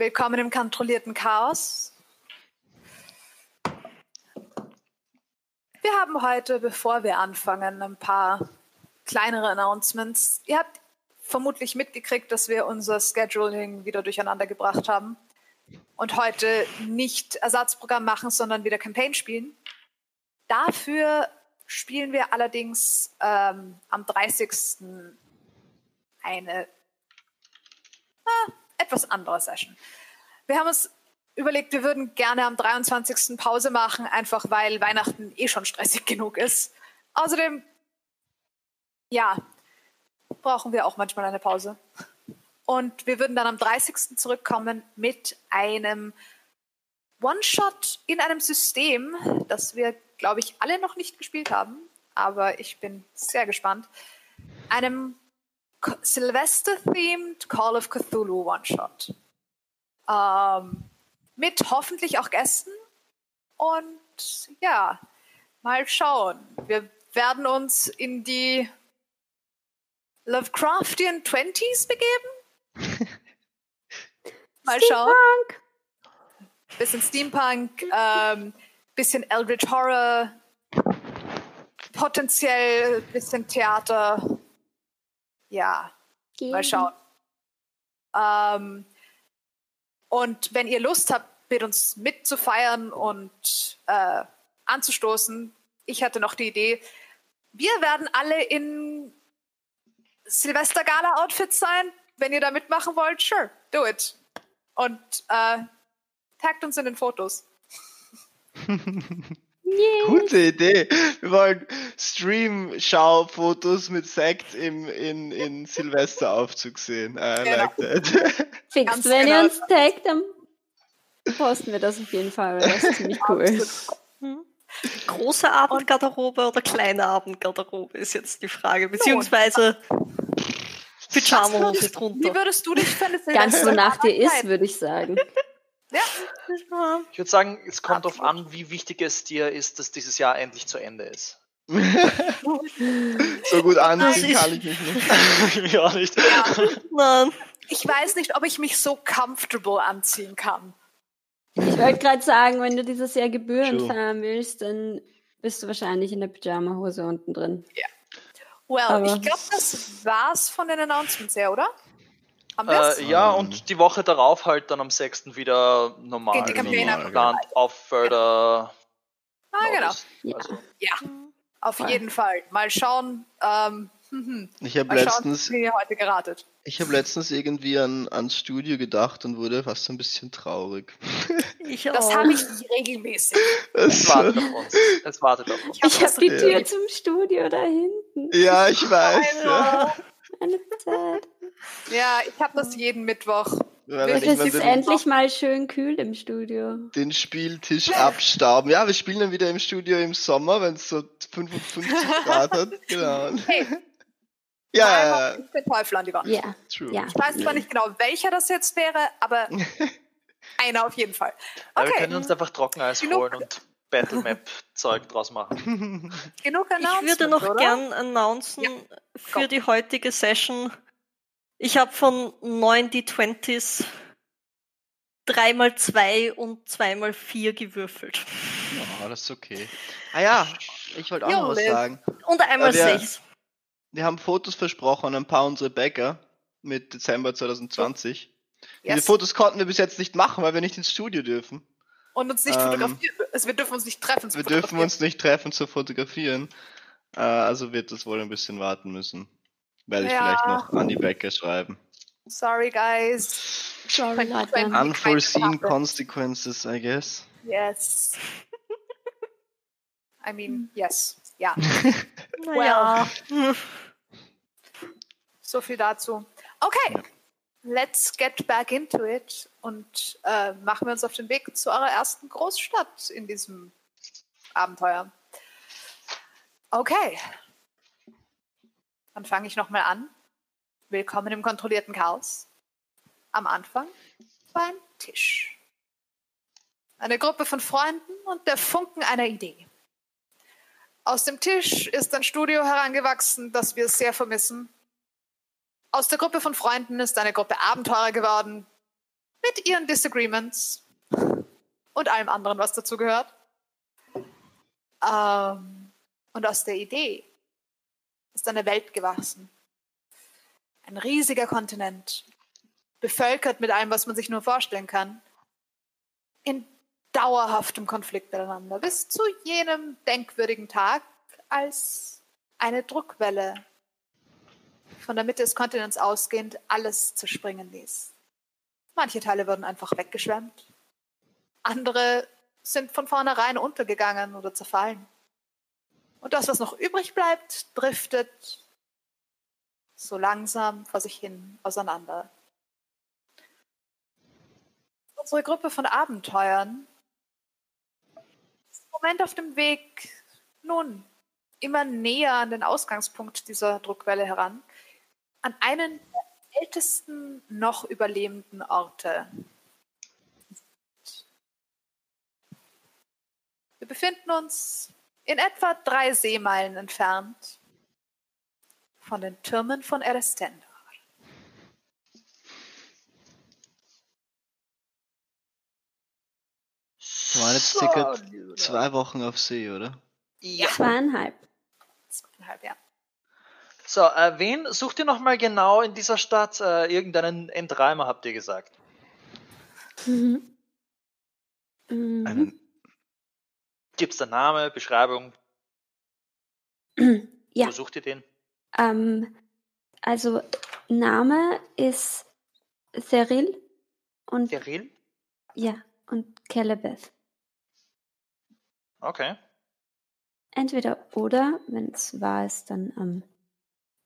Willkommen im kontrollierten Chaos. Wir haben heute, bevor wir anfangen, ein paar kleinere Announcements. Ihr habt vermutlich mitgekriegt, dass wir unser Scheduling wieder durcheinander gebracht haben und heute nicht Ersatzprogramm machen, sondern wieder Campaign spielen. Dafür spielen wir allerdings ähm, am 30. eine ah, etwas andere Session. Wir haben uns überlegt, wir würden gerne am 23. Pause machen, einfach weil Weihnachten eh schon stressig genug ist. Außerdem, ja, brauchen wir auch manchmal eine Pause. Und wir würden dann am 30. zurückkommen mit einem One-Shot in einem System, das wir, glaube ich, alle noch nicht gespielt haben. Aber ich bin sehr gespannt. Einem Silvester-themed Call of Cthulhu One-Shot. Ähm, mit hoffentlich auch Gästen. Und ja, mal schauen. Wir werden uns in die Lovecraftian Twenties begeben. mal schauen. Steampunk. Bisschen Steampunk, ähm, bisschen Eldritch Horror, potenziell bisschen Theater. Ja, mal schauen. Ähm, und wenn ihr Lust habt, mit uns mitzufeiern und äh, anzustoßen, ich hatte noch die Idee, wir werden alle in Silvester-Gala-Outfits sein. Wenn ihr da mitmachen wollt, sure, do it. Und äh, taggt uns in den Fotos. Yes. Gute Idee. Wir wollen Stream-Schau-Fotos mit Sekt im, in, in Silvesteraufzug sehen. I Genau. like that. Fix, Ganz wenn genau. ihr uns taggt, dann posten wir das auf jeden Fall, weil das ist ziemlich cool. Große Abendgarderobe oder kleine Abendgarderobe ist jetzt die Frage. Beziehungsweise Pyjama-Hose Wie drunter. würdest du dich für eine Ganz Silvester- wonach dir ist, würde ich sagen. Ja, Ich würde sagen, es kommt darauf an, wie wichtig es dir ist, dass dieses Jahr endlich zu Ende ist. so gut anziehen kann ich mich nicht. ja, nicht. Nein. ich weiß nicht, ob ich mich so comfortable anziehen kann. Ich wollte gerade sagen, wenn du dieses Jahr Gebühren True. feiern willst, dann bist du wahrscheinlich in der Pyjama-Hose unten drin. Well, Aber- ich glaube, das war's von den Announcements her, oder? Äh, ja, und die Woche darauf halt dann am 6. wieder normal. Geht die Campaign normal, auf Further. ah, genau. Ja. Also, Ja, auf jeden Fall. Mal schauen. Ähm, hm, Ich habe schauen, letztens, ihr heute geratet. ich habe letztens irgendwie an, ans Studio gedacht und wurde fast ein bisschen traurig. Ich Das auch. habe ich regelmäßig. es wartet auf uns. Es wartet auf uns. Ich habe die Ja. Tür zum Studio da hinten. ja, ich weiß. Ja. Eine Zeit. Ja, ich habe das jeden Mittwoch. Ja, dann Es ist den, endlich mal schön kühl im Studio. den Spieltisch abstauben. Ja, wir spielen dann wieder im Studio im Sommer, wenn es so 55 Grad hat. Genau. Hey, Ja, ja, ja. ist der Teufel an die Wand. Ja, True. ja. Ich weiß zwar nicht genau, welcher das jetzt wäre, aber einer auf jeden Fall. Aber wir Okay, können uns einfach Trockeneis Genug. holen und Battlemap-Zeug draus machen. genug Ich würde noch oder? gern announcen Ja, für die heutige Session. Ich habe von 9 D20s 3x2 und 2x4 gewürfelt. Ja, das ist okay. Ah ja, ich wollte auch noch was sagen. Und einmal Ja, wir- 6. Wir haben Fotos versprochen, ein paar unserer Bäcker mit Dezember 2020. Diese Yes. Fotos konnten wir bis jetzt nicht machen, weil wir nicht ins Studio dürfen. Und uns nicht Ähm, fotografieren. Also wir dürfen uns nicht treffen. zu Wir dürfen fotografieren. uns nicht treffen zu fotografieren. Äh, also wird das wohl ein bisschen warten müssen. Werde ich Ja. vielleicht noch an die Bäcker schreiben. Sorry, guys. Sorry, Leute. Unforeseen consequences, I guess. Yes. I mean, yes. Ja, Naja. so viel dazu. Okay, let's get back into it und äh, machen wir uns auf den Weg zu eurer ersten Großstadt in diesem Abenteuer. Okay, dann fange ich nochmal an. Willkommen im kontrollierten Chaos. Am Anfang ein Tisch. Eine Gruppe von Freunden und der Funken einer Idee. Aus dem Tisch ist ein Studio herangewachsen, das wir sehr vermissen. Aus der Gruppe von Freunden ist eine Gruppe Abenteurer geworden. Mit ihren Disagreements und allem anderen, was dazu gehört. Ähm, und aus der Idee ist eine Welt gewachsen. Ein riesiger Kontinent, bevölkert mit allem, was man sich nur vorstellen kann, in dauerhaftem Konflikt miteinander, bis zu jenem denkwürdigen Tag, als eine Druckwelle von der Mitte des Kontinents ausgehend alles zerspringen ließ. Manche Teile wurden einfach weggeschwemmt, andere sind von vornherein untergegangen oder zerfallen. Und das, was noch übrig bleibt, driftet so langsam vor sich hin auseinander. Unsere Gruppe von Abenteuern ist im Moment auf dem Weg, nun, immer näher an den Ausgangspunkt dieser Druckwelle heran, an einen der ältesten noch überlebenden Orte. Wir befinden uns in etwa drei Seemeilen entfernt von den Türmen von Erestendor. Wir waren jetzt circa zwei Wochen auf See, oder? Ja. Zweieinhalb. Zweieinhalb, ja. So, äh, wen sucht ihr nochmal genau in dieser Stadt? Äh, irgendeinen Endreimer, habt ihr gesagt. Mhm. Mhm. Einen, Gibt's da Name, Beschreibung? Ja, Wo sucht ihr den? ähm, also Name ist Cyril und Deril? ja und Kelebeth. Okay. Entweder oder, wenn es wahr ist, dann ähm,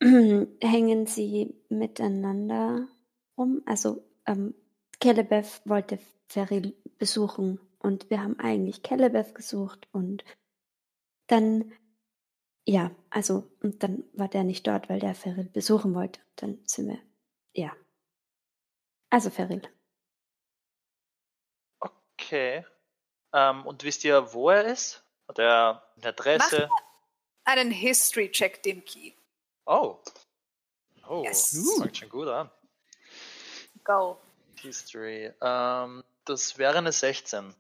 hängen sie miteinander rum. Also ähm, Kelebeth wollte Feril besuchen und wir haben eigentlich Kelebeth gesucht und dann, ja, also, und dann war der nicht dort, weil der Feril besuchen wollte. Dann sind wir, ja. Also Feril. Okay. Ähm, und wisst ihr, wo er ist? Hat er eine Adresse? Einen History-Check, Dimki. Oh. Oh, Yes. das fängt schon gut an. Go. History. Ähm, das wäre eine 16.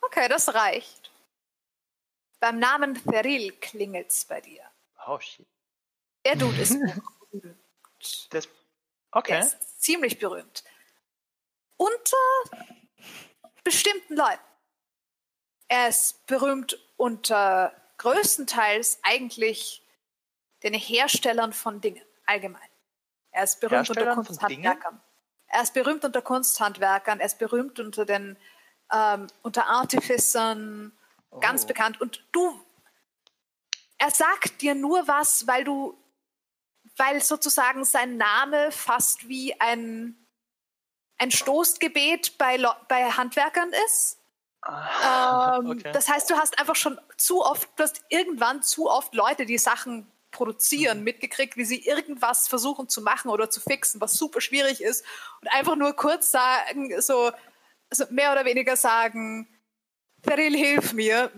Okay, das reicht. Beim Namen Feril klingelt's bei dir. Oh, shit. Der Dude ist berühmt. Das, Der okay. ist ziemlich berühmt. Unter bestimmten Leuten. Er ist berühmt unter größtenteils eigentlich den Herstellern von Dingen allgemein. Er ist berühmt unter Kunsthandwerkern. Er ist berühmt unter Kunsthandwerkern. Er ist berühmt unter den ähm, unter Artificern. Ganz Oh. bekannt. Und du, er sagt dir nur was, weil du, weil sozusagen sein Name fast wie ein ein Stoßgebet bei, bei Handwerkern ist. Ah, Ähm, okay. Das heißt, du hast einfach schon zu oft, du hast irgendwann zu oft Leute, die Sachen produzieren, mitgekriegt, wie sie irgendwas versuchen zu machen oder zu fixen, was super schwierig ist. Und einfach nur kurz sagen, so, so mehr oder weniger sagen, Feril, hilf mir,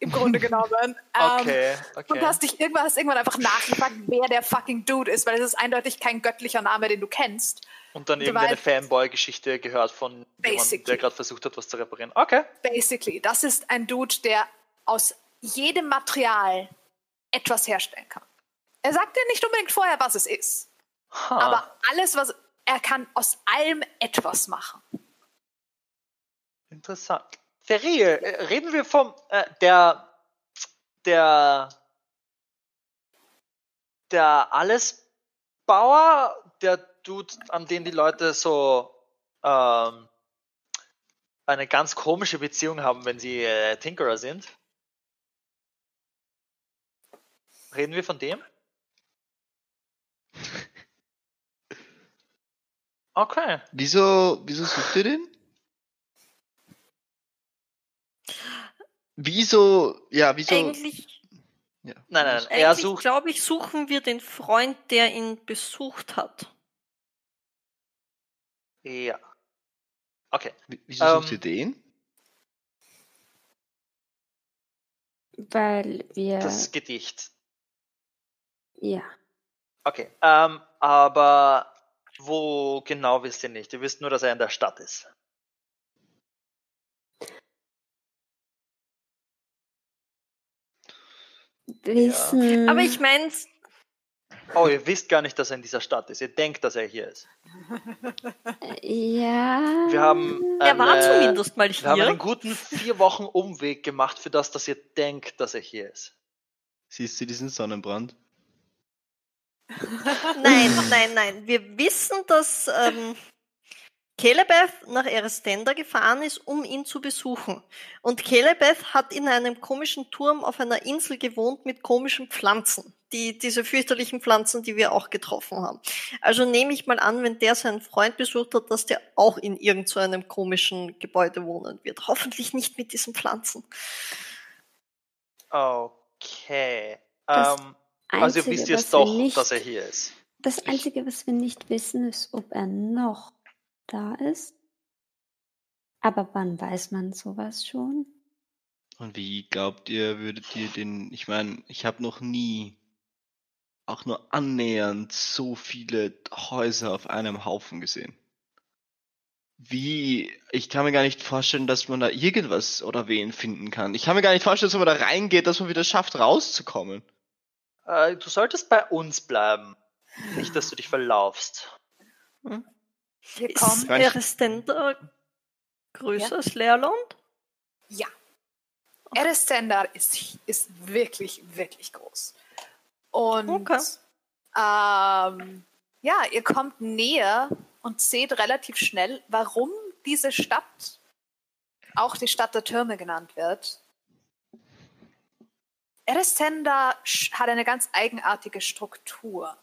im Grunde genommen. Ähm, Okay, und okay. du hast dich irgendwann, hast irgendwann einfach nachgefragt, wer der fucking Dude ist, weil es ist eindeutig kein göttlicher Name, den du kennst. Und dann irgendeine Fanboy-Geschichte gehört von jemandem, Basically. der gerade versucht hat, was zu reparieren. Okay. Basically, das ist ein Dude, der aus jedem Material etwas herstellen kann. Er sagt dir nicht unbedingt vorher, was es ist, Ha. aber alles, was er kann, aus allem etwas machen. Interessant. Feril, äh, reden wir vom äh, der der der Allesbauer, der Dude, an den die Leute so ähm, eine ganz komische Beziehung haben, wenn sie äh, Tinkerer sind. Reden wir von dem? Okay. wieso, wieso sucht ihr den? Wieso, ja, wieso? Eigentlich, ja. Nein, nein, er eigentlich sucht. glaube ich, suchen wir den Freund, der ihn besucht hat. Ja. Okay. Wie- Wieso Ähm, sucht ihr den? Weil wir, Das Gedicht. ja, Okay. Ähm, aber wo genau wisst ihr nicht. Ihr wisst nur, dass er in der Stadt ist. Wissen. Ja. Aber ich mein's. Oh, ihr wisst gar nicht, dass er in dieser Stadt ist. Ihr denkt, dass er hier ist. Ja. Wir haben er eine, zumindest mal hier. Wir haben einen guten vier Wochen Umweg gemacht für das, dass ihr denkt, dass er hier ist. Siehst du diesen Sonnenbrand? Nein, nein, nein. Wir wissen, dass ähm, Kelebeth nach Erestenda gefahren ist, um ihn zu besuchen. Und Kelebeth hat in einem komischen Turm auf einer Insel gewohnt mit komischen Pflanzen. Die, diese fürchterlichen Pflanzen, die wir auch getroffen haben. Also nehme ich mal an, wenn der seinen Freund besucht hat, dass der auch in irgend so einem komischen Gebäude wohnen wird. Hoffentlich nicht mit diesen Pflanzen. Okay. Das Ähm, also ihr Einzige, wisst was wir doch, nicht, dass er hier ist. Das Einzige, was wir nicht wissen, ist, ob er noch da ist. Aber wann weiß man sowas schon? Und wie glaubt ihr, würdet ihr den, ich meine, ich habe noch nie auch nur annähernd so viele Häuser auf einem Haufen gesehen. Wie, ich kann mir gar nicht vorstellen, dass man da irgendwas oder wen finden kann. Ich kann mir gar nicht vorstellen, dass man da reingeht, dass man wieder schafft, rauszukommen. Äh, du solltest bei uns bleiben. Nicht, dass du dich verlaufst. Wir Ist kommen. Gar nicht- Erestenda größer Ja. als Leerland? Ja. Erestender ist, ist wirklich, wirklich groß. Und Okay. ähm, ja, ihr kommt näher und seht relativ schnell, warum diese Stadt auch die Stadt der Türme genannt wird. Erestenda sch- hat eine ganz eigenartige Struktur.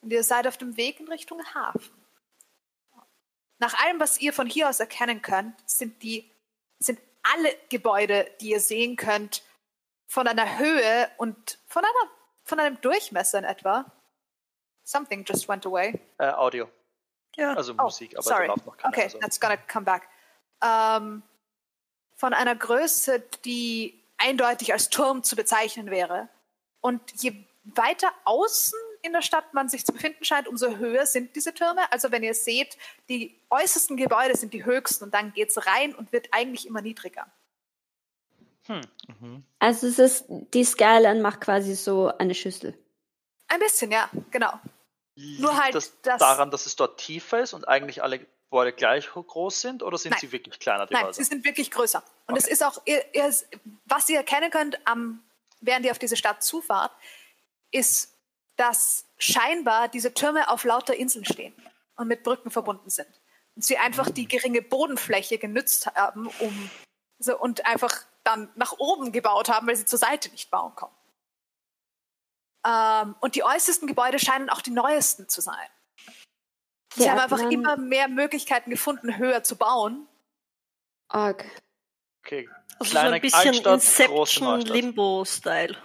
Und ihr seid auf dem Weg in Richtung Hafen. Nach allem, was ihr von hier aus erkennen könnt, sind die sind alle Gebäude, die ihr sehen könnt, von einer Höhe und von einer von einem Durchmesser in etwa. Something just went away. Äh, Audio. Ja. Also Oh, Musik, aber sorry. da läuft noch keiner. Okay, also. that's gonna come back. Ähm, von einer Größe, die eindeutig als Turm zu bezeichnen wäre. Und je weiter außen in der Stadt man sich zu befinden scheint, umso höher sind diese Türme. Also wenn ihr seht, die äußersten Gebäude sind die höchsten und dann geht's rein und wird eigentlich immer niedriger. Hm. Mhm. Also es ist, die Skyline macht quasi so eine Schüssel. Ein bisschen, ja, genau. Nur Liegt halt, das dass- daran, dass es dort tiefer ist und eigentlich alle Gebäude gleich groß sind oder sind Nein. sie wirklich kleiner, die Nein, Häuser? sie sind wirklich größer. Und es Okay. ist auch, ihr, ihr, was ihr erkennen könnt, am, während ihr auf diese Stadt zufahrt, ist, dass scheinbar diese Türme auf lauter Inseln stehen und mit Brücken verbunden sind. Und sie einfach die geringe Bodenfläche genützt haben, um so, und einfach dann nach oben gebaut haben, weil sie zur Seite nicht bauen konnten. Ähm, und die äußersten Gebäude scheinen auch die neuesten zu sein. Sie Der haben einfach immer mehr Möglichkeiten gefunden, höher zu bauen. Arg. Okay. Also so Kleine ein bisschen Altstadt, Inception. Limbo-Style.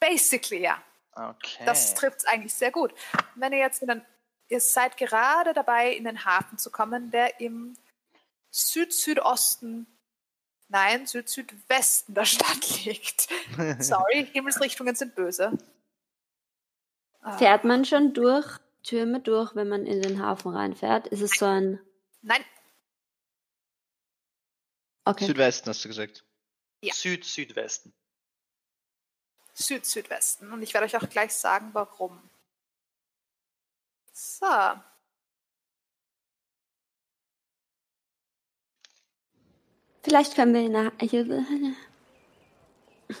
Basically, ja. Okay. Das trifft es eigentlich sehr gut. Wenn ihr jetzt in den, ihr seid gerade dabei, in den Hafen zu kommen, der im Süd-Südosten, nein, Süd-Südwesten der Stadt liegt. Sorry, Himmelsrichtungen sind böse. Ah, Fährt man schon durch Türme durch, wenn man in den Hafen reinfährt? Ist es so ein. Nein, Okay. Südwesten hast du gesagt. Ja. Süd-Südwesten. Süd-Südwesten. Und ich werde euch auch gleich sagen, warum. So. Vielleicht können wir nach.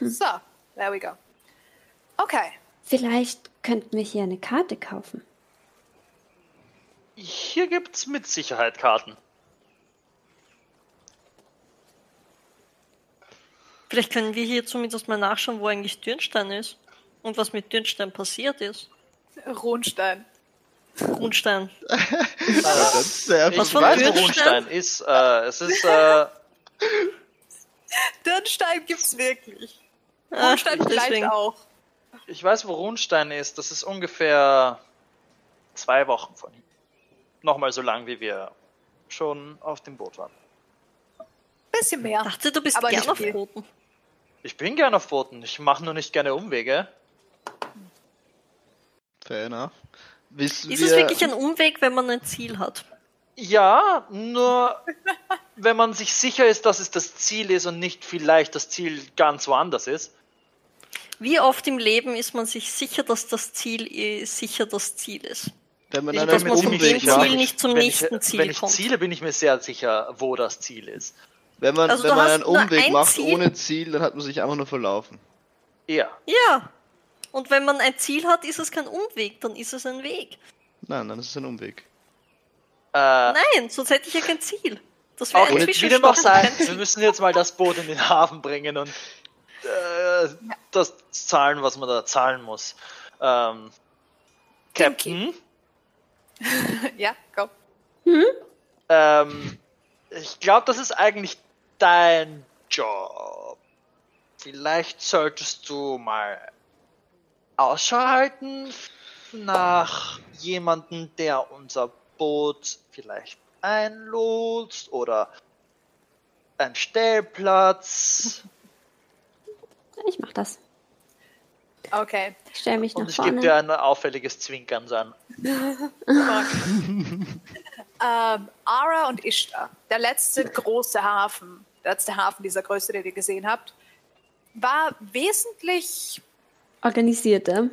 So, there we go. Okay. vielleicht könnten wir hier eine Karte kaufen. Hier gibt's mit Sicherheit Karten. Vielleicht können wir hier zumindest mal nachschauen, wo eigentlich Dürnstein ist. Und was mit Dürnstein passiert ist. Rundstein. Ist sehr Ich Was von weiß, wo Dürnstein? Rundstein ist. Äh, es ist äh, Dürnstein gibt's wirklich. Ah, Rundstein vielleicht deswegen. auch. Ich weiß, wo Rundstein ist. Das ist ungefähr zwei Wochen von hier. Nochmal so lang, wie wir schon auf dem Boot waren. Bisschen mehr. Dachte, du bist Aber gern nicht auf viel. Ich bin gerne auf Booten. Ich mache nur nicht gerne Umwege. Fair enough. Wissen Ist wir, es wirklich ein Umweg, wenn man ein Ziel hat? Ja, nur wenn man sich sicher ist, dass es das Ziel ist und nicht vielleicht das Ziel ganz woanders ist, Wie oft im Leben ist man sich sicher, dass das Ziel eh sicher das Ziel ist? Wenn man Ich dass man von dem Ziel nicht zum wenn nächsten ich, Ziel Wenn ich kommt. ziele, bin ich mir sehr sicher, wo das Ziel ist. Wenn man, Also wenn man einen Umweg ein macht Ziel. ohne Ziel, dann hat man sich einfach nur verlaufen. Ja. Ja. Und wenn man ein Ziel hat, ist es kein Umweg, dann ist es ein Weg. Nein, dann ist es ein Umweg. Äh, Nein, sonst hätte ich ja kein Ziel. Das wäre auch ein wie dem auch Zwischenstopp. sei, kein wir müssen jetzt mal das Boot in den Hafen bringen und äh, das zahlen, was man da zahlen muss. Ähm, Captain, ja, go. ähm, ich glaube, das ist eigentlich dein Job. Vielleicht solltest du mal Ausschau halten nach jemanden, der unser Boot vielleicht einlotst oder ein Stellplatz. Ich mach das. Okay. Ich stelle mich Und nach ich gebe vorne. dir ein auffälliges Zwinkern so an. ähm, Ara und Ishtar, der letzte große Hafen, letzte Hafen dieser Größe, den ihr gesehen habt, war wesentlich, Organisierte.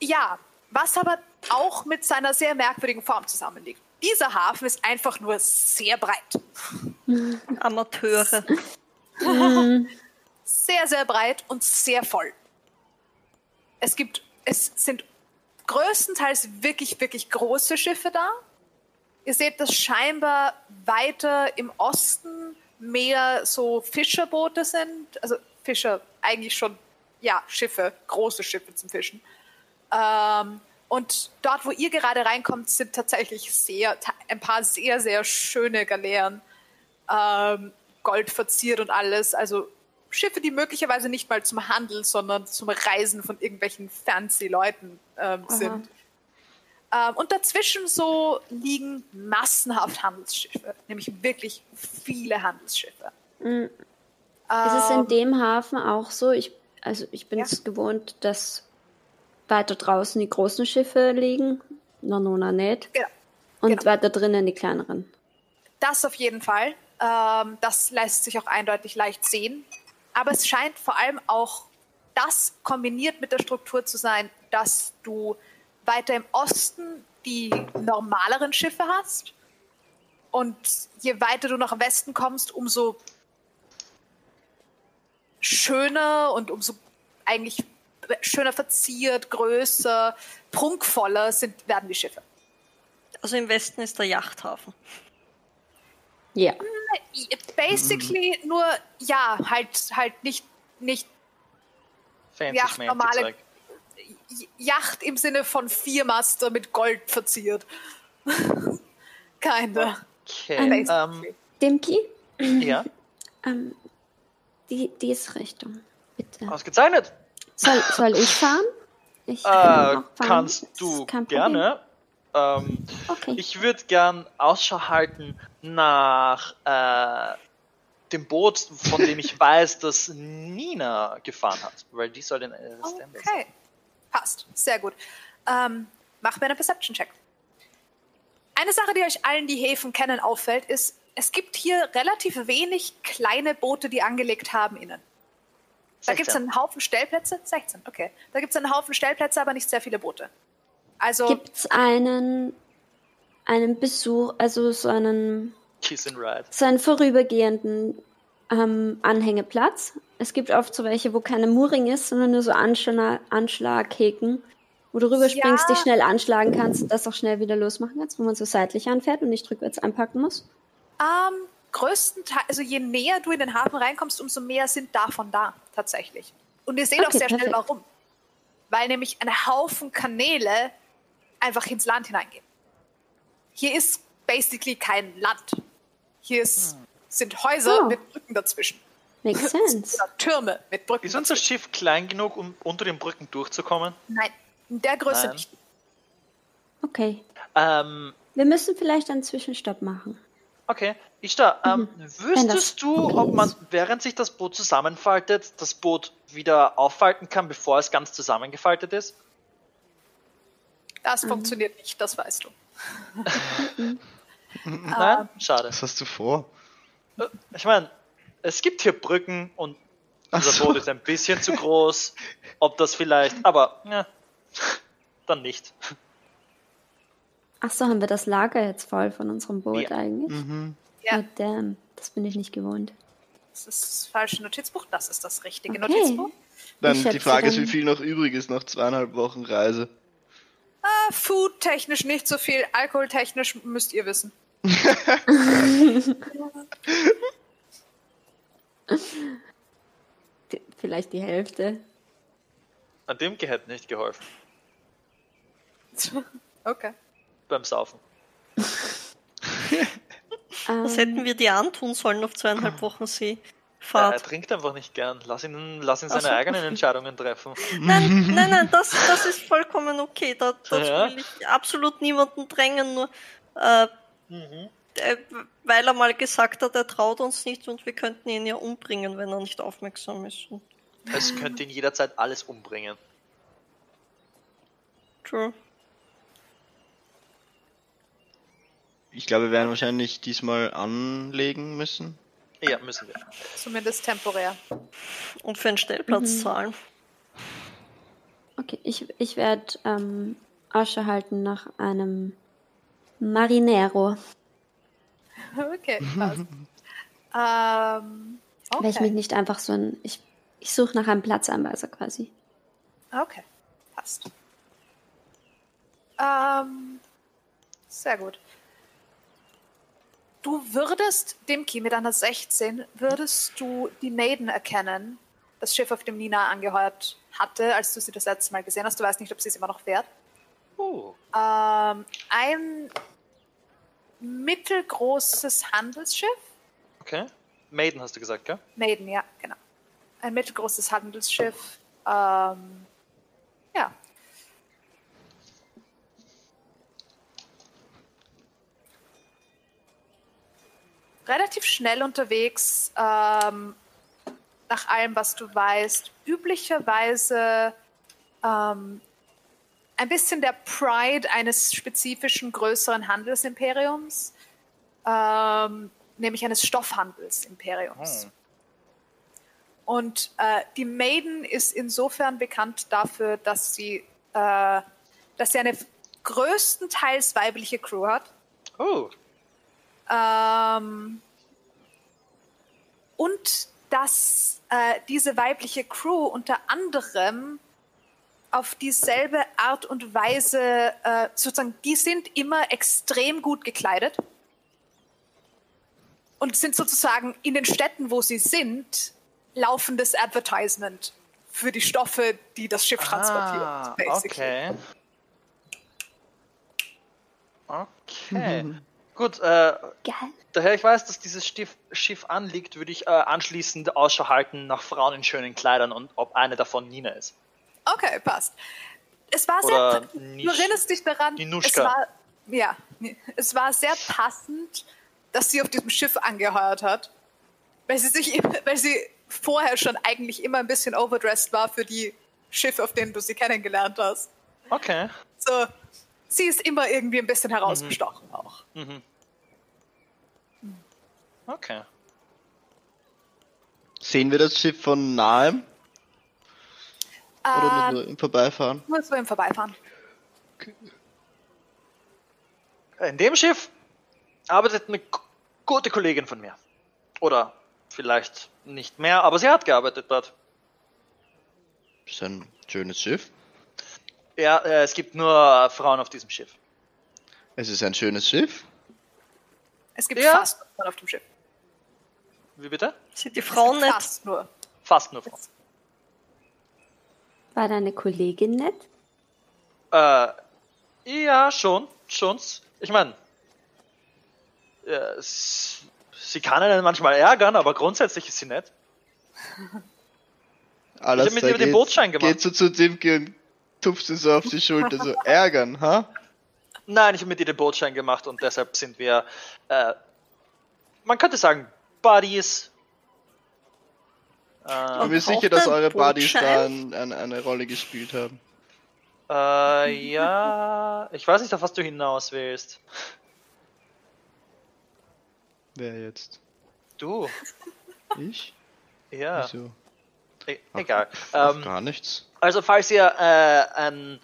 ja, was aber auch mit seiner sehr merkwürdigen Form zusammenliegt. Dieser Hafen ist einfach nur sehr breit. Amateure. Sehr, sehr breit und sehr voll. Es gibt, es sind größtenteils wirklich, wirklich große Schiffe da. Ihr seht, dass scheinbar weiter im Osten mehr so Fischerboote sind. Also Fischer, eigentlich schon, ja, Schiffe, große Schiffe zum Fischen. Ähm, und dort, wo ihr gerade reinkommt, sind tatsächlich sehr, ein paar sehr, sehr schöne Galeeren. Ähm, Gold verziert und alles. Also Schiffe, die möglicherweise nicht mal zum Handel, sondern zum Reisen von irgendwelchen fancy Leuten ähm, sind. Ähm, und dazwischen so liegen massenhaft Handelsschiffe, nämlich wirklich viele Handelsschiffe. Ist es in Ähm, dem Hafen auch so? Ich, also ich bin Ja. es gewohnt, dass weiter draußen die großen Schiffe liegen. Nanona nicht. Genau. Und Genau. weiter drinnen die kleineren. Das auf jeden Fall. Ähm, das lässt sich auch eindeutig leicht sehen. Aber es scheint vor allem auch das kombiniert mit der Struktur zu sein, dass du weiter im Osten die normaleren Schiffe hast. Und je weiter du nach Westen kommst, umso schöner und umso eigentlich schöner verziert, größer, prunkvoller sind, werden die Schiffe. Also im Westen ist der Yachthafen. Ja. Basically nur, ja, halt, halt nicht, nicht Fancy Ja, normale- Zeug. Yacht im Sinne von Viermaster mit Gold verziert. Keine. Okay. Ähm, Dimki, ja, ähm, die, diese Richtung. Bitte. ausgezeichnet. Soll, soll ich fahren? Ich Äh, kann auch fahren. kannst Ist du gerne. Ähm, Okay. ich würde gern Ausschau halten nach äh, dem Boot, von dem ich weiß, dass Nina gefahren hat, weil die soll den äh, Stand sein. Passt. Sehr gut. Ähm, mach mir einen Perception-Check. Eine Sache, die euch allen, die Häfen kennen, auffällt, ist, es gibt hier relativ wenig kleine Boote, die angelegt haben innen. Da gibt es 16. einen Haufen Stellplätze. 16, okay. Da gibt es einen Haufen Stellplätze, aber nicht sehr viele Boote. Also, Gibt es einen, einen Besuch, also so einen, Kiss and Ride. so einen vorübergehenden ähm, Anhängeplatz? Es gibt oft so welche, wo keine Mooring ist, sondern nur so Anschla Anschlaghäken, wo du rüberspringst, Ja. dich schnell anschlagen kannst und das auch schnell wieder losmachen kannst, wo man so seitlich anfährt und nicht rückwärts einpacken muss. Ähm, größtenteils, also je näher du in den Hafen reinkommst, umso mehr sind davon da, tatsächlich. Und ihr seht auch Okay, sehr schnell, perfekt. warum. Weil nämlich ein Haufen Kanäle einfach ins Land hineingehen. Hier ist basically kein Land. Hier ist, sind Häuser Oh. mit Brücken dazwischen. Makes sense. Türme mit Brücken Ist unser. Schiff klein genug, um unter den Brücken durchzukommen? Nein, in der Größe Nein. nicht. Okay. Ähm, Wir müssen vielleicht einen Zwischenstopp machen. okay. Ishtar, ähm, Wenn das wüsstest du, ob man, während sich das Boot zusammenfaltet, das Boot wieder auffalten kann, bevor es ganz zusammengefaltet ist? Das Mhm. funktioniert nicht, das weißt du. Nein? Schade. Was hast du vor? Ich meine, es gibt hier Brücken und Unser so. Boot ist ein bisschen zu groß. Ob das vielleicht, aber ja, dann nicht. Ach so, haben wir das Lager jetzt voll von unserem Boot Ja. eigentlich? Mhm. Ja. Oh, damn. Das bin ich nicht gewohnt. Das ist das falsche Notizbuch, das ist das richtige Okay. Notizbuch. Dann Ich die Frage ist, wie viel noch übrig ist nach zweieinhalb Wochen Reise. Ah, Food-technisch nicht so viel, alkoholtechnisch müsst ihr wissen. Vielleicht die Hälfte. An dem hätte nicht geholfen. Okay. Beim Saufen. Was Ähm, hätten wir dir antun sollen auf zweieinhalb Wochen Er, er Seefahrt? trinkt einfach nicht gern. Lass ihn, lass ihn seine so. eigenen Entscheidungen treffen. Nein, nein, nein, das, das ist vollkommen okay. Da, das Ja. will ich absolut niemanden drängen, nur äh, Mhm. Äh, weil er mal gesagt hat, er traut uns nicht und wir könnten ihn ja umbringen, wenn er nicht aufmerksam ist. Es könnte ihn jederzeit alles umbringen. True. Ich glaube, wir werden wahrscheinlich diesmal anlegen müssen. Ja, müssen wir. Zumindest temporär. Und für einen Stellplatz Mhm. zahlen. okay, ich, ich werde ähm, Ausschau halten nach einem Marinero, Okay, passt. ähm, weil ich mich okay. nicht einfach so ein. Ich, ich suche nach einem Platzanweiser quasi. okay, passt. Ähm, sehr gut. Du würdest, Dimki, mit einer 16, würdest du die Maiden erkennen, das Schiff, auf dem Nina angeheuert hatte, als du sie das letzte Mal gesehen hast. Du weißt nicht, ob sie es immer noch fährt. Uh, Ähm, ein mittelgroßes Handelsschiff. okay. Maiden hast du gesagt, gell? Maiden, ja, genau. Ein mittelgroßes Handelsschiff. Ähm, ja. Relativ schnell unterwegs, ähm, nach allem, was du weißt. Üblicherweise ähm, ein bisschen der Pride eines spezifischen größeren Handelsimperiums, ähm, nämlich eines Stoffhandelsimperiums. Hm. Und äh, die Maiden ist insofern bekannt dafür, dass sie, äh, dass sie eine größtenteils weibliche Crew hat. Oh, Ähm, und dass äh, diese weibliche Crew unter anderem auf dieselbe Art und Weise, äh, sozusagen, die sind immer extrem gut gekleidet und sind sozusagen in den Städten, wo sie sind, laufendes Advertisement für die Stoffe, die das Schiff transportiert. ah, basically. okay. Okay. Gut, äh, Geil. daher ich weiß, dass dieses Schiff, Schiff anliegt, würde ich äh, anschließend Ausschau halten nach Frauen in schönen Kleidern und ob eine davon Nina ist. Okay, passt. Es war Oder sehr. Nisch- du erinnerst dich daran. Es war, ja, es war sehr passend, dass sie auf diesem Schiff angeheuert hat, weil sie sich, weil sie vorher schon eigentlich immer ein bisschen overdressed war für die Schiffe, auf denen du sie kennengelernt hast. Okay. So, sie ist immer irgendwie ein bisschen herausgestochen auch. Mhm. Okay. Sehen wir das Schiff von nahem? Oder Ähm, nur im Vorbeifahren? nur so im Vorbeifahren. In dem Schiff arbeitet eine gute Kollegin von mir. Oder vielleicht nicht mehr, aber sie hat gearbeitet dort. Ist ein schönes Schiff. Ja, äh, es gibt nur Frauen auf diesem Schiff. Es ist ein schönes Schiff. Es gibt Ja. fast nur Frauen auf dem Schiff. Wie bitte? Sind die Frauen nicht? Fast nur. Fast nur Frauen. War deine Kollegin nett? Äh, ja, schon, schon. Ich meine, äh, sie kann einen manchmal ärgern, aber grundsätzlich ist sie nett. Alles mit ihr den Bootsschein gemacht. Geht so zu Dimke und tupft sie so auf die Schulter, so ärgern, ha? Nein, ich habe mit ihr den Bootschein gemacht und deshalb sind wir, äh, man könnte sagen, Buddies. Ich Äh, bin mir sicher, dass eure Buddies da ein, ein, eine Rolle gespielt haben. äh, ja, ich weiß nicht, auf was du hinaus willst. Wer jetzt? Du, Ich? ja. Wieso? E egal. Ähm, Gar nichts. Also falls ihr äh, ein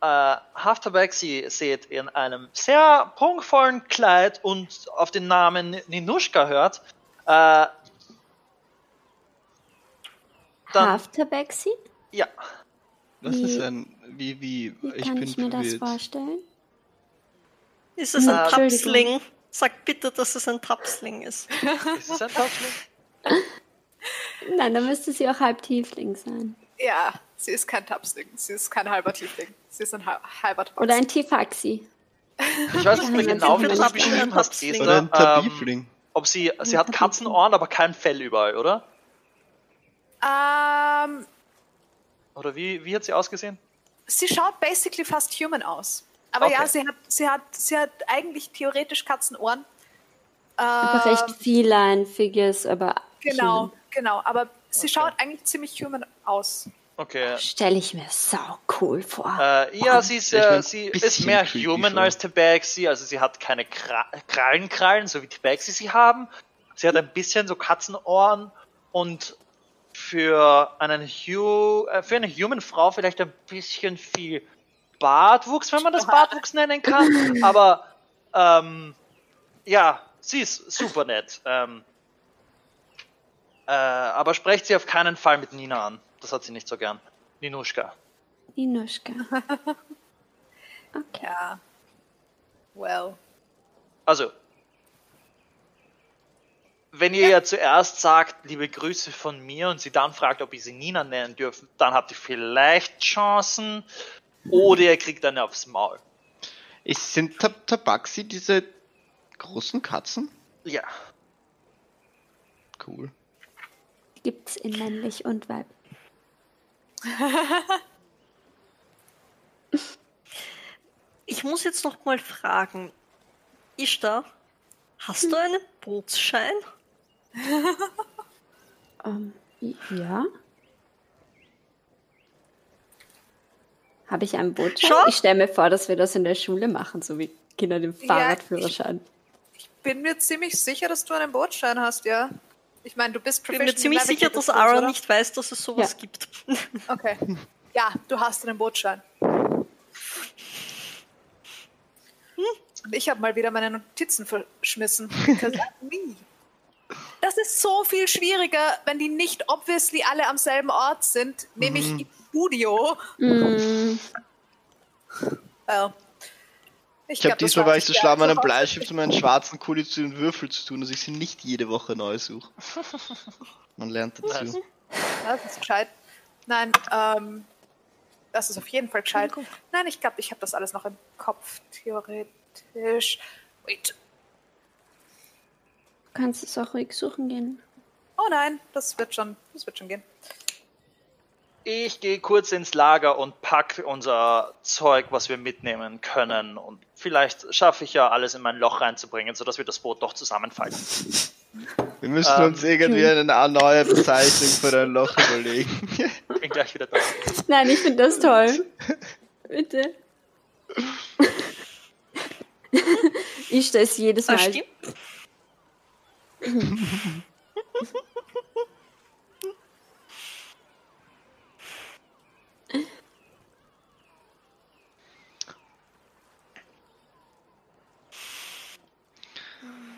äh, Haftabaxi seht in einem sehr prunkvollen Kleid und auf den Namen Ninuschka hört, äh, dann Half-Tabaxi? ja, Was Wie- ist ein, wie, wie, Wie ich kann bin ich mir das vorstellen? Ist es ein Äh, Tapsling? Sag bitte, dass es ein Tapsling ist. ist es ein Tapsling? Nein, dann müsste sie auch halb Tiefling sein. Ja, sie ist kein Tapsling. Sie ist kein halber Tiefling. Sie ist ein hal- halber Tapsling. Oder ein Tifaxi. Ich weiß nicht mehr genau, wie du das beschrieben hast. Oder ein Ähm, Tabifling. ob sie, sie hat Katzenohren, aber kein Fell überall, oder? Ähm, Oder wie, wie hat sie ausgesehen? sie schaut basically fast human aus. Aber Okay. ja, sie hat, sie, hat, sie hat eigentlich theoretisch Katzenohren. Aber Ähm, recht feline Figures, aber Genau, human. genau. Aber sie Okay. schaut eigentlich ziemlich human aus. Okay. Stelle ich mir sau cool vor. Äh, ja, sie ist, äh, sie ist mehr human als Tabaxi, also sie hat keine Kra Krallenkrallen, so wie Tabaxi sie haben. Sie hat ein bisschen so Katzenohren und für, einen Hu äh, für eine human Frau vielleicht ein bisschen viel Bartwuchs, wenn man das Bartwuchs nennen kann. Aber ähm, ja, sie ist super nett. Ähm, äh, aber sprecht sie auf keinen Fall mit Nina an. Das hat sie nicht so gern. Ninuschka. Inuschka. Okay. Ja. Well. Also, wenn ihr ja zuerst sagt, liebe Grüße von mir und sie dann fragt, ob ihr sie Nina nennen dürfen, dann habt ihr vielleicht Chancen oder ihr kriegt eine aufs Maul. Ist, sind Tab Tabaxi diese großen Katzen? Ja. Cool. Gibt's in männlich und weib. Ich muss jetzt noch mal fragen. Ishtar, hast du einen Bootsschein? Ähm, ja. Habe ich einen Bootschein? Schau. Ich stelle mir vor, dass wir das in der Schule machen, so wie Kinder den Fahrradführerschein. Bin mir ziemlich sicher, dass du einen Bootschein hast, ja. Ich meine, du bist Ich bin mir ziemlich sicher, dass oder? nicht weiß, dass es sowas Ja. gibt. Okay. Ja, du hast einen Bootschein. Und ich habe mal wieder meine Notizen verschmissen. Because me. Das ist so viel schwieriger, wenn die nicht obviously alle am selben Ort sind, nämlich im Studio. Mm, Well. Ich glaub, habe diesmal war ich so schlau, meinen einfach. Bleistift und meinen schwarzen Kuli zu den Würfel zu tun, dass ich sie nicht jede Woche neu suche. Man lernt dazu. Ja, Das ist gescheit. Nein, ähm, das ist auf jeden Fall gescheit. Nein, ich glaube, ich habe das alles noch im Kopf, theoretisch. Wait. Du kannst es auch ruhig suchen gehen. Oh nein, das wird schon, das wird schon gehen. Ich gehe kurz ins Lager und pack unser Zeug, was wir mitnehmen können. Und vielleicht schaffe ich ja alles in mein Loch reinzubringen, sodass wir das Boot doch zusammenfalten. Wir müssen Ähm, uns irgendwie eine neue Bezeichnung für ein Loch überlegen. Bin gleich wieder da. Nein, ich finde das toll. Bitte. ich stelle es jedes Ah, Mal. stimmt.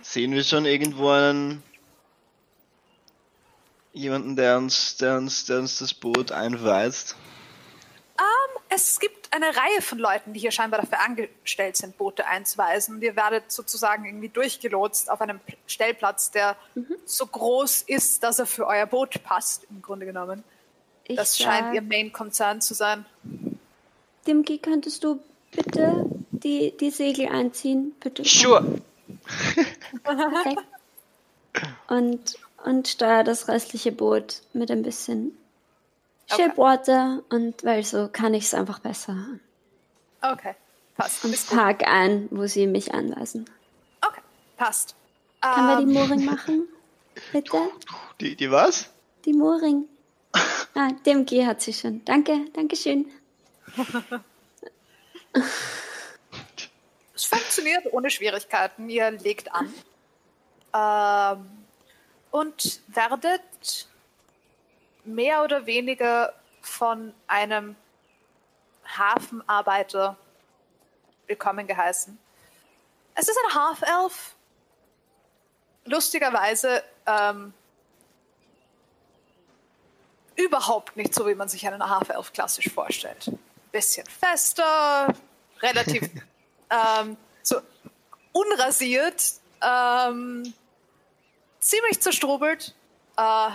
Sehen wir schon irgendwo einen jemanden, der uns, der uns, der uns das Boot einweist? Es gibt eine Reihe von Leuten, die hier scheinbar dafür angestellt sind, Boote einzuweisen. Ihr werdet sozusagen irgendwie durchgelotst auf einem Stellplatz, der so groß ist, dass er für euer Boot passt, im Grunde genommen. Ich Das sag, scheint ihr Main Concern zu sein. Dimki, könntest du bitte die, die Segel einziehen? Bitte. Sure. Perfekt. Und, und steuer das restliche Boot mit ein bisschen Okay. Shipwater und weil so kann ich es einfach besser. Okay, passt. Und Ist gut. park ein, wo sie mich anweisen. Okay, passt. Kann man die Ähm, Mooring machen? Bitte? Die, die was? Die Mooring. Ah, Dimki hat sie schon. Danke, danke schön. Es funktioniert ohne Schwierigkeiten. Ihr legt an. Ähm, und werdet mehr oder weniger von einem Hafenarbeiter willkommen geheißen. Es ist ein Half-Elf. Lustigerweise ähm, überhaupt nicht so, wie man sich einen Half-Elf klassisch vorstellt. Bisschen fester, relativ ähm, so unrasiert, ähm, ziemlich zerstrubelt, äh,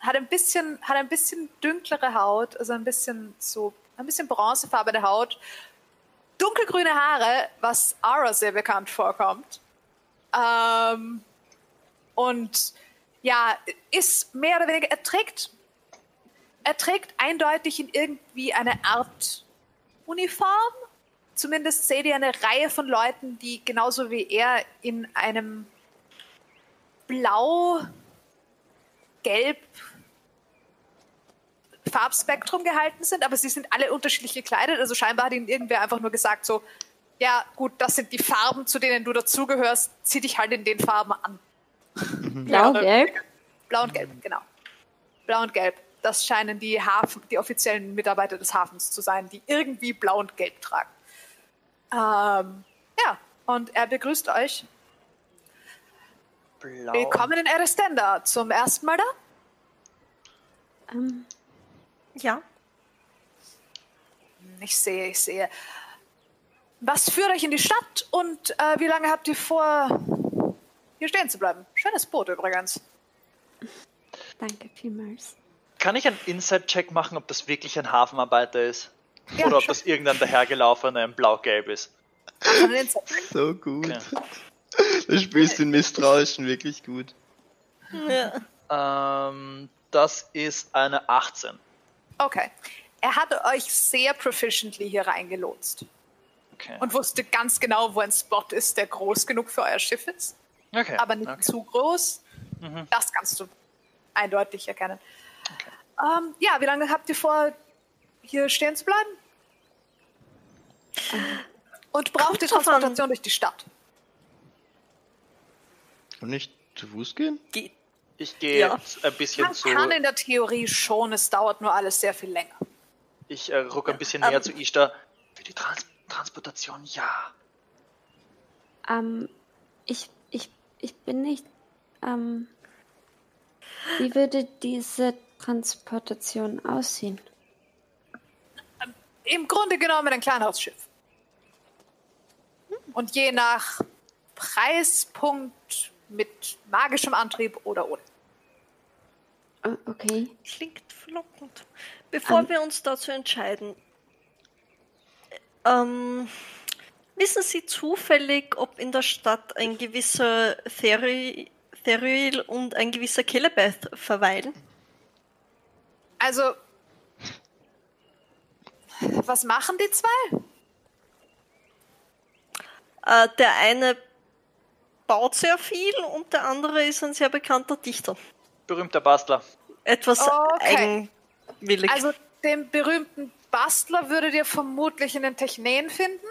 hat ein bisschen, hat ein bisschen dünklere Haut, also ein bisschen so, ein bisschen bronzefarbene Haut, dunkelgrüne Haare, was Ara sehr bekannt vorkommt. Ähm, und ja, ist mehr oder weniger, er trägt, er trägt eindeutig in irgendwie eine Art Uniform. Zumindest seht ihr eine Reihe von Leuten, die genauso wie er in einem blau, gelb Farbspektrum gehalten sind, aber sie sind alle unterschiedlich gekleidet. Also scheinbar hat ihnen irgendwer einfach nur gesagt, so, ja, gut, das sind die Farben, zu denen du dazugehörst, zieh dich halt in den Farben an. Blau, gelb? Blau und gelb, genau. Blau und gelb. Das scheinen die Hafen, die offiziellen Mitarbeiter des Hafens zu sein, die irgendwie blau und gelb tragen. Ähm, ja, und er begrüßt euch. Blau. Willkommen in Erestenda. Zum ersten Mal da? Ähm, Ja. Ich sehe, ich sehe. Was führt euch in die Stadt und äh, wie lange habt ihr vor, hier stehen zu bleiben? Schönes Boot übrigens. danke vielmals. Kann ich einen Inside-Check machen, ob das wirklich ein Hafenarbeiter ist? Ja, Oder ob schon. das irgendein dahergelaufener in blau-gelb ist? So gut. Okay. Du spielst den Misstrauischen wirklich gut. ja. Ähm, das ist eine 18. Okay. Er hat euch sehr proficiently hier reingelotst Okay. und wusste ganz genau, wo ein Spot ist, der groß genug für euer Schiff ist, okay. aber nicht okay. zu groß. Mhm. Das kannst du eindeutig erkennen. Ähm, ja, wie lange habt ihr vor, hier stehen zu bleiben? Und braucht ihr. Transportation durch die Stadt? Und nicht zu Fuß gehen? Geht. Ich gehe Ja. ein bisschen Man zu. kann in der Theorie schon, es dauert nur alles sehr viel länger. Ich äh, ruck ein bisschen Ähm. näher zu Ishtar. Für die Trans Transportation, ja. Ähm, ich, ich, ich bin nicht. Ähm, wie würde diese Transportation aussehen? Im Grunde genommen ein Kleinhausschiff. Und je nach Preispunkt mit magischem Antrieb oder ohne. Oh, okay. Klingt verlockend. Bevor Ähm. wir uns dazu entscheiden, ähm, wissen Sie zufällig, ob in der Stadt ein gewisser Theriel und ein gewisser Kelebeth verweilen? Also, was machen die zwei? Äh, der eine baut sehr viel und der andere ist ein sehr bekannter Dichter. Berühmter Bastler. Etwas Okay. eigenwillig. Also, den berühmten Bastler würdet ihr vermutlich in den Techneen finden.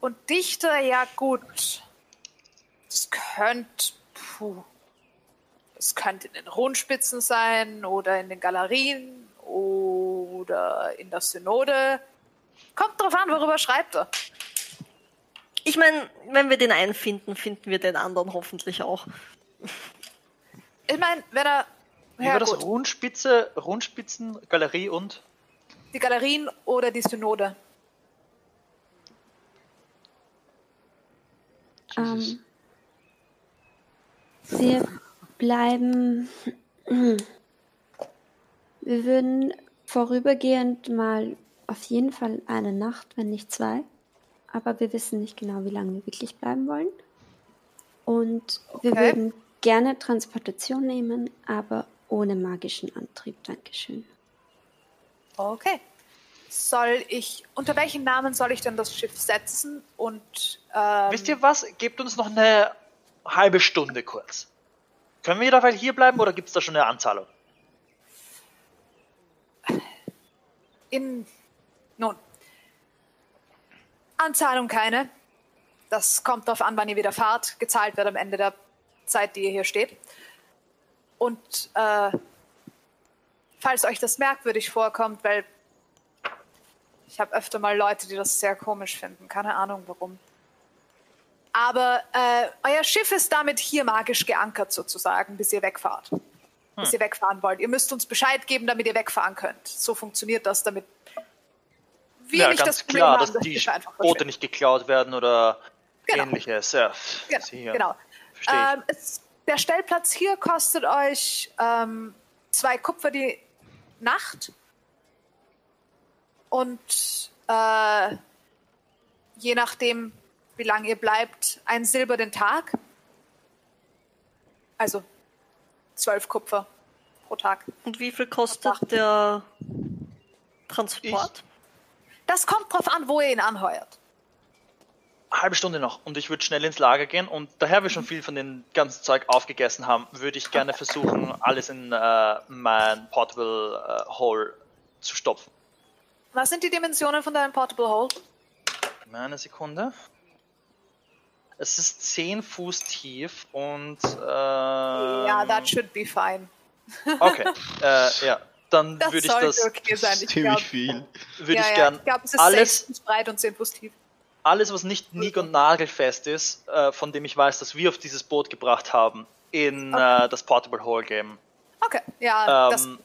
Und Dichter, ja gut. Das könnte, puh. Das könnte in den Rundspitzen sein oder in den Galerien oder in der Synode. Kommt drauf an, worüber schreibt er. Ich meine, wenn wir den einen finden, finden wir den anderen hoffentlich auch. Ich meine, wenn er. Wie Ja, war das? gut. Rundspitze, Rundspitzen, Galerie und? Die Galerien oder die Synode. Jesus. Ähm, wir bleiben. Wir würden vorübergehend mal auf jeden Fall eine Nacht, wenn nicht zwei. Aber wir wissen nicht genau, wie lange wir wirklich bleiben wollen. Und wir Okay. würden gerne Transportation nehmen, aber ohne magischen Antrieb. Dankeschön. Okay. Soll ich. Unter welchen Namen soll ich denn das Schiff setzen? Und. Ähm, Wisst ihr was? Gebt uns noch eine halbe Stunde kurz. Können wir dabei hier bleiben oder gibt es da schon eine Anzahlung? In. Nun. Anzahlung keine. Das kommt darauf an, wann ihr wieder fahrt. Gezahlt wird am Ende der Zeit, die ihr hier steht. Und äh, falls euch das merkwürdig vorkommt, weil ich habe öfter mal Leute, die das sehr komisch finden. Keine Ahnung warum. Aber äh, euer Schiff ist damit hier magisch geankert sozusagen, bis ihr wegfahrt. Bis ihr wegfahren wollt. Ihr müsst uns Bescheid geben, damit ihr wegfahren könnt. So funktioniert das, damit wir ja, nicht ganz das Problem klar, haben, dass das die Boote nicht geklaut werden oder Genau. ähnliches. Ja, Genau, genau. Ähm, es, der Stellplatz hier kostet euch ähm, zwei Kupfer die Nacht und äh, je nachdem, wie lange ihr bleibt, ein Silber den Tag. Also zwölf Kupfer pro Tag. Und wie viel kostet der Transport? Das kommt drauf an, wo ihr ihn anheuert. halbe Stunde noch und ich würde schnell ins Lager gehen und daher wir schon viel von dem ganzen Zeug aufgegessen haben, würde ich gerne versuchen, alles in äh, mein Portable äh, Hole zu stopfen. Was sind die Dimensionen von deinem Portable Hole? Eine Sekunde. Es ist 10 Fuß tief und äh, ja, that should be fine. okay, äh, ja, dann Das würde ich das okay sein. Ich Ziemlich glaub- viel. würde ja, ich ja, gern ich glaube, es ist alles 6 Fuß breit und 10 Fuß tief. alles, was nicht nied- und nagelfest ist, äh, von dem ich weiß, dass wir auf dieses Boot gebracht haben, in äh, das Portable Hole geben. Okay, ja, das Ähm,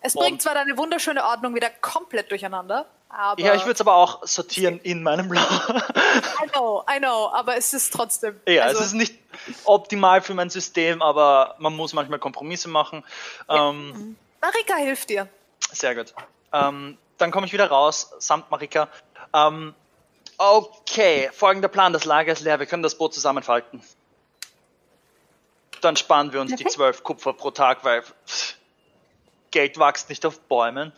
Es bringt zwar deine wunderschöne Ordnung wieder komplett durcheinander, aber. Ja, ich würde es aber auch sortieren in meinem Lager. I know, I know, aber es ist trotzdem. ja, also, es ist nicht optimal für mein System, aber man muss manchmal Kompromisse machen. Ähm, Marika hilft dir. Sehr gut. Ähm, dann komme ich wieder raus, samt Marika. Ähm, okay, folgender Plan, das Lager ist leer, wir können das Boot zusammenfalten. Dann sparen wir uns die Perfekt. 12 Kupfer pro Tag, weil pff, Geld wächst nicht auf Bäumen.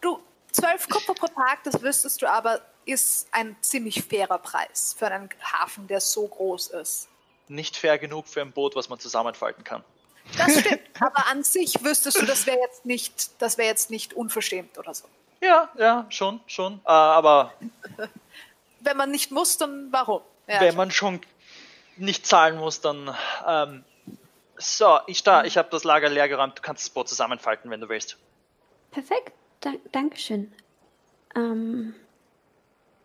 Du, 12 Kupfer pro Tag, das wüsstest du aber, ist ein ziemlich fairer Preis für einen Hafen, der so groß ist. Nicht fair genug für ein Boot, was man zusammenfalten kann. Das stimmt, aber an sich wüsstest du, das wäre jetzt nicht, das wäre jetzt nicht unverschämt oder so. Ja, ja, schon, schon. Äh, aber Wenn man nicht muss, dann warum? Ja, wenn man schon nicht zahlen muss, dann. Ähm, so, ich da, ich habe das Lager leer geräumt. Du kannst das Boot zusammenfalten, wenn du willst. Perfekt, da, Dankeschön. Ähm,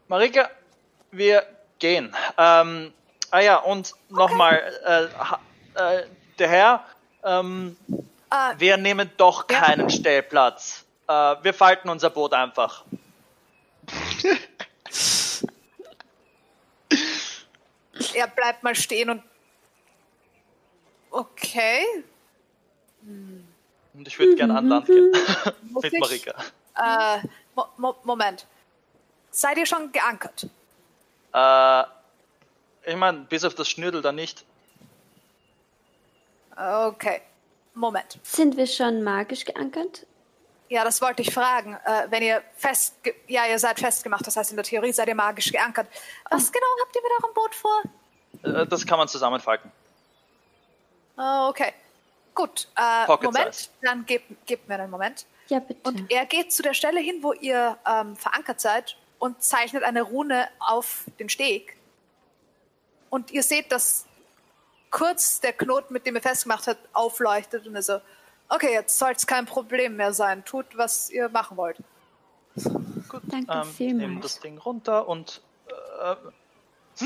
Marika, wir gehen. Ähm, ah ja, und nochmal, äh, äh, der Herr, ähm, Ah. wir nehmen doch Ja. keinen Stellplatz. Äh, wir falten unser Boot einfach. er bleibt mal stehen und. Okay. Und ich würde gerne an Land gehen. Muss Mit ich- Marika. Äh, Mo Mo Moment. Seid ihr schon geankert? Äh, ich meine, bis auf das Schnürdel da nicht. Okay. Moment. sind wir schon magisch geankert? Ja, das wollte ich fragen. Äh, wenn ihr fest, ja, ihr seid festgemacht, das heißt in der Theorie seid ihr magisch geankert. Was genau habt ihr mit eurem Boot vor? Äh, das kann man zusammenfalten. Oh, okay. Gut. Äh, Pocket Moment. size. Dann gebt, gebt mir einen Moment. Ja, bitte. Und er geht zu der Stelle hin, wo ihr ähm, verankert seid und zeichnet eine Rune auf den Steg. Und ihr seht, dass kurz der Knoten, mit dem ihr festgemacht habt, aufleuchtet und er so, okay, jetzt soll es kein Problem mehr sein. Tut, was ihr machen wollt. Gut, Danke ähm, vielmals. das Ding runter und. Äh,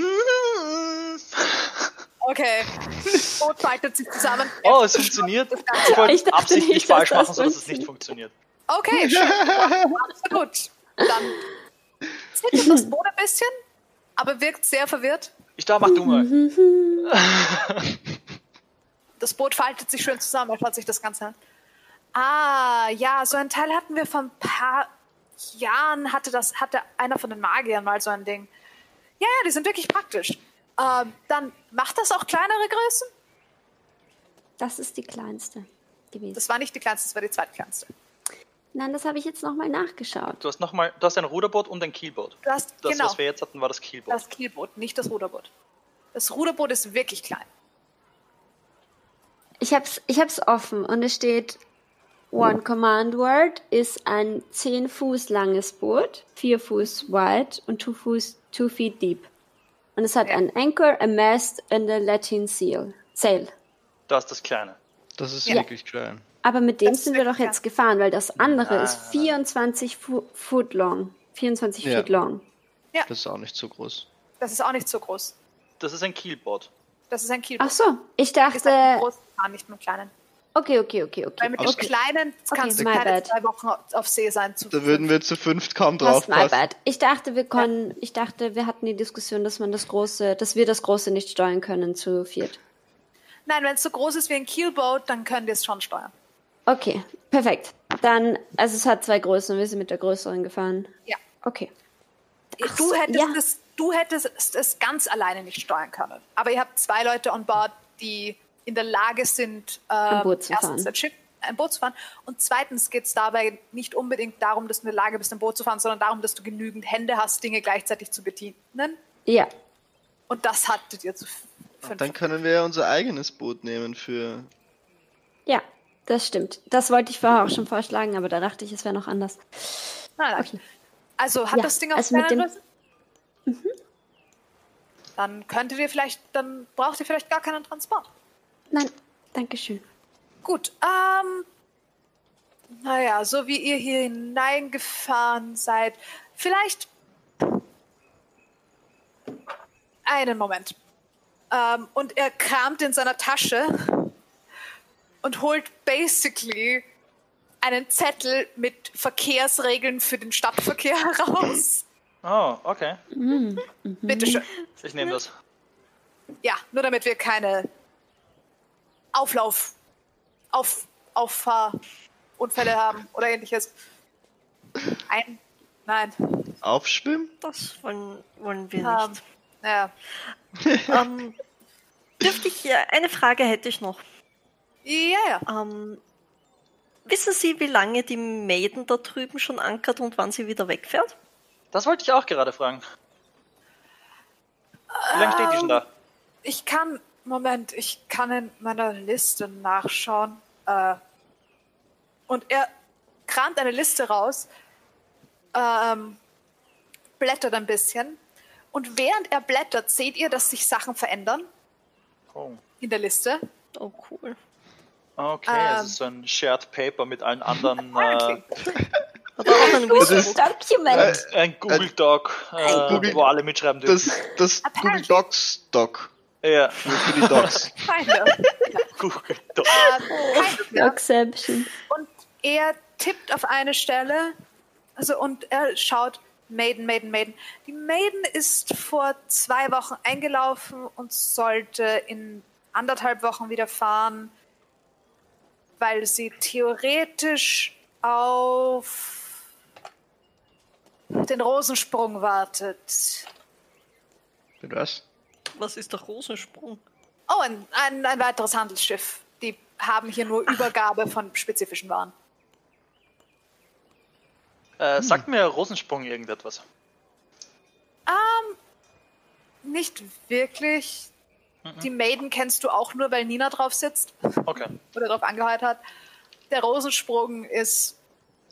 Okay. Boot faltet sich zusammen. oh, es funktioniert. Das Ich wollte Ich absichtlich nicht, falsch das machen, sodass es nicht funktioniert. funktioniert. Okay, schön. Absolut. Dann zittert das Boot ein bisschen, aber wirkt sehr verwirrt. Ich da, mach du mal. Das Boot faltet sich schön zusammen, er schaut sich das Ganze an. Ah, ja, so ein Teil hatten wir vor ein paar Jahren, hatte das, hatte einer von den Magiern mal so ein Ding. Ja, ja, die sind wirklich praktisch. Ähm, dann macht das auch kleinere Größen? Das ist die kleinste gewesen. Das war nicht die kleinste, das war die zweitkleinste. Nein, das habe ich jetzt nochmal nachgeschaut. Du hast noch mal, du hast ein Ruderboot und ein Kielboot. Du hast, Das, genau, was wir jetzt hatten, war das Kielboot. das Kielboot, nicht das Ruderboot. Das Ruderboot ist wirklich klein. Ich hab's, ich hab's offen und es steht One Command Word ist ein 10 Fuß langes Boot, 4 Fuß wide und 2 Fuß 2 feet deep. Und es hat Ja. ein Anchor, a mast and a Latin seal. Sail. Das ist das Kleine. Das ist Ja. wirklich klein. Aber mit dem sind wir ist- doch jetzt gefahren, weil das andere Nein, ist nein, 24 Fu Foot long. 24 Ja. Feet long. Das ist auch nicht so groß. Das ist auch nicht so groß. Das ist ein Kielboot. Das ist ein Kiel. Ach so, ich Ist halt ein dachte. großen Fahren, nicht mit einem kleinen. Okay, okay, okay, Weil okay. mit Okay. dem kleinen kannst Okay, du keine bad. zwei Wochen auf See sein. Zu Da würden wir zu fünft kaum draufpassen. bad. Ich dachte, wir können, ich dachte, wir hatten die Diskussion, dass man das große, dass wir das große nicht steuern können zu viert. Nein, wenn es so groß ist wie ein Keelboat, dann können wir es schon steuern. Okay, perfekt. Dann, also es hat zwei Größen und wir sind mit der größeren gefahren. Ja. Okay. Ach du hättest, ja. es, du hättest es- ganz alleine nicht steuern können. Aber ihr habt zwei Leute on board, die in der Lage sind, ähm, Boot zu erstens fahren. ein, Schiff, ein Boot zu fahren und zweitens geht es dabei nicht unbedingt darum, dass du in der Lage bist, ein Boot zu fahren, sondern darum, dass du genügend Hände hast, Dinge gleichzeitig zu bedienen. Ja, Und das hattet ihr zu fünf. Dann können wir unser eigenes Boot nehmen für. ja, das stimmt. Das wollte ich vorher auch schon vorschlagen, aber da dachte ich, es wäre noch anders. Nein, nein. Okay. Also hat Ja, das Ding auch also kleine dem- Größe? Dann könntet ihr vielleicht, dann braucht ihr vielleicht gar keinen Transport. Nein, Dankeschön. Gut, ähm, naja, so wie ihr hier hineingefahren seid, vielleicht einen Moment. Ähm, und er kramt in seiner Tasche und holt basically einen Zettel mit Verkehrsregeln für den Stadtverkehr heraus. Oh, okay. Bitteschön. Ich nehme das. Ja, nur damit wir keine Auflauf, auf, Auffahrunfälle haben oder ähnliches. Ein, nein. Aufschwimmen? Das wollen, wollen wir Ähm, nicht. ja. Ähm, dürfte ich, äh, eine Frage hätte ich noch. Ja, ja. Ähm, wissen Sie, wie lange die Maiden da drüben schon ankert und wann sie wieder wegfährt? Das wollte ich auch gerade fragen. Wie lange steht die schon da? Ich kann, Moment, ich kann in meiner Liste nachschauen. Äh, und er kramt eine Liste raus, ähm, blättert ein bisschen. Und während er blättert, seht ihr, dass sich Sachen verändern Oh. in der Liste. Oh, cool. Okay, Ähm. es ist so ein Shared Paper mit allen anderen. Äh, Apparently. Hat er auch Whistle? ist- Document. ein Google Doc, äh, Google- wo alle mitschreiben dürfen. Das, das Google Docs Doc. ja, für die Docs. Google Doc. Ähm, keine. Exception. Und er tippt auf eine Stelle, also und er schaut Maiden, Maiden, Maiden. Die Maiden ist vor zwei Wochen eingelaufen und sollte in anderthalb Wochen wieder fahren, weil sie theoretisch auf den Rosensprung wartet. Was? Was ist der Rosensprung? Oh, ein, ein, ein weiteres Handelsschiff. Die haben hier nur Übergabe von spezifischen Waren. Äh, sagt mir Rosensprung irgendetwas? Ähm, nicht wirklich. Die Maiden kennst du auch nur, weil Nina drauf sitzt Okay. oder drauf angeheuert hat. Der Rosensprung ist,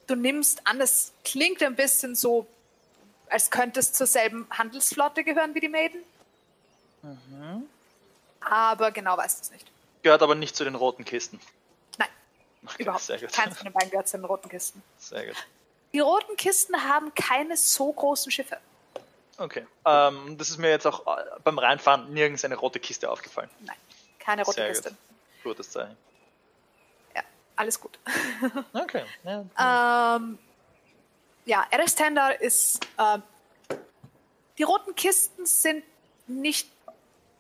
du nimmst an, es klingt ein bisschen so, als könnte es zur selben Handelsflotte gehören wie die Maiden. Aber genau weißt du es nicht. Gehört aber nicht zu den roten Kisten. Nein, Okay, überhaupt sehr gut. Keins von den beiden gehört zu den roten Kisten. Sehr gut. Die roten Kisten haben keine so großen Schiffe. Okay. Ähm, das ist mir jetzt auch äh, beim Reinfahren nirgends eine rote Kiste aufgefallen. Nein, keine rote Sehr Kiste. gut. Gutes Zeichen. Ja, alles gut. Okay. Ja. Ähm, ja, RS Tender ist. ähm, die roten Kisten sind nicht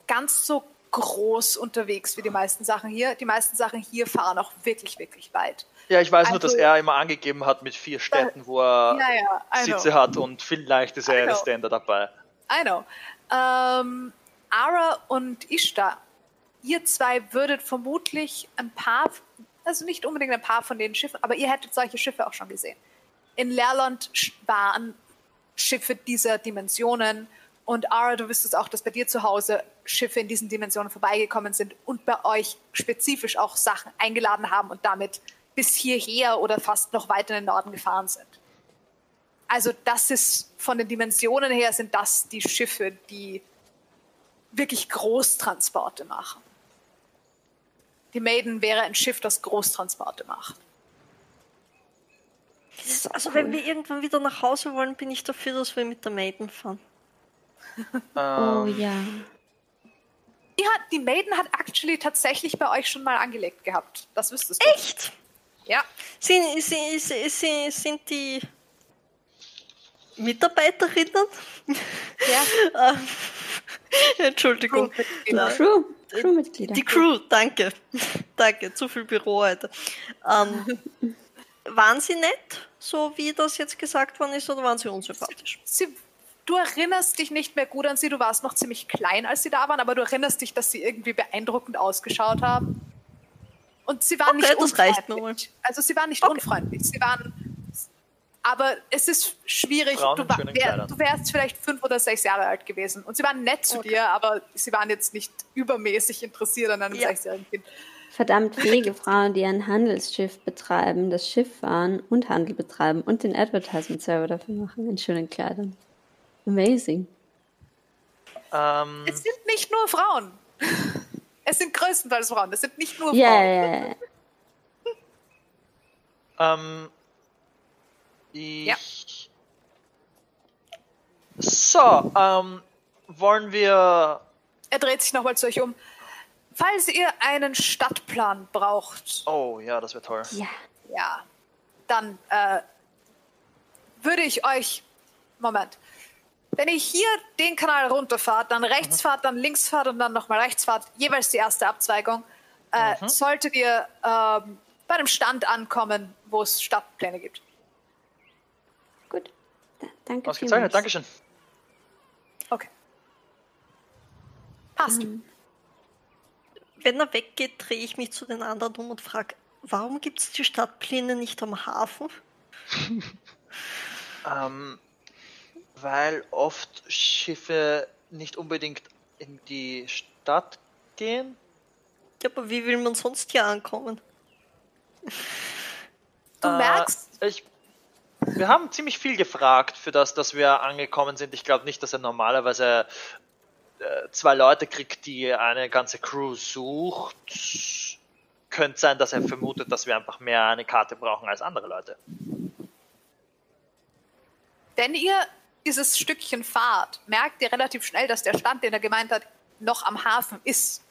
ganz so groß unterwegs wie die meisten Sachen hier. Die meisten Sachen hier fahren auch wirklich, wirklich weit. Ja, ich weiß nur, dass also- er immer angegeben hat mit vier Städten, wo er Ja, ja. Sitze hat und vielleicht ist er der Ständer dabei. I know. Ähm, Ara und Ishtar, ihr zwei würdet vermutlich ein paar, also nicht unbedingt ein paar von den Schiffen, aber ihr hättet solche Schiffe auch schon gesehen. In Leerland sch- waren Schiffe dieser Dimensionen und Ara, du wüsstest auch, dass bei dir zu Hause Schiffe in diesen Dimensionen vorbeigekommen sind und bei euch spezifisch auch Sachen eingeladen haben und damit bis hierher oder fast noch weiter in den Norden gefahren sind. Also das ist von den Dimensionen her sind das die Schiffe, die wirklich Großtransporte machen. die Maiden wäre ein Schiff, das Großtransporte macht. Ist Also cool. wenn wir irgendwann wieder nach Hause wollen, bin ich dafür, dass wir mit der Maiden fahren. Oh Ähm, ja. Die, hat, die Maiden hat actually tatsächlich bei euch schon mal angelegt gehabt. Das wüsstest du. Echt? Ja. Sind, sind, sind, sind die Mitarbeiterinnen? ja. Ähm, Entschuldigung. Crewmitglieder. Crew, Crewmitglieder. Die Crew, danke. danke, zu viel Büro heute. Ähm, waren sie nett, so wie das jetzt gesagt worden ist, oder waren sie unsympathisch? Sie, du erinnerst dich nicht mehr gut an sie. Du warst noch ziemlich klein, als sie da waren, aber du erinnerst dich, dass sie irgendwie beeindruckend ausgeschaut haben. Und sie waren Okay, nicht unfreundlich. Also sie waren nicht Okay. unfreundlich. Sie waren. Aber es ist schwierig. Du, war, wär, du wärst vielleicht fünf oder sechs Jahre alt gewesen. Und sie waren nett zu Okay. dir, aber sie waren jetzt nicht übermäßig interessiert an einem Ja. sechsjährigen Kind. Verdammt fähige Frauen, die ein Handelsschiff betreiben, das Schiff fahren und Handel betreiben und den Advertisement-Server dafür machen in schönen Kleidern. Amazing. ähm, Es sind nicht nur Frauen. Es sind größtenteils Frauen. Es sind nicht nur Ja, Frauen. ja, ja. Ähm, ich. Ja. So, ähm, wollen wir. Er dreht sich nochmal zu euch um. Falls ihr einen Stadtplan braucht, Oh, ja, das wäre toll. Ja. ja, dann äh, würde ich euch. Moment. Wenn ihr hier den Kanal runterfahrt, dann rechts fahrt, dann links fahrt und dann nochmal rechts fahrt, jeweils die erste Abzweigung, äh, solltet ihr ähm, bei einem Stand ankommen, wo es Stadtpläne gibt. Gut. Da, danke Ausgezeichnet, vielmals. Dankeschön. Okay. Passt. Wenn er weggeht, drehe ich mich zu den anderen um und frage, warum gibt es die Stadtpläne nicht am Hafen? Ähm, weil oft Schiffe nicht unbedingt in die Stadt gehen. Ja, aber wie will man sonst hier ankommen? Du Äh, merkst, Ich, wir haben ziemlich viel gefragt für das, dass wir angekommen sind. Ich glaube nicht, dass er normalerweise äh, zwei Leute kriegt, die eine ganze Crew sucht. Könnte sein, dass er vermutet, dass wir einfach mehr eine Karte brauchen als andere Leute. Wenn ihr dieses Stückchen fahrt, merkt ihr relativ schnell, dass der Stand, den er gemeint hat, noch am Hafen ist.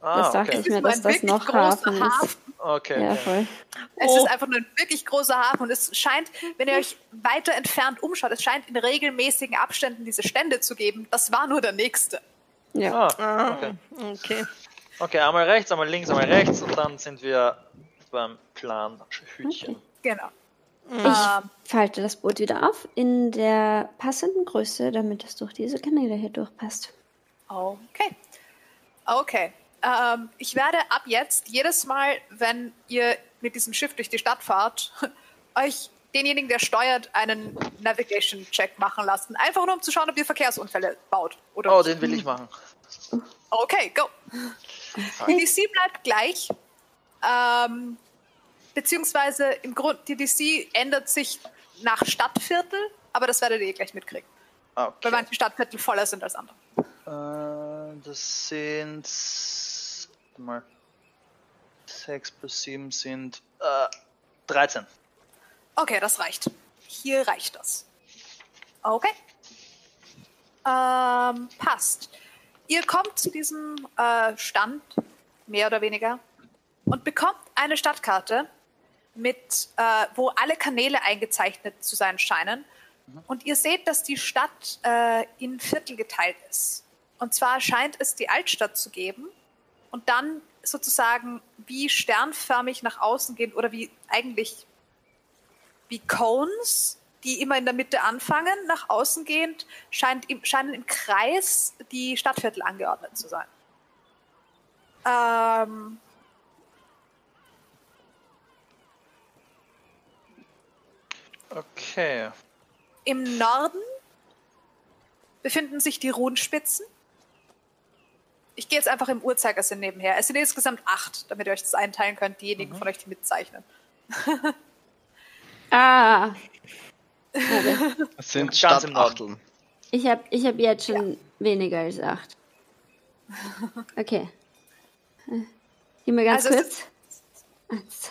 Ah, Das dachte okay. ich mir, Es dass ist ein das wirklich noch großer Hafen ist. Hafen. Okay, Ja, okay. voll. Es Oh. ist einfach nur ein wirklich großer Hafen und es scheint, wenn ihr euch weiter entfernt umschaut, es scheint in regelmäßigen Abständen diese Stände zu geben. Das war nur der nächste. Ja. Ah, Ah, okay. okay. okay, einmal rechts, einmal links, einmal rechts und dann sind wir beim Plan Hütchen. Genau. Ich Ähm, falte das Boot wieder auf in der passenden Größe, damit es durch diese Kanäle hier durchpasst. Okay. Okay. Ähm, ich werde ab jetzt jedes Mal, wenn ihr mit diesem Schiff durch die Stadt fahrt, euch denjenigen, der steuert, einen Navigation-Check machen lassen. Einfach nur, um zu schauen, ob ihr Verkehrsunfälle baut. Oder Oh, nicht. den will ich machen. Okay, go. Die DC bleibt gleich. Ähm, beziehungsweise im Grund, die DC ändert sich nach Stadtviertel, aber das werdet ihr gleich mitkriegen. Weil Okay. manche Stadtviertel voller sind als andere. Äh, das sind. warte Mal. 6 plus 7 sind. Äh, 13. Okay, das reicht. Hier reicht das. Okay. Ähm, passt. Ihr kommt zu diesem äh, Stand, mehr oder weniger, und bekommt eine Stadtkarte, mit, äh, wo alle Kanäle eingezeichnet zu sein scheinen. Und ihr seht, dass die Stadt äh, in Viertel geteilt ist. Und zwar scheint es die Altstadt zu geben und dann sozusagen wie sternförmig nach außen gehen oder wie eigentlich wie Cones, die immer in der Mitte anfangen, nach außen gehend, scheint im, scheinen im Kreis die Stadtviertel angeordnet zu sein. Ähm, Okay. Im Norden befinden sich die Runenspitzen. Ich gehe jetzt einfach im Uhrzeigersinn nebenher. Es sind insgesamt acht, damit ihr euch das einteilen könnt, diejenigen von euch, die mitzeichnen. Ah, Das sind Ganz im Norden. Stadtachteln. ich habe ich hab jetzt schon weniger als acht. Okay. Gib mir ganz Also es kurz.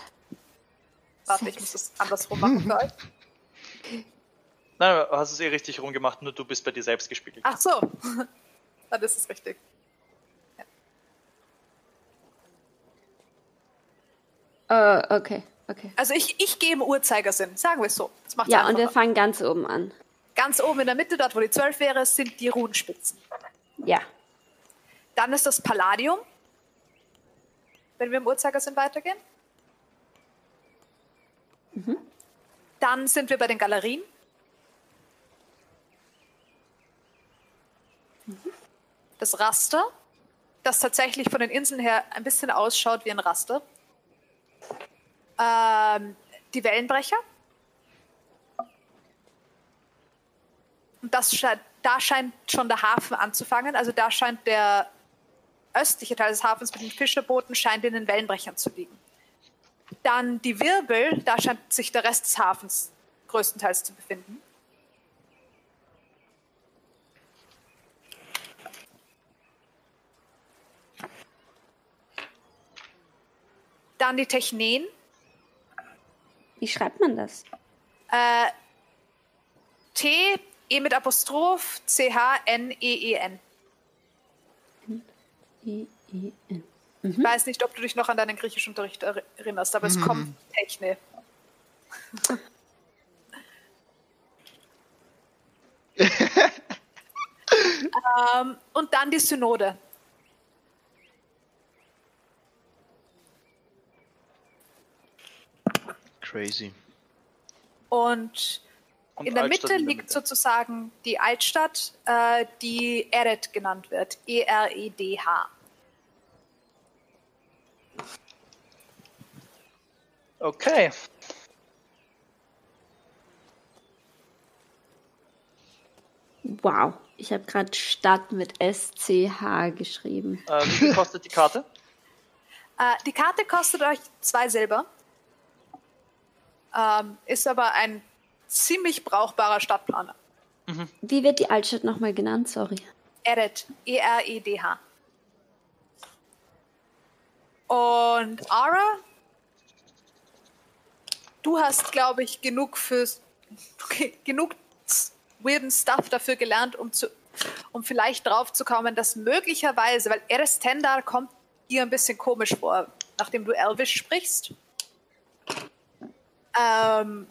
Warte, ich muss das andersrum machen für euch. Nein, du hast es eh richtig rumgemacht, nur du bist bei dir selbst gespiegelt. Ach so. Dann ist es richtig. Äh, okay, okay. Also ich, ich gehe im Uhrzeigersinn, sagen wir es so. Das macht's Ja, und wir fangen ganz oben an. Ganz oben in der Mitte, dort wo die 12 wäre, sind die Runenspitzen. Ja. Dann ist das Palladium. Wenn wir im Uhrzeigersinn weitergehen. Dann sind wir bei den Galerien. Das Raster, das tatsächlich von den Inseln her ein bisschen ausschaut wie ein Raster. Ähm, die Wellenbrecher. Und das da scheint schon der Hafen anzufangen. Also da scheint der östliche Teil des Hafens mit den Fischerbooten scheint in den Wellenbrechern zu liegen. Dann die Wirbel, da scheint sich der Rest des Hafens größtenteils zu befinden. Dann die Techneen, Wie schreibt man das? äh, T, E mit Apostroph, C, H, N, E, E, N. Ich weiß nicht, ob du dich noch an deinen Griechischunterricht erri- erinnerst, aber es kommt Techne. ähm, und dann die Synode. Crazy. Und Und in der Altstadt Mitte in der liegt Mitte. sozusagen die Altstadt, äh, die Eret genannt wird. E-R-E-D-H. Okay. Wow. Ich habe gerade Stadt mit S-C-H geschrieben. Äh, wie viel kostet die Karte? Äh, die Karte kostet euch zwei Silber. Ähm, ist aber ein ziemlich brauchbarer Stadtplaner. Wie wird die Altstadt nochmal genannt? Sorry. Eret. E-R-E-D-H. Und Ara, du hast, glaube ich, genug fürs okay, genug weirden Stuff dafür gelernt, um zu um vielleicht drauf zu kommen, dass möglicherweise, weil Erestendar kommt dir ein bisschen komisch vor, nachdem du Elvish sprichst, ähm,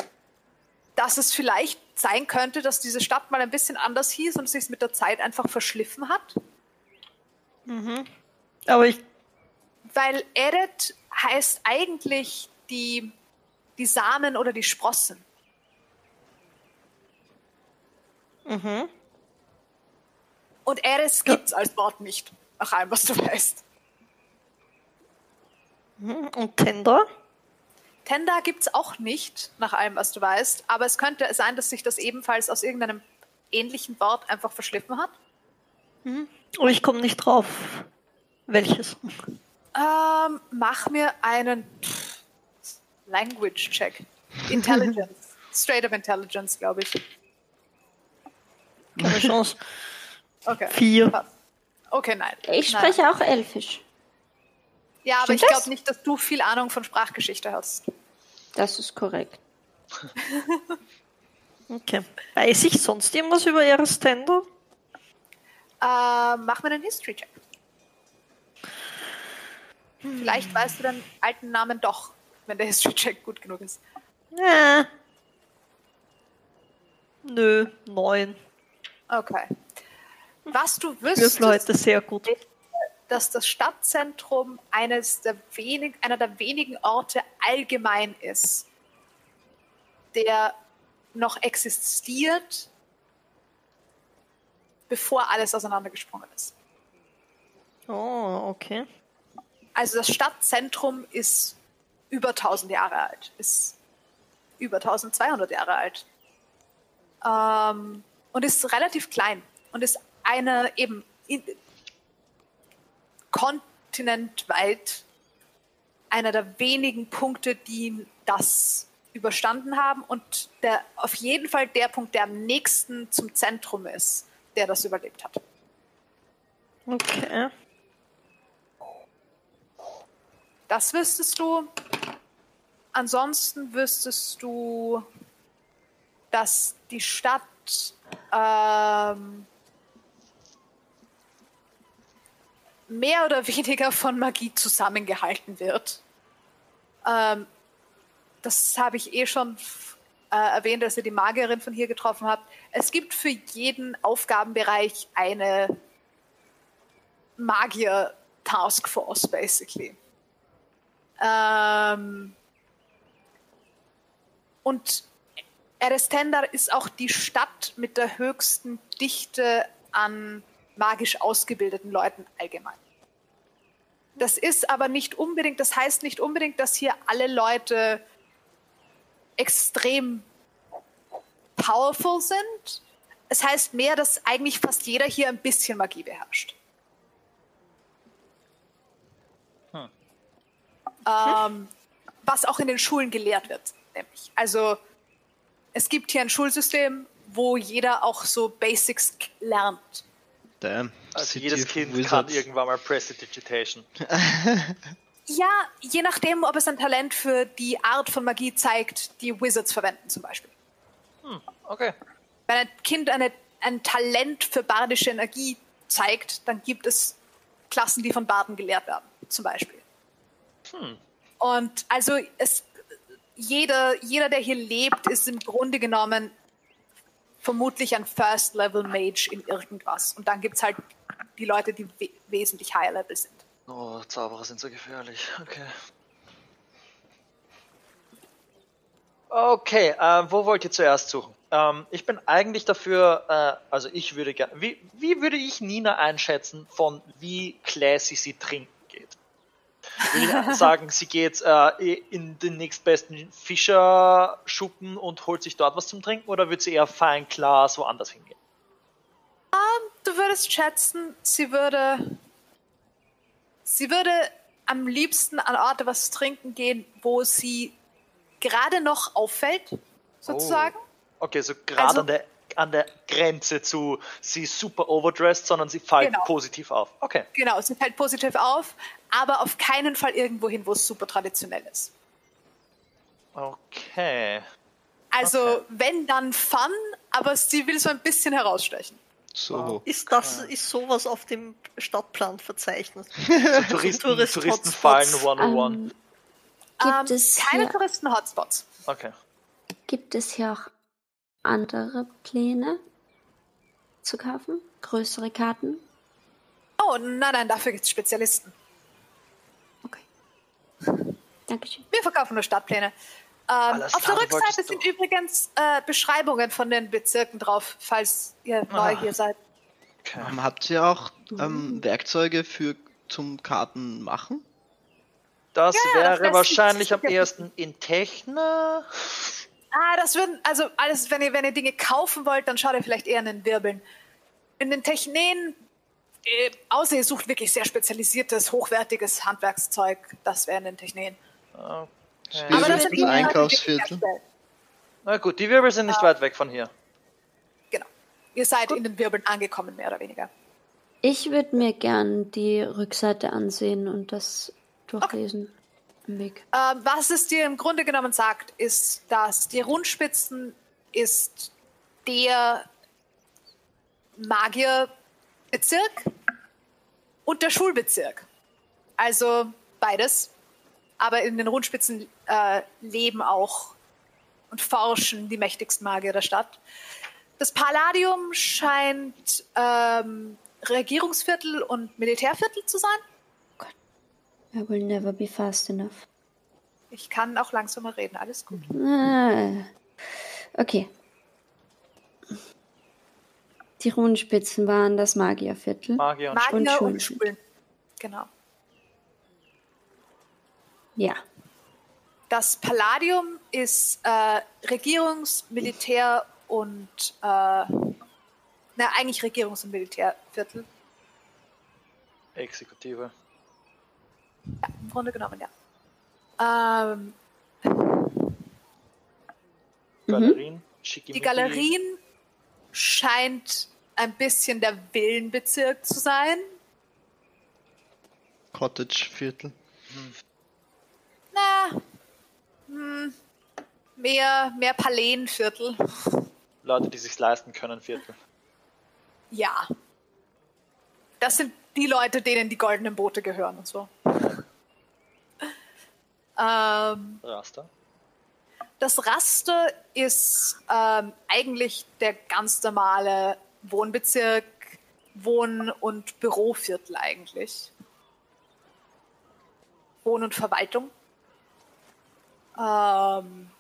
dass es vielleicht sein könnte, dass diese Stadt mal ein bisschen anders hieß und sich mit der Zeit einfach verschliffen hat. Aber ich, Weil Eret heißt eigentlich die, die Samen oder die Sprossen. Und Eres gibt's als Wort nicht, nach allem, was du weißt. und Tender? Tenda gibt's auch nicht, nach allem, was du weißt. Aber es könnte sein, dass sich das ebenfalls aus irgendeinem ähnlichen Wort einfach verschliffen hat. Oh, ich komme nicht drauf. Welches? Ähm, mach mir einen pff, Language-Check. Intelligence. Straight up Intelligence, glaube ich. Keine Chance. Okay. Vier. Passt. Okay, nein. Ich Nein. spreche auch Elfisch. Ja, aber Stimmt ich glaube das? nicht, dass du viel Ahnung von Sprachgeschichte hast. Das ist korrekt. Okay. Weiß ich sonst irgendwas über Eris Tender? Äh, mach mir einen History-Check. Vielleicht weißt du den alten Namen doch, wenn der History-Check gut genug ist. Äh. Nö, neun. Okay. Was du wüsstest, heute sehr gut. dass das Stadtzentrum eines der wenig, einer der wenigen Orte allgemein ist, der noch existiert, bevor alles auseinandergesprungen ist. Oh, okay. Also das Stadtzentrum ist über 1000 Jahre alt, ist über 1200 Jahre alt ähm, und ist relativ klein und ist eine eben in, kontinentweit einer der wenigen Punkte, die das überstanden haben und der auf jeden Fall der Punkt, der am nächsten zum Zentrum ist, der das überlebt hat. Okay. Das wüsstest du. Ansonsten wüsstest du, dass die Stadt ähm, mehr oder weniger von Magie zusammengehalten wird. Ähm, das habe ich eh schon äh, erwähnt, dass ihr die Magierin von hier getroffen habt. Es gibt für jeden Aufgabenbereich eine Magier-Taskforce, basically. Ähm, und Erestendar ist auch die Stadt mit der höchsten Dichte an magisch ausgebildeten Leuten allgemein. Das ist aber nicht unbedingt, das heißt nicht unbedingt, dass hier alle Leute extrem powerful sind. Es heißt mehr, dass eigentlich fast jeder hier ein bisschen Magie beherrscht. Hm. Ähm, was auch in den Schulen gelehrt wird, nämlich. Also es gibt hier ein Schulsystem, wo jeder auch so Basics lernt. Damn. Also City jedes Kind kann Wizards. irgendwann mal Prestidigitation. Ja, je nachdem, ob es ein Talent für die Art von Magie zeigt, die Wizards verwenden zum Beispiel. Okay. Wenn ein Kind eine, ein Talent für bardische Energie zeigt, dann gibt es Klassen, die von Barden gelehrt werden, zum Beispiel. Und also es, jeder, jeder, der hier lebt, ist im Grunde genommen vermutlich ein First-Level-Mage in irgendwas. Und dann gibt es halt die Leute, die we wesentlich higher-level sind. Oh, Zauberer sind so gefährlich. Okay. Okay, äh, wo wollt ihr zuerst suchen? Ähm, ich bin eigentlich dafür, äh, also ich würde gerne, wie, wie würde ich Nina einschätzen, von wie classy sie trinken geht? Würde ich sagen, sie geht äh, in den nächstbesten Fischerschuppen und holt sich dort was zum Trinken oder würde sie eher fein Glas woanders hingehen? Du würdest schätzen, sie würde. Sie würde am liebsten an Orte was trinken gehen, wo sie gerade noch auffällt, sozusagen. Okay, so gerade Also- an, der, an der Grenze zu, sie ist super overdressed, sondern sie fällt Genau. positiv auf. Okay. Genau, sie fällt positiv auf, aber auf keinen Fall irgendwo hin, wo es super traditionell ist. Okay. Also, Okay. wenn dann Fun, aber sie will so ein bisschen herausstechen. So. Ist das ist sowas auf dem Stadtplan verzeichnet? Touristen, Tourist- Touristenfallen Hotspots. 101. Ähm, gibt, Ähm, es keine Touristen-Hotspots. Okay. gibt es hier auch andere Pläne zu kaufen? Größere Karten? Oh, nein, nein, dafür gibt es Spezialisten. Okay. Dankeschön. Wir verkaufen nur Stadtpläne. Ähm, auf der du Rückseite sind doch- übrigens äh, Beschreibungen von den Bezirken drauf, falls ihr neu Ah. hier seid. okay. Ähm, habt ihr auch ähm, Werkzeuge für zum Karten machen? Das Ja, das wäre sich wahrscheinlich am ersten in Techna. Ah, das würden, also alles, wenn ihr, wenn ihr Dinge kaufen wollt, dann schaut ihr vielleicht eher in den Wirbeln. In den Technen, äh, außer ihr sucht wirklich sehr spezialisiertes, hochwertiges Handwerkszeug, das wäre in den Technen. Okay. Aber das sind Einkaufsviertel? Na gut, die Wirbel sind nicht weit weg von hier. Genau. Ihr seid in den Wirbeln angekommen, mehr oder weniger. Ich würde mir gern die Rückseite ansehen und das durchlesen im Weg. Ähm, was es dir im Grunde genommen sagt, ist, dass die Rundspitzen ist der Magierbezirk und der Schulbezirk. Also beides. Aber in den Rundspitzen äh, leben auch und forschen die mächtigsten Magier der Stadt. Das Palladium scheint ähm, Regierungsviertel und Militärviertel zu sein. I will never be fast enough. Ich kann auch langsamer reden, alles gut. Ah, okay. Die Runenspitzen waren das Magierviertel. Magier und Magier und und Schulen. Schulen. Genau. Ja. Das Palladium ist äh, Regierungs-, Militär- und äh, na, eigentlich Regierungs- und Militärviertel. Exekutive. Ja, im Grunde genommen, ja. Ähm, Galerien. Schickimicki. die Galerien scheint ein bisschen der Villenbezirk zu sein. Cottage-Viertel. Na, hm, mehr, mehr Palänviertel. Leute, die sich's leisten können, Viertel. Ja. Das sind die Leute, denen die goldenen Boote gehören und so. Ähm, Raster. das Raster ist ähm, eigentlich der ganz normale Wohnbezirk, Wohn- und Büroviertel eigentlich. Wohn- und Verwaltung. Ähm,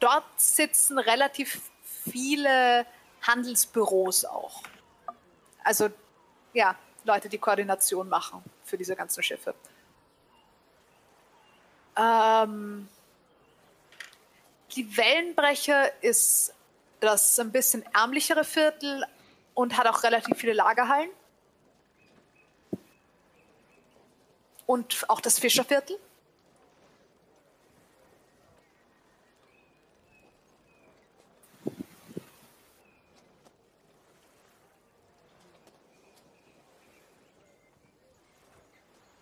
dort sitzen relativ viele Handelsbüros auch. Also ja, Leute, die Koordination machen für diese ganzen Schiffe. Ähm, die Wellenbrecher ist das ein bisschen ärmlichere Viertel und hat auch relativ viele Lagerhallen. Und auch das Fischerviertel.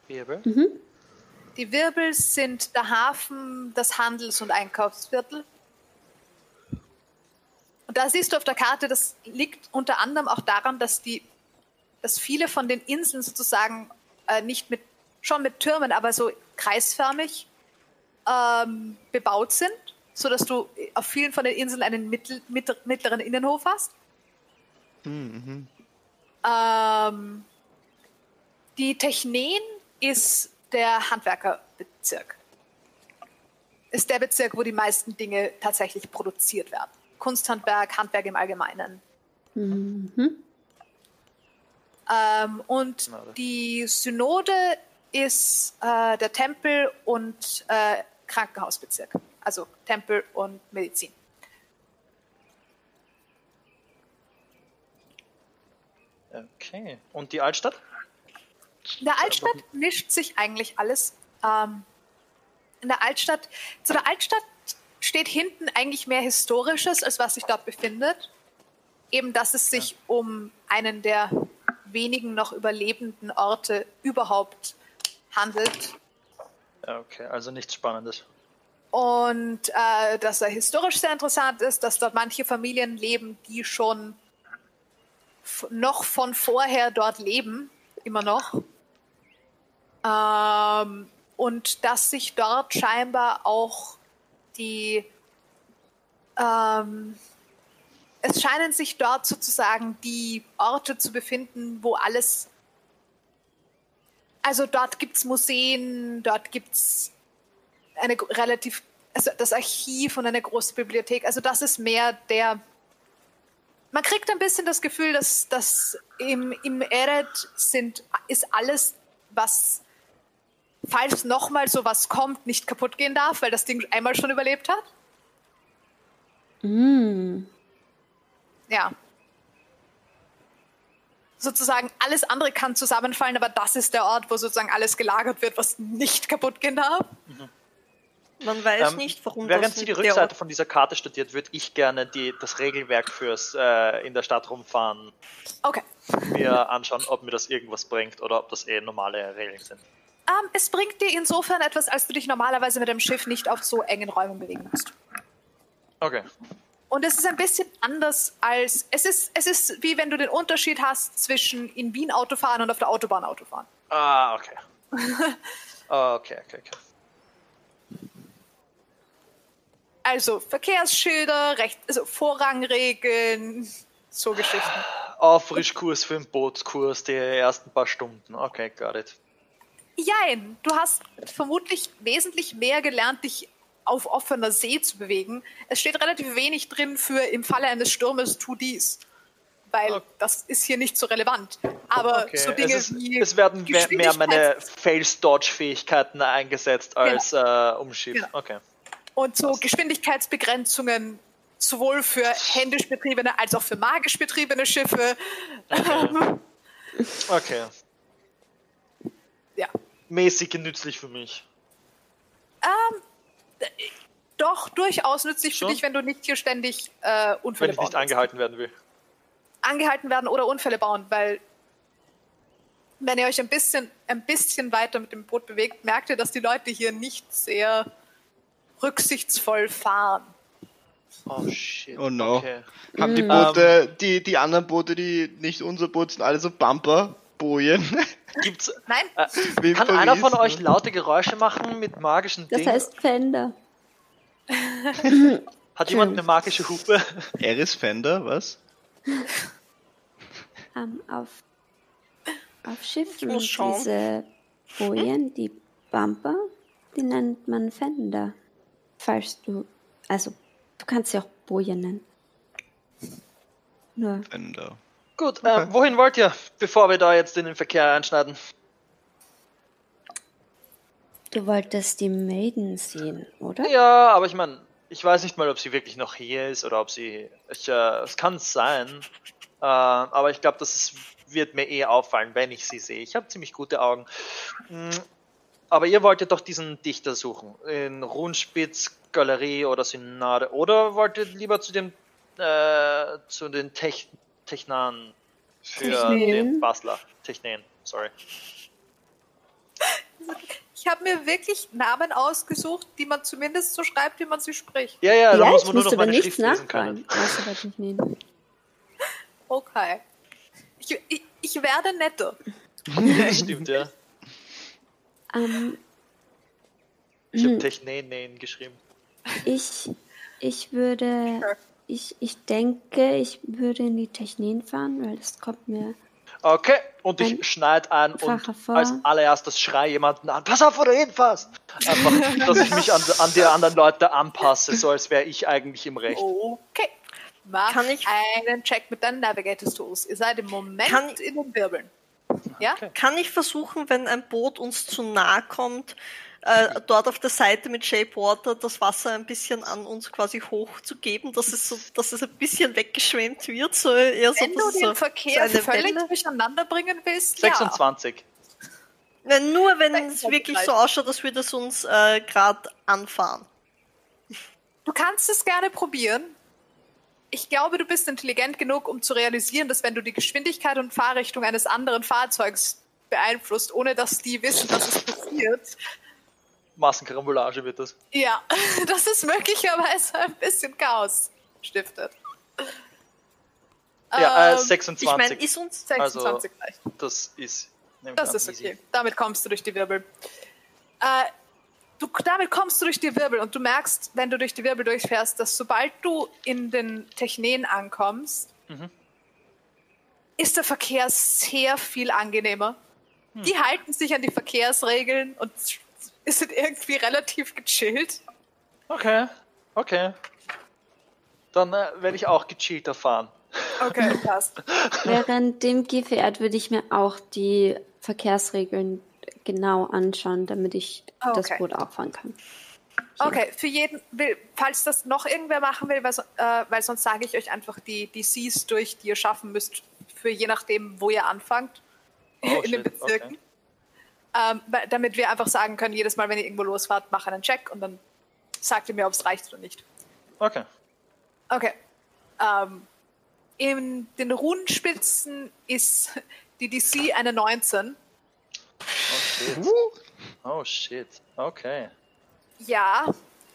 Wirbel. Die Wirbel sind der Hafen, das Handels- und Einkaufsviertel. Und da siehst du auf der Karte, das liegt unter anderem auch daran, dass die, dass viele von den Inseln sozusagen äh, nicht mit, schon mit Türmen, aber so kreisförmig ähm, bebaut sind, so dass du auf vielen von den Inseln einen mittel, mitt- mittleren Innenhof hast. Mhm. Ähm, die Technen ist der Handwerkerbezirk. Ist der Bezirk, wo die meisten Dinge tatsächlich produziert werden. Kunsthandwerk, Handwerk im Allgemeinen. Mhm. Ähm, und Synode. die Synode ist äh, der Tempel und äh, Krankenhausbezirk. Also Tempel und Medizin. Okay. Und die Altstadt? In der Altstadt mischt sich eigentlich alles. Ähm, in der Altstadt, zu der Altstadt steht hinten eigentlich mehr Historisches, als was sich dort befindet. Eben, dass es sich um einen der wenigen noch überlebenden Orte überhaupt handelt. Ja, Okay, also nichts Spannendes. Und äh, dass er historisch sehr interessant ist, dass dort manche Familien leben, die schon noch von vorher dort leben, immer noch. Ähm, und dass sich dort scheinbar auch die ähm, es scheinen sich dort sozusagen die Orte zu befinden, wo alles also dort gibt es Museen, dort gibt es eine relativ, also das Archiv und eine große Bibliothek. Also das ist mehr der. Man kriegt ein bisschen das Gefühl, dass, dass im, im Eret sind, ist alles, was, falls nochmal sowas kommt, nicht kaputt gehen darf, weil das Ding einmal schon überlebt hat. Mm. Ja. Sozusagen alles andere kann zusammenfallen, aber das ist der Ort, wo sozusagen alles gelagert wird, was nicht kaputt gehen darf. Man weiß Ähm, nicht, warum Während das sie die Rückseite von dieser Karte studiert, würde ich gerne die, das Regelwerk fürs äh, in der Stadt rumfahren Okay. mir anschauen, ob mir das irgendwas bringt oder ob das eh normale Regeln sind. Ähm, es bringt dir insofern etwas, als du dich normalerweise mit dem Schiff nicht auf so engen Räumen bewegen musst. Okay. Und es ist ein bisschen anders als. Es ist, es ist wie wenn du den Unterschied hast zwischen in Wien Autofahren und auf der Autobahn Autofahren. Ah, okay. okay, okay, okay. Also Verkehrsschilder, Recht, also Vorrangregeln, so Geschichten. Auffrischkurs für den Bootskurs, die ersten paar Stunden. Okay, got it. Jein, du hast vermutlich wesentlich mehr gelernt, dich auf offener See zu bewegen. Es steht relativ wenig drin für im Falle eines Sturmes tu dies. Weil Okay. das ist hier nicht so relevant. Aber Okay. so Dinge es, ist, wie. es werden mehr, meine Fails-Dodge-Fähigkeiten eingesetzt als äh, Umschiff. Genau. Okay. Und so. Geschwindigkeitsbegrenzungen sowohl für händisch betriebene als auch für magisch betriebene Schiffe. Okay. okay. ja. Mäßig nützlich für mich. Doch, durchaus nützlich Schon? für dich, wenn du nicht hier ständig äh, Unfälle Wenn ich nicht angehalten werden will. angehalten werden oder Unfälle bauen, weil Wenn ihr euch ein bisschen, ein bisschen weiter mit dem Boot bewegt, merkt ihr, dass die Leute hier nicht sehr rücksichtsvoll fahren. Oh shit. Oh no. Okay. Haben die Mm. Boote, die, die anderen Boote, die nicht unser Boot sind, alle so Bumper, Bojen. Gibt's, Nein, äh, kann einer von Paris, euch ne? laute Geräusche machen mit magischen Das Dingen? heißt Fender. Hat jemand eine magische Hupe? Eris Fender, was? Ähm, auf, auf Schiffen diese Bojen, die Bumper, die nennt man Fender. Falls du, also du kannst sie auch Bojen nennen. Nur, Fender. Gut, äh, wohin wollt ihr, bevor wir da jetzt in den Verkehr einschneiden? du wolltest die Maiden sehen, oder? Ja, aber ich meine, ich weiß nicht mal, ob sie wirklich noch hier ist oder ob sie. Ich, äh, es kann sein. Äh, aber ich glaube, das ist, wird mir eh auffallen, wenn ich sie sehe. Ich habe ziemlich gute Augen. Mm, Aber ihr wolltet doch diesen Dichter suchen. In Runspitz, Galerie oder Synode. Oder wollt ihr lieber zu dem äh, zu den Tech Technan für Technen. den Bastler? Technen, sorry. ich habe mir wirklich Namen ausgesucht, die man zumindest so schreibt, wie man sie spricht. Ja, ja, da Ja, muss man nur noch aber meine nichts Schrift lesen können. Okay. Ich, ich, ich werde netter. Stimmt, ja. Ähm, Ich habe Hm. Technen geschrieben. ich, ich würde, Sure. Ich, ich denke, ich würde in die Technen fahren, weil das kommt mir Okay, und ich Ein schneid ein und vor. als allererstes schrei jemanden an, pass auf, wo du hinfährst! Einfach, dass ich mich an, an die anderen Leute anpasse, so als wäre ich eigentlich im Recht. Okay. Mach Kann ich- einen Check mit deinen Navigators Tools. Ihr seid im Moment Kann- in den Wirbeln. Ja? Kann ich versuchen, wenn ein Boot uns zu nahe kommt, äh, dort auf der Seite mit Shape Water das Wasser ein bisschen an uns quasi hochzugeben, dass es so, dass es ein bisschen weggeschwemmt wird, so eher so, Wenn du dass es den so, Verkehr so völlig Welle. durcheinander bringen willst, ja. 26. Nein, nur wenn es 26 wirklich so ausschaut, als würde es uns äh, gerade anfahren. Du kannst es gerne probieren. Ich glaube, du bist intelligent genug, um zu realisieren, dass wenn du die Geschwindigkeit und Fahrrichtung eines anderen Fahrzeugs beeinflusst, ohne dass die wissen, dass es passiert, Massenkarambolage wird das. ja, dass es möglicherweise ein bisschen Chaos stiftet. Ja, äh, Ähm, 26. Ich meine, ist uns 26 reicht. das ist. Das ist easy. okay. Damit kommst du durch die Wirbel. Äh, du, damit kommst du durch die Wirbel und du merkst, wenn du durch die Wirbel durchfährst, dass sobald du in den Technen ankommst, Mhm. ist der Verkehr sehr viel angenehmer. Hm. Die halten sich an die Verkehrsregeln und sind irgendwie relativ gechillt. Okay, okay. Dann äh, werde ich auch gechillter fahren. Okay, passt. Während dem GVR würde ich mir auch die Verkehrsregeln genau anschauen, damit ich das Okay. Boot auch fahren kann. Okay, für jeden, will, falls das noch irgendwer machen will, weil, so, äh, weil sonst sage ich euch einfach die, die Seas durch, die ihr schaffen müsst, für je nachdem, wo ihr anfangt Oh, in den shit, Bezirken. Ähm, damit wir einfach sagen können, jedes Mal, wenn ihr irgendwo losfahrt, mach einen Check und dann sagt ihr mir, ob es reicht oder nicht. Okay. Okay. Ähm, in den Runenspitzen ist die DC eine 19. Oh shit. Oh shit. Okay. Ja,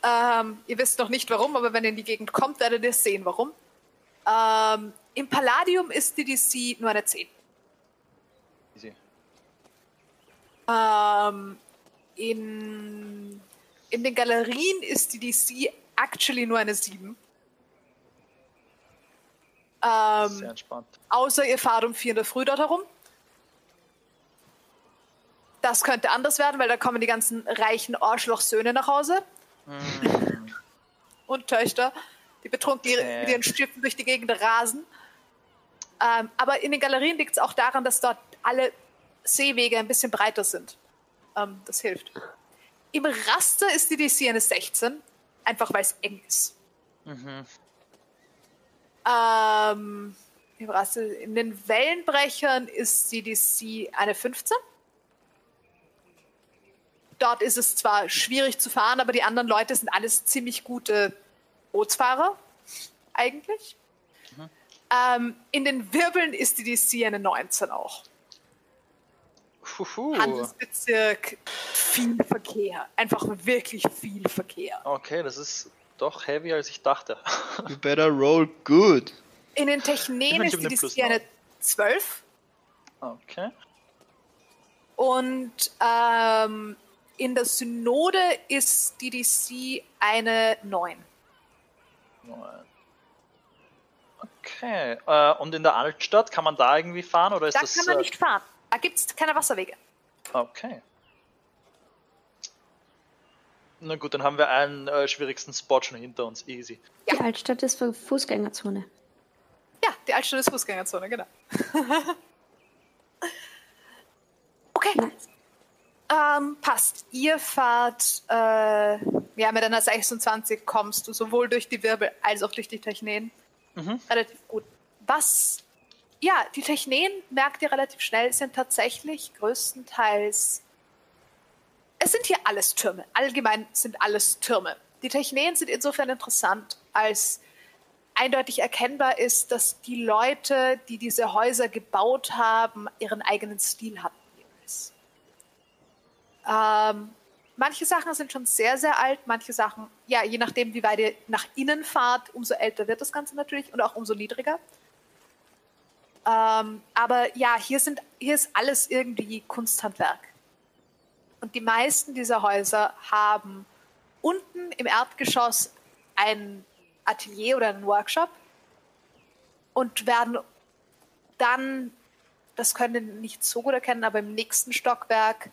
ähm, ihr wisst noch nicht warum, aber wenn ihr in die Gegend kommt, werdet ihr sehen, warum. Ähm, Im Palladium ist die DC nur eine 10. Easy. Ähm, in, in den Galerien ist die DC actually nur eine 7. Sehr Ähm, entspannt. außer ihr fahrt um 4 in der Früh dort herum. Das könnte anders werden, weil da kommen die ganzen reichen Arschlochsöhne nach Hause. Und Töchter, die betrunken Äh. mit ihren Schiffen durch die Gegend rasen. Ähm, aber in den Galerien liegt es auch daran, dass dort alle Seewege ein bisschen breiter sind. Ähm, das hilft. Im Raster ist die DC eine 16, einfach weil es eng ist. Mhm. Ähm, im Raster, in den Wellenbrechern ist die DC eine 15. Dort ist es zwar schwierig zu fahren, aber die anderen Leute sind alles ziemlich gute Bootsfahrer, eigentlich. Ähm, in den Wirbeln ist die DC eine 19 auch. Huhu. Handelsbezirk, viel Verkehr. Einfach wirklich viel Verkehr. Okay, das ist doch heavy, als ich dachte. You better roll good. In den Technen ist die eine Plus DC eine 12 Okay. und ähm, in der Synode ist die DC eine 9. Neun. Okay. Äh, und in der Altstadt kann man da irgendwie fahren oder ist Da das? kann man äh, nicht fahren. Da gibt es keine Wasserwege. Okay. Na gut, dann haben wir einen äh, schwierigsten Spot schon hinter uns. Easy. Ja. Die Altstadt ist für Fußgängerzone. Ja, die Altstadt ist Fußgängerzone, genau. okay. Nice. Ähm, passt. Ihr fahrt, äh, ja, mit einer 26 kommst du sowohl durch die Wirbel als auch durch die Technen. Mhm. Relativ gut. Was, ja, die Technen, merkt ihr relativ schnell, sind tatsächlich größtenteils, es sind hier alles Türme. Allgemein sind alles Türme. Die Technen sind insofern interessant, als eindeutig erkennbar ist, dass die Leute, die diese Häuser gebaut haben, ihren eigenen Stil hatten. Ähm, manche Sachen sind schon sehr, sehr alt, manche Sachen, ja, je nachdem, wie weit ihr nach innen fahrt, umso älter wird das Ganze natürlich und auch umso niedriger. Ähm, aber ja, hier, sind, hier ist alles irgendwie Kunsthandwerk. Und die meisten dieser Häuser haben unten im Erdgeschoss ein Atelier oder einen Workshop und werden dann, das können nicht so gut erkennen, aber im nächsten Stockwerk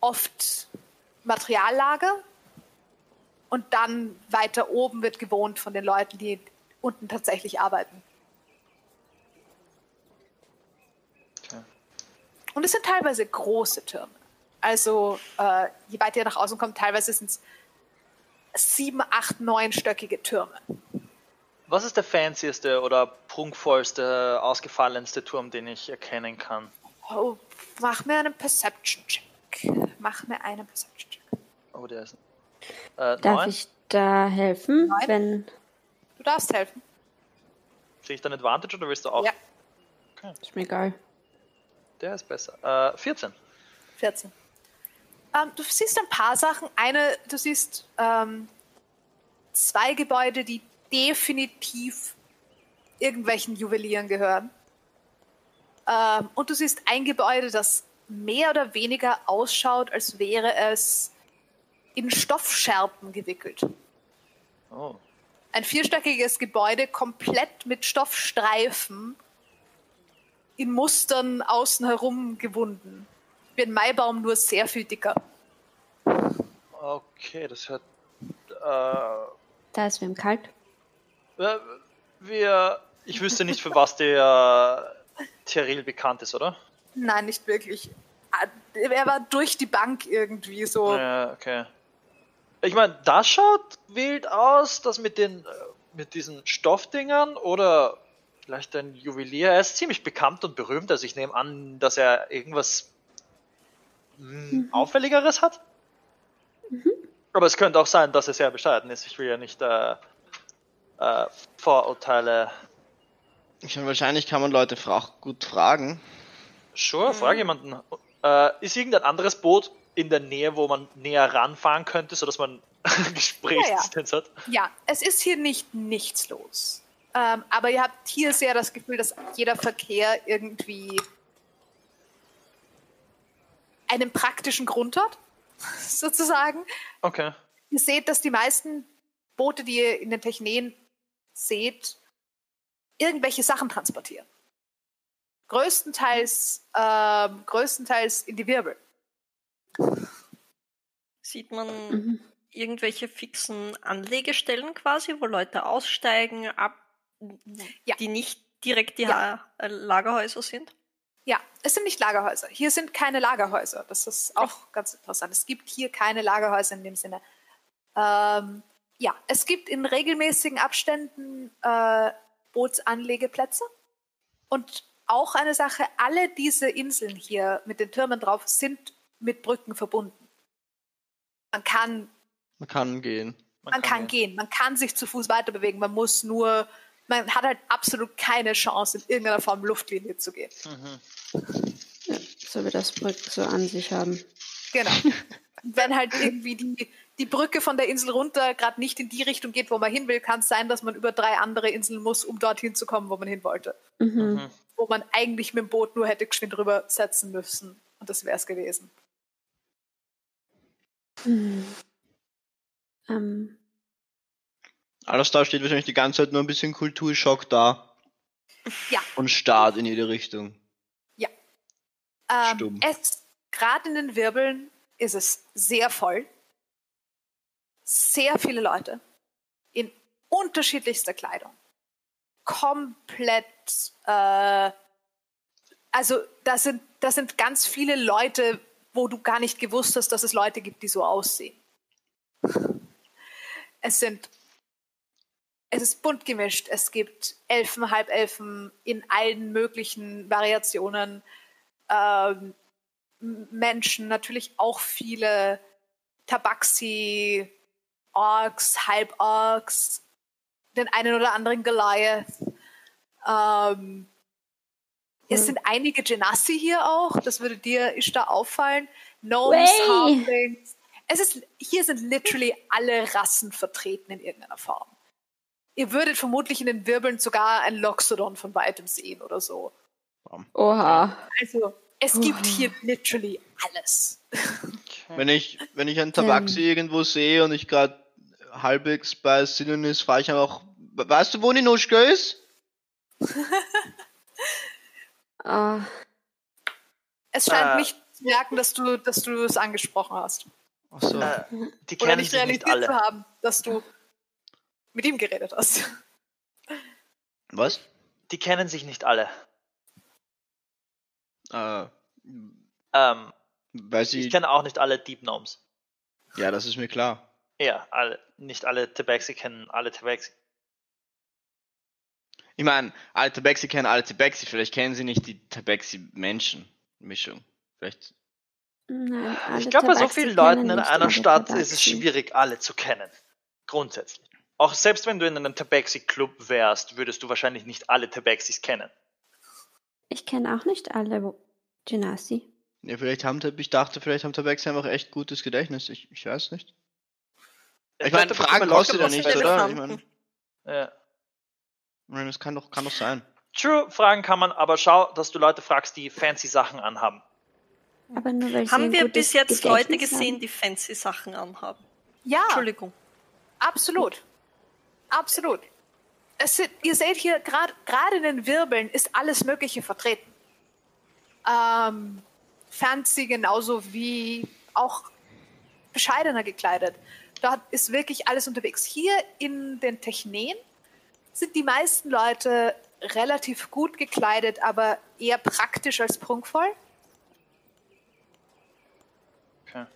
oft Materiallager und dann weiter oben wird gewohnt von den Leuten, die unten tatsächlich arbeiten. Und es sind teilweise große Türme. Also äh, je weiter ihr nach außen kommt, teilweise sind es sieben, acht, neunstöckige Türme. Was ist der fancieste oder prunkvollste, ausgefallenste Turm, den ich erkennen kann? Oh, mach mir einen Perception-Check. Mach mir einen Perception-Check. Oh, der ist. Äh, Darf neun. ich da helfen, Nein. wenn Du darfst helfen. Sehe ich dann Advantage oder willst du auch? Ja. ist mir egal. Der ist besser. Äh, 14. 14. Ähm, du siehst ein paar Sachen. Eine, du siehst ähm, zwei Gebäude, die definitiv irgendwelchen Juwelieren gehören. Ähm, und du siehst ein Gebäude, das mehr oder weniger ausschaut, als wäre es in Stoffscherben gewickelt. Oh. Ein vierstöckiges Gebäude komplett mit Stoffstreifen in Mustern außen herum gewunden. Wie ein Maibaum, nur sehr viel dicker. Okay, das hört. Äh, Da ist wem kalt. äh, wir. Ich wüsste nicht, für was der Teril bekannt ist, oder? Nein, nicht wirklich. Er war durch die Bank irgendwie so. Ja, okay. Ich meine, das schaut wild aus, das mit den äh, mit diesen Stoffdingern oder vielleicht ein Juwelier. Er ist ziemlich bekannt und berühmt, also ich nehme an, dass er irgendwas mh, Auffälligeres hat. Aber es könnte auch sein, dass er sehr bescheiden ist. Ich will ja nicht äh, äh, Vorurteile. Ich meine, wahrscheinlich kann man Leute fra gut fragen. Sure, frag jemanden. Äh, ist irgendein anderes Boot in der Nähe, wo man näher ranfahren könnte, sodass man Gesprächsdistanz hat? Ja, es ist hier nicht nichts los. Ähm, aber ihr habt hier sehr das Gefühl, dass jeder Verkehr irgendwie einen praktischen Grund hat, sozusagen. Okay. Ihr seht, dass die meisten Boote, die ihr in den Technen seht, irgendwelche Sachen transportieren. Größtenteils, ähm, größtenteils in die Wirbel. Sieht man Mhm. irgendwelche fixen Anlegestellen quasi, wo Leute aussteigen, ab, Ja. die nicht direkt die Ja. äh, Lagerhäuser sind? Ja, es sind nicht Lagerhäuser. Hier sind keine Lagerhäuser. Das ist auch ganz interessant. Es gibt hier keine Lagerhäuser in dem Sinne. Ähm, ja, es gibt in regelmäßigen Abständen äh, Bootsanlegeplätze. Und auch eine Sache, alle diese Inseln hier mit den Türmen drauf sind mit Brücken verbunden. Man kann, Man kann gehen. man kann gehen, man kann sich zu Fuß weiter bewegen, man muss nur, man hat halt absolut keine Chance, in irgendeiner Form Luftlinie zu gehen. Mhm. so wie das Brück so an sich haben. Genau. Wenn halt irgendwie die, die Brücke von der Insel runter gerade nicht in die Richtung geht, wo man hin will, kann es sein, dass man über drei andere Inseln muss, um dorthin zu kommen, wo man hin wollte. Mhm. Mhm. Wo man eigentlich mit dem Boot nur hätte geschwind rübersetzen müssen. Und das wäre es gewesen. Hm. Ähm, Alles da steht wahrscheinlich die ganze Zeit nur ein bisschen Kulturschock da. Ja. Und starrt in jede Richtung. Ähm, Stumm. es gerade in den Wirbeln ist es sehr voll. Sehr viele Leute in unterschiedlichster Kleidung. Komplett. Äh, also da sind, da sind ganz viele Leute, wo du gar nicht gewusst hast, dass es Leute gibt, die so aussehen. Es sind. Es ist bunt gemischt. Es gibt Elfen, Halbelfen in allen möglichen Variationen ähm, Menschen, natürlich auch viele Tabaxi, Orks, Halborks, den einen oder anderen Goliath. Ähm, es Hm. sind einige Genassi hier auch, das würde dir ist da auffallen. Gnomes. Halflings. Es ist, hier sind literally alle Rassen vertreten in irgendeiner Form. Ihr würdet vermutlich in den Wirbeln sogar ein Loxodon von weitem sehen oder so. oha. Also, es Puh. gibt hier literally alles. Wenn ich, wenn ich einen Tabaxi irgendwo sehe und ich gerade halbwegs bei Sinnen ist, frage ich einfach, weißt du, wo Ninuschka ist? Ah, Es scheint Äh. nicht zu merken, dass du, dass du es angesprochen hast. Achso. Äh, die Oder kennen nicht sich realisiert nicht alle. zu haben, dass du mit ihm geredet hast. Was? Die kennen sich nicht alle. Äh, Ähm, weil ich sie, kenne auch nicht alle Deep Gnomes. ja, das ist mir klar. Ja, alle, nicht alle Tabaxi kennen alle Tabaxi. Ich meine, alle Tabaxi kennen alle Tabaxi, vielleicht kennen sie nicht die Tabaxi-Menschen-Mischung. Vielleicht, nein, Ich glaube, bei so Tabaxi vielen Leuten in einer Stadt ist es Tabaxi. schwierig, alle zu kennen. Grundsätzlich. Auch selbst wenn du in einem Tabaxi-Club wärst, würdest du wahrscheinlich nicht alle Tabaxis kennen. Ich kenne auch nicht alle wo- Genasi. ja, vielleicht haben, ich dachte, vielleicht haben Tabaxi einfach echt gutes Gedächtnis. Ich, ich weiß nicht. Ich meine, dachte, Fragen ja was nichts, mit oder? Ich meine, Ja. ich meine, das kann doch, kann doch sein. True, fragen kann man, aber schau, dass du Leute fragst, die fancy Sachen anhaben. Aber nur weil Haben wir bis jetzt Leute gesehen, haben. die fancy Sachen anhaben? Ja, Entschuldigung. absolut. Absolut. Es sind, ihr seht hier gerade gerade in den Wirbeln ist alles Mögliche vertreten. Ähm, fancy genauso wie auch bescheidener gekleidet. Dort ist wirklich alles unterwegs. Hier in den Techneen sind die meisten Leute relativ gut gekleidet, aber eher praktisch als prunkvoll. Okay.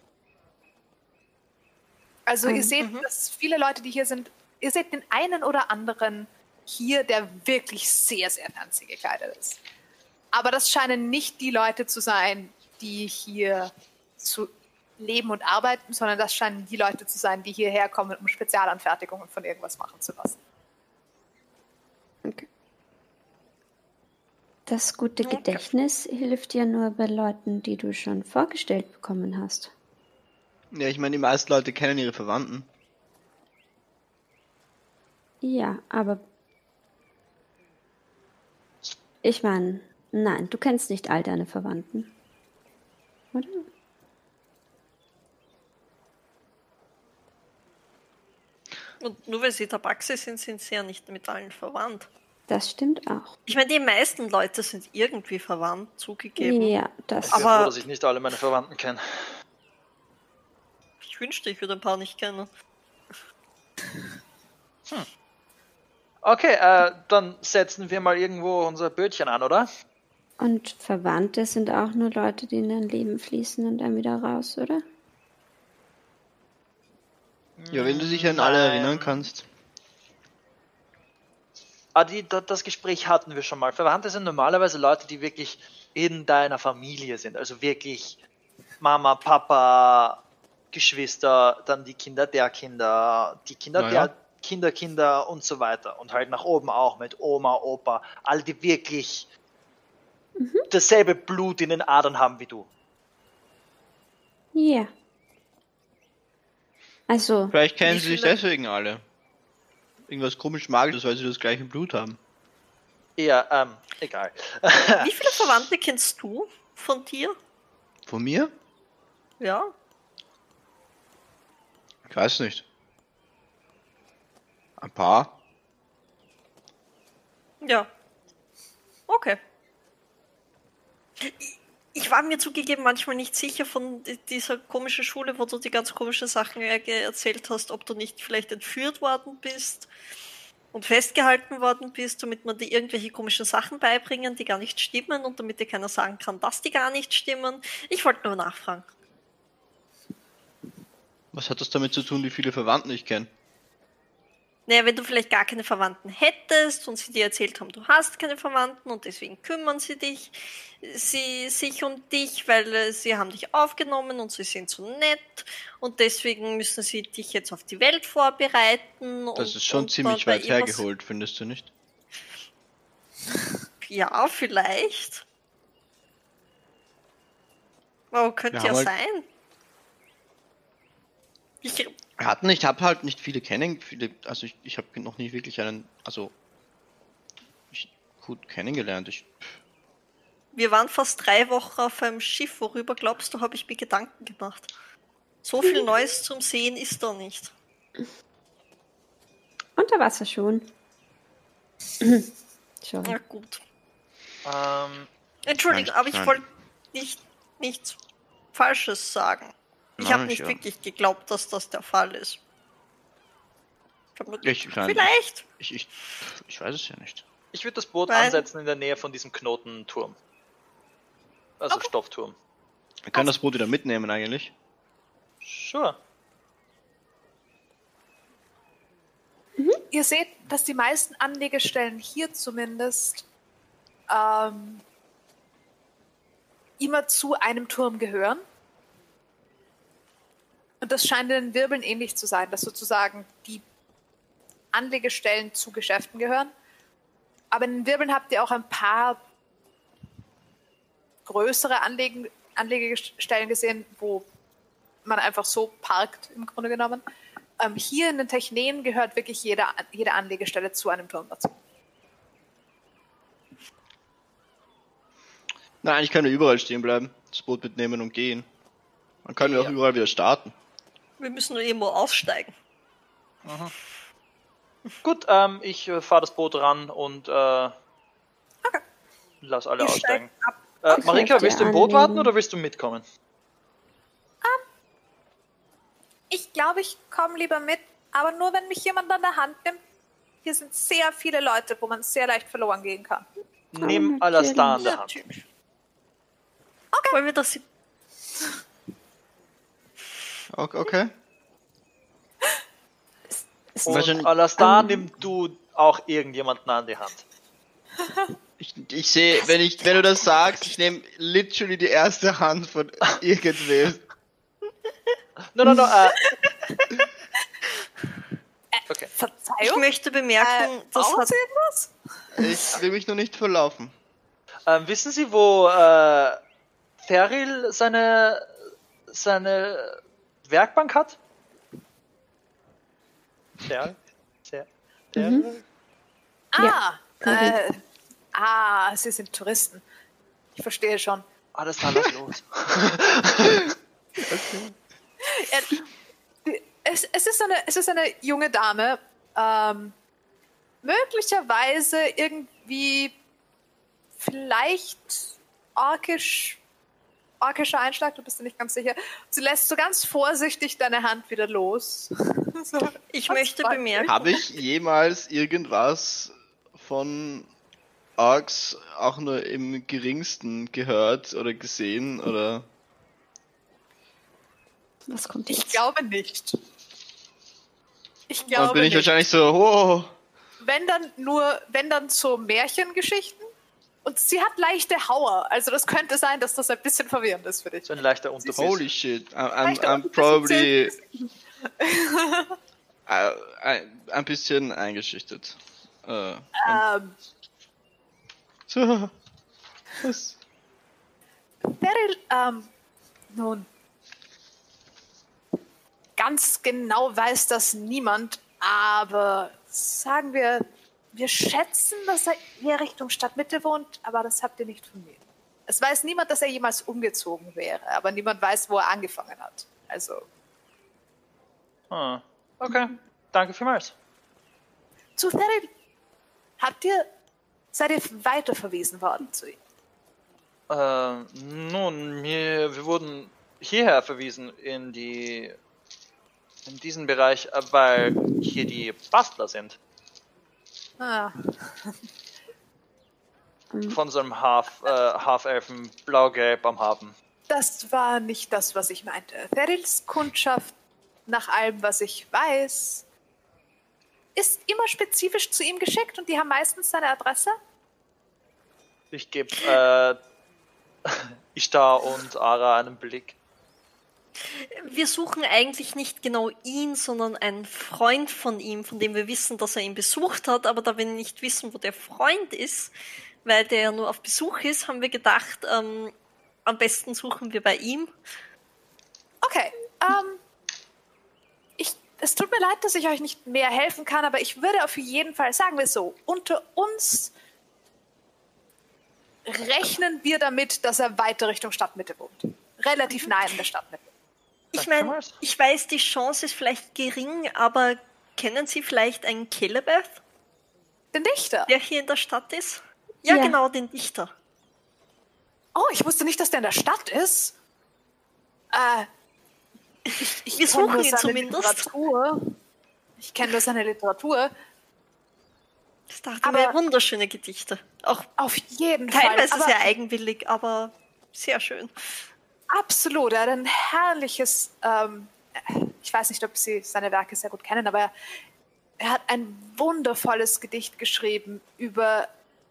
Also ihr Mhm. seht, dass viele Leute, die hier sind, ihr seht den einen oder anderen hier, der wirklich sehr, sehr fancy gekleidet ist. Aber das scheinen nicht die Leute zu sein, die hier zu leben und arbeiten, sondern das scheinen die Leute zu sein, die hierher kommen, um Spezialanfertigungen von irgendwas machen zu lassen. Okay. Das gute Okay. Gedächtnis hilft ja nur bei Leuten, die du schon vorgestellt bekommen hast. Ja, ich meine, die meisten Leute kennen ihre Verwandten. Ja, aber ich meine, nein, du kennst nicht all deine Verwandten. Oder? Und nur weil sie Tabaxi sind, sind sie ja nicht mit allen verwandt. Das stimmt auch. Ich meine, die meisten Leute sind irgendwie verwandt, zugegeben. Ja, das. Ich bin Aber- froh, dass ich nicht alle meine Verwandten kenne. Ich wünschte, ich würde ein paar nicht kennen. Okay, äh, dann setzen wir mal irgendwo unser Bötchen an, oder? Und Verwandte sind auch nur Leute, die in dein Leben fließen und dann wieder raus, oder? Ja, wenn du dich an alle Nein. erinnern kannst. Ah, die, da- das Gespräch hatten wir schon mal. Verwandte sind normalerweise Leute, die wirklich in deiner Familie sind. Also wirklich Mama, Papa, Geschwister, dann die Kinder der Kinder, die Kinder Naja. der Kinder, Kinder und so weiter. Und halt nach oben auch mit Oma, Opa. Alle, die wirklich dasselbe Blut in den Adern haben wie du. Ja. Also, Vielleicht kennen sie sich deswegen alle. Irgendwas komisch magisches, weil sie das gleiche Blut haben. Eher, ähm, egal. Wie viele Verwandte kennst du von dir? Von mir? Ja. Ich weiß nicht. Ein paar? Ja. Okay. Ich war mir zugegeben manchmal nicht sicher von di- dieser komischen Schule, wo du die ganz komischen Sachen äh, erzählt hast, ob du nicht vielleicht entführt worden bist und festgehalten worden bist, damit man dir irgendwelche komischen Sachen beibringen, die gar nicht stimmen und damit dir keiner sagen kann, dass die gar nicht stimmen. Ich wollte nur nachfragen. Was hat das damit zu tun, wie viele Verwandten ich kenne? Naja, wenn du vielleicht gar keine Verwandten hättest und sie dir erzählt haben, du hast keine Verwandten und deswegen kümmern sie dich, sie sich um dich, weil äh, sie haben dich aufgenommen und sie sind so nett und deswegen müssen sie dich jetzt auf die Welt vorbereiten. Das und, ist schon ziemlich weit hergeholt, findest du nicht? Ja, vielleicht. Oh, könnte ja haben halt- sein. Ich, hatten, ich habe halt nicht viele kennen, viele, also ich, ich habe noch nie wirklich einen, also ich, gut kennengelernt. Ich, wir waren fast drei Wochen auf einem Schiff. Worüber glaubst du, habe ich mir Gedanken gemacht? So viel Neues zum Sehen ist da nicht. unter Wasser schon. schon. Na gut. Ähm, Entschuldigung, Nein, aber ich wollte nicht nichts Falsches sagen. Ich habe ich nicht ja. wirklich geglaubt, dass das der Fall ist. Ich nein, Vielleicht. Ich, ich, ich weiß es ja nicht. ich würde das Boot Nein. ansetzen in der Nähe von diesem Knotenturm. Also Stoffturm. Wir können das Boot wieder mitnehmen eigentlich. Sure. Ihr seht, dass die meisten Anlegestellen hier zumindest ähm, immer zu einem Turm gehören. Und das scheint in den Wirbeln ähnlich zu sein, dass sozusagen die Anlegestellen zu Geschäften gehören. Aber in den Wirbeln habt ihr auch ein paar größere Anlegen, Anlegestellen gesehen, wo man einfach so parkt, im Grunde genommen. Ähm, hier in den Techneen gehört wirklich jede, jede Anlegestelle zu einem Turm dazu. Nein, eigentlich können wir überall stehen bleiben, das Boot mitnehmen und gehen. Dann können wir auch Ja. überall wieder starten. Wir müssen nur irgendwo aussteigen. Gut, ähm, ich äh, fahre das Boot ran und äh, lass alle Ihr aussteigen. Äh, Ich Marika, willst du im Boot warten oder willst du mitkommen? Ich glaube, ich komme lieber mit, aber nur wenn mich jemand an der Hand nimmt. Hier sind sehr viele Leute, wo man sehr leicht verloren gehen kann. Nimm natürlich. Alastar an der Hand. Natürlich. Wollen wir das Okay. okay. Und Alastar Ähm. nimm du auch irgendjemanden an die Hand. Ich, ich sehe, wenn ich, wenn du das sagst, ich nehme literally die erste Hand von irgendwem. No, no, no, äh. Okay. Ich Verzeihung? möchte bemerken, Äh, das hat Sie etwas? Ich will mich nur nicht verlaufen. Ähm, wissen Sie, wo äh, Feril seine, seine Werkbank hat? Fer Feril? Ah, Curry. äh, ah, Sie sind Touristen. Ich verstehe schon. Alles da, lass los. Ja, die- es, es, ist eine, es ist eine junge Dame, ähm, möglicherweise irgendwie vielleicht orkisch, orkischer Einschlag, du bist dir nicht ganz sicher. Sie lässt so ganz vorsichtig deine Hand wieder los. so, Ich möchte bemerken, Habe ich jemals irgendwas von Orks auch nur im geringsten gehört oder gesehen oder? Was kommt Ich glaube nicht. Ich Dann glaube bin ich nicht. wahrscheinlich so, oh, Wenn dann nur, wenn dann so Märchengeschichten. Und sie hat leichte Hauer. Also das könnte sein, dass das ein bisschen verwirrend ist für dich. So ein leichter Unterbiss. holy shit, I'm, I'm, I'm ein bisschen probably äh, ein, bisschen eingeschüchtert. Äh, Ähm, so. Was? Beryl, ähm, nun, ganz genau weiß das niemand, aber sagen wir, wir schätzen, dass er hier Richtung Stadtmitte wohnt, aber das habt ihr nicht von mir. Es weiß niemand, dass er jemals umgezogen wäre, aber niemand weiß, wo er angefangen hat. Also, Ah, okay. Danke vielmals. zu Beryl, habt ihr, seid ihr weiterverwiesen worden zu ihm? Ähm, nun, wir, wir wurden hierher verwiesen in die in diesen Bereich, äh, weil hier die Bastler sind Ah, von so einem Half, äh, Half-Elfen blau-gelb am Hafen. das war nicht das, was ich meinte. Beryls Kundschaft, nach allem, was ich weiß, ist immer spezifisch zu ihm geschickt und die haben meistens seine Adresse. Ich gebe äh, Ishtar und Ara einen Blick. Wir suchen eigentlich nicht genau ihn, sondern einen Freund von ihm, von dem wir wissen, dass er ihn besucht hat. Aber da wir nicht wissen, wo der Freund ist, weil der ja nur auf Besuch ist, haben wir gedacht, ähm, am besten suchen wir bei ihm. Okay, ähm, ich, es tut mir leid, dass ich euch nicht mehr helfen kann, aber ich würde auf jeden Fall, sagen wir so, unter uns rechnen wir damit, dass er weiter Richtung Stadtmitte wohnt. Relativ nah in der Stadtmitte. Ich meine, ich weiß, die Chance ist vielleicht gering, aber kennen Sie vielleicht einen Kelebeth, Den Dichter. der hier in der Stadt ist? Ja, Ja. genau, den Dichter. Oh, ich wusste nicht, dass der in der Stadt ist. Äh, ich, ich Wir suchen ihn zumindest. Literatur. Ich kenne nur seine Literatur. Ich dachte Aber- mir, wunderschöne Gedichte. Auch Auf jeden Fall. teilweise sehr eigenwillig, aber sehr schön. Absolut. Er hat ein herrliches, ähm, ich weiß nicht, ob Sie seine Werke sehr gut kennen, aber er, er hat ein wundervolles Gedicht geschrieben über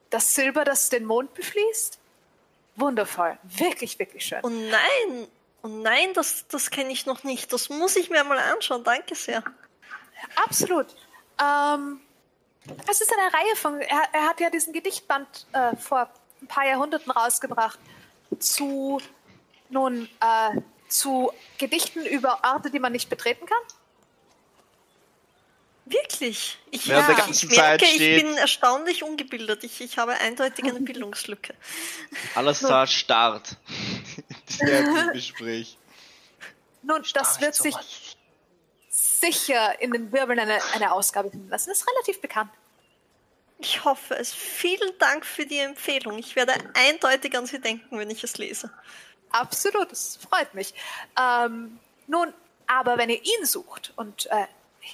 das Silber, das den Mond befließt. Wundervoll. Wirklich, wirklich schön. Oh nein, oh nein, das, das kenne ich noch nicht. Das muss ich mir mal anschauen. Danke sehr. Absolut. Ähm, es ist eine Reihe von. Er, er hat ja diesen Gedichtband äh, vor ein paar Jahrhunderten rausgebracht zu nun äh, zu Gedichten über Orte, die man nicht betreten kann. Wirklich? Ich, Während der ich merke, ich bin erstaunlich ungebildet. Ich, ich habe eindeutig eine Bildungslücke. Alastar starrt. Sehr Gespräch. Nun, das wird sich sicher in den Wirbeln eine, eine Ausgabe finden lassen. Das ist relativ bekannt. Ich hoffe es. Vielen Dank für die Empfehlung. Ich werde eindeutig an Sie denken, wenn ich es lese. Absolut, das freut mich. Ähm, nun, aber wenn ihr ihn sucht und äh,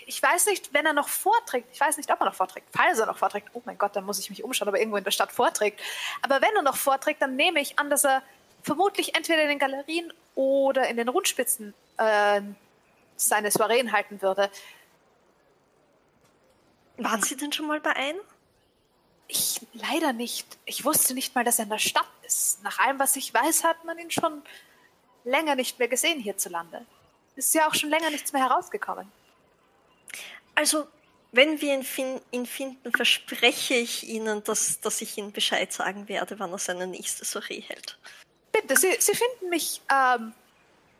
ich weiß nicht, wenn er noch vorträgt, ich weiß nicht, ob er noch vorträgt, falls er noch vorträgt, oh mein Gott, dann muss ich mich umschauen, ob er irgendwo in der Stadt vorträgt. Aber wenn er noch vorträgt, dann nehme ich an, dass er vermutlich entweder in den Galerien oder in den Rundspitzen äh, seine Soireen halten würde. Waren Sie denn schon mal bei einem? Ich leider nicht. Ich wusste nicht mal, dass er in der Stadt ist. Nach allem, was ich weiß, hat man ihn schon länger nicht mehr gesehen hierzulande. Ist ja auch schon länger nichts mehr herausgekommen. Also, wenn wir ihn, fin ihn finden, verspreche ich Ihnen, dass, dass ich Ihnen Bescheid sagen werde, wann er seine nächste Soiree hält. Bitte, Sie, Sie finden mich, ähm,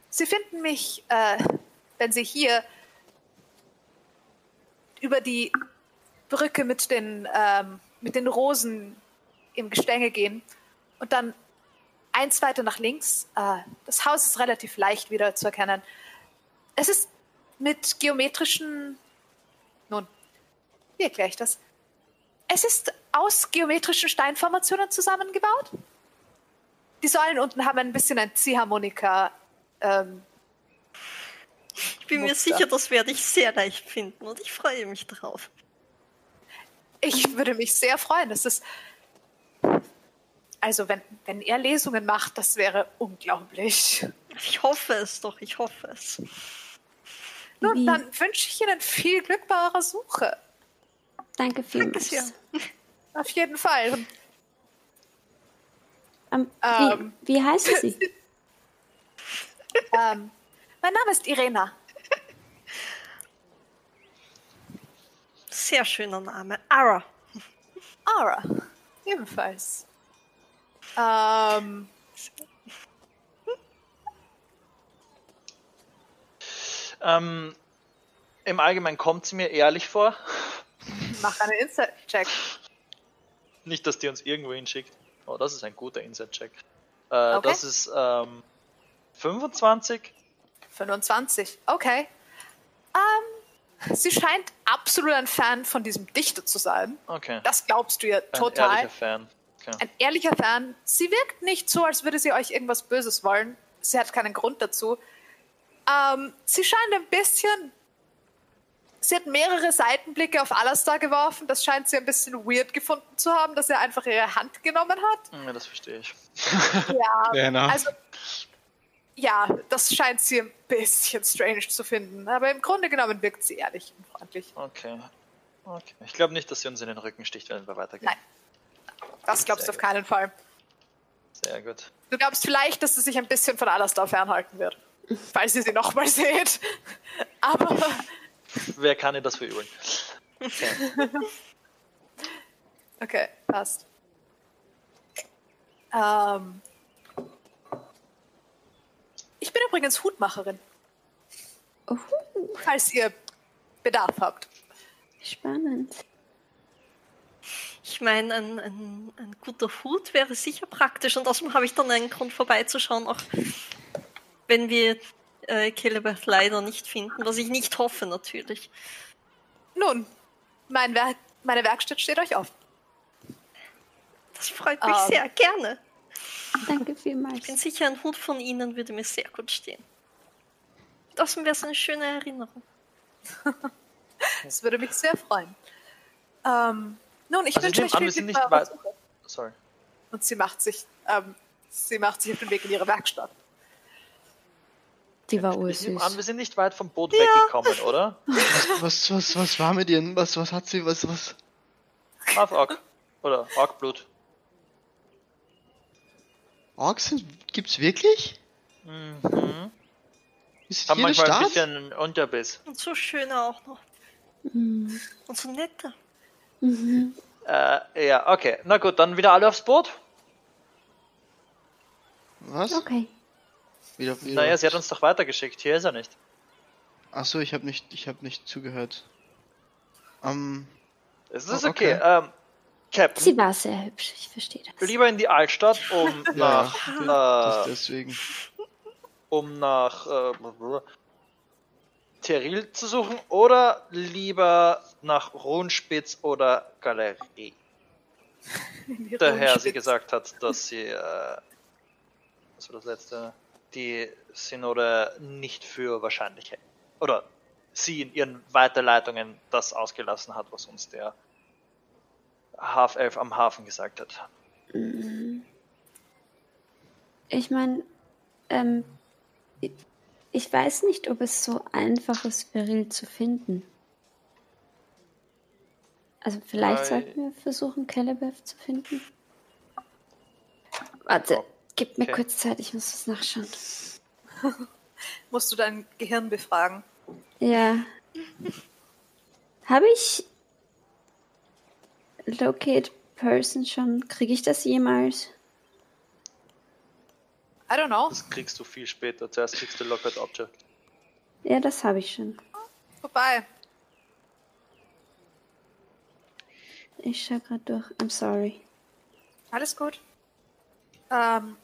Sie finden mich, äh, wenn Sie hier über die Brücke mit den, ähm, mit den Rosen im Gestänge gehen und dann eins weiter nach links. Äh, das Haus ist relativ leicht wieder zu erkennen. Es ist mit geometrischen, nun, wie erkläre ich das? Es ist aus geometrischen Steinformationen zusammengebaut. Die Säulen unten haben ein bisschen ein Ziehharmonika. Ähm, Ich bin mir Muster. sicher, das werde ich sehr leicht finden und ich freue mich drauf. Ich würde mich sehr freuen. Es ist. Also, wenn, wenn er Lesungen macht, das wäre unglaublich. Ich hoffe es doch, ich hoffe es. Nun, Wie- dann wünsche ich Ihnen viel Glück bei eurer Suche. Danke vielmals. sehr. Auf jeden Fall. Und, Ähm, Ähm. wie, wie heißen Sie? ähm, mein Name ist Irena. Sehr schöner Name. Ara. Ara. Ebenfalls. Ähm, Ähm, Im Allgemeinen kommt sie mir ehrlich vor. mach einen Insight-Check. Nicht, dass die uns irgendwo hinschickt. Oh, das ist ein guter Inside-Check. Äh, Okay. Das ist ähm, 25. 25. Okay. Ähm, sie scheint absolut ein Fan von diesem Dichter zu sein. Okay. Das glaubst du ihr Ein total. ehrlicher Fan. Okay. ein ehrlicher Fan. Sie wirkt nicht so, als würde sie euch irgendwas Böses wollen. Sie hat keinen Grund dazu. Ähm, sie scheint ein bisschen. Sie hat mehrere Seitenblicke auf Alastar geworfen. Das scheint sie ein bisschen weird gefunden zu haben, dass er einfach ihre Hand genommen hat. Ja, das verstehe ich. Ja, enough. also. Ja, das scheint sie ein bisschen strange zu finden. Aber im Grunde genommen wirkt sie ehrlich und freundlich. Okay. okay. Ich glaube nicht, dass sie uns in den Rücken sticht, wenn wir weitergehen. Nein. Das glaubst du Sehr auf keinen Fall. Sehr gut. Du glaubst vielleicht, dass sie sich ein bisschen von Alastar fernhalten wird. Falls ihr sie nochmal seht. Aber Wer kann ihr das verübeln? Okay. okay, passt. Ähm, bin übrigens Hutmacherin, Oh, falls ihr Bedarf habt. spannend. Ich meine, ein, ein, ein guter Hut wäre sicher praktisch und außerdem habe ich dann einen Grund vorbeizuschauen, auch wenn wir äh, leider nicht finden, was ich nicht hoffe natürlich. Nun, mein Werk, meine Werkstatt steht euch offen. Das freut mich Ähm. sehr, gerne. Danke vielmals. Ich bin sicher, ein Hut von Ihnen würde mir sehr gut stehen. Außerdem wäre es eine schöne Erinnerung. Das würde mich sehr freuen. Ähm, nun, ich Also ich wünsche euch viel Glück bei. Sorry. Und sie macht sich, ähm, sie macht sich auf den Weg in ihre Werkstatt. Die war Ich nehme an, wir ursüß. sind nicht weit vom Boot weggekommen, oder? Was, was, was war mit ihr? Was, was hat sie? Was, was? Half Orc. Oder Orkblut. Orks gibt's wirklich? Mhm. Ist Haben manchmal ein Stadt? bisschen Unterbiss. Und so schöne auch noch. Mhm. Und so nette. Mhm. Äh, ja, okay. Na gut, dann wieder alle aufs Boot. Was? Okay. Wieder, wieder. Naja, sie hat uns doch weitergeschickt. Hier ist er nicht. Achso, ich habe nicht, ich habe nicht zugehört. Ähm, Es ist Oh, okay. okay. Ähm, Captain, Sie war sehr hübsch, ich verstehe das. lieber in die Altstadt, um ja, nach, das äh, deswegen. um nach äh, Teril zu suchen oder lieber nach Runspitz oder Galerie. Daher sie gesagt hat, dass sie, äh, was war das letzte, die Synode nicht für wahrscheinlich hält. Oder sie in ihren Weiterleitungen das ausgelassen hat, was uns der Half-Elf am Hafen gesagt hat. Mhm. Ich meine, ähm, ich- weiß nicht, ob es so einfach ist, Beryl zu finden. Also vielleicht Weil- sollten wir versuchen, Calebeth zu finden. Warte, Oh, gib mir okay. kurz Zeit, ich muss das nachschauen. Musst du dein Gehirn befragen. Ja. Habe ich Locate Person schon? Kriege ich das jemals? I don't know. Das kriegst du viel später. Zuerst kriegst du Lockout Object. Ja, das habe ich schon. Vorbei. Ich schaue gerade durch. I'm sorry. Alles gut. Ähm,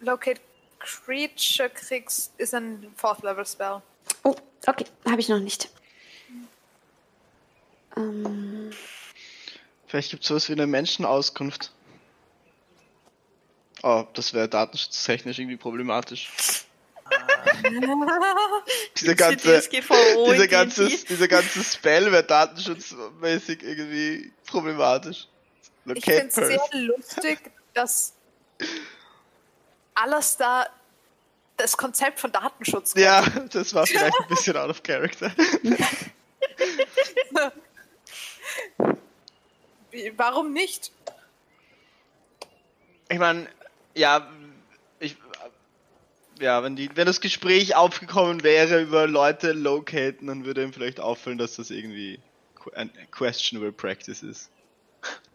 Locate Creature kriegst ist ein Fourth Level Spell. Oh, okay, habe ich noch nicht. Ähm, Vielleicht gibt's sowas wie eine Menschenauskunft. Oh, das wäre datenschutztechnisch irgendwie problematisch. Dieser ganze, DSGVO in dieser D&D. ganze, dieser ganze Spell wäre datenschutzmäßig irgendwie problematisch. Ich finde es sehr lustig, dass alles da das Konzept von Datenschutz kennt. Ja, das war vielleicht ein bisschen out of character. Wie- Warum nicht? Ich meine, ja, ich, ja, wenn die, wenn das Gespräch aufgekommen wäre über Leute locaten, dann würde ihm vielleicht auffallen, dass das irgendwie ein questionable practice ist.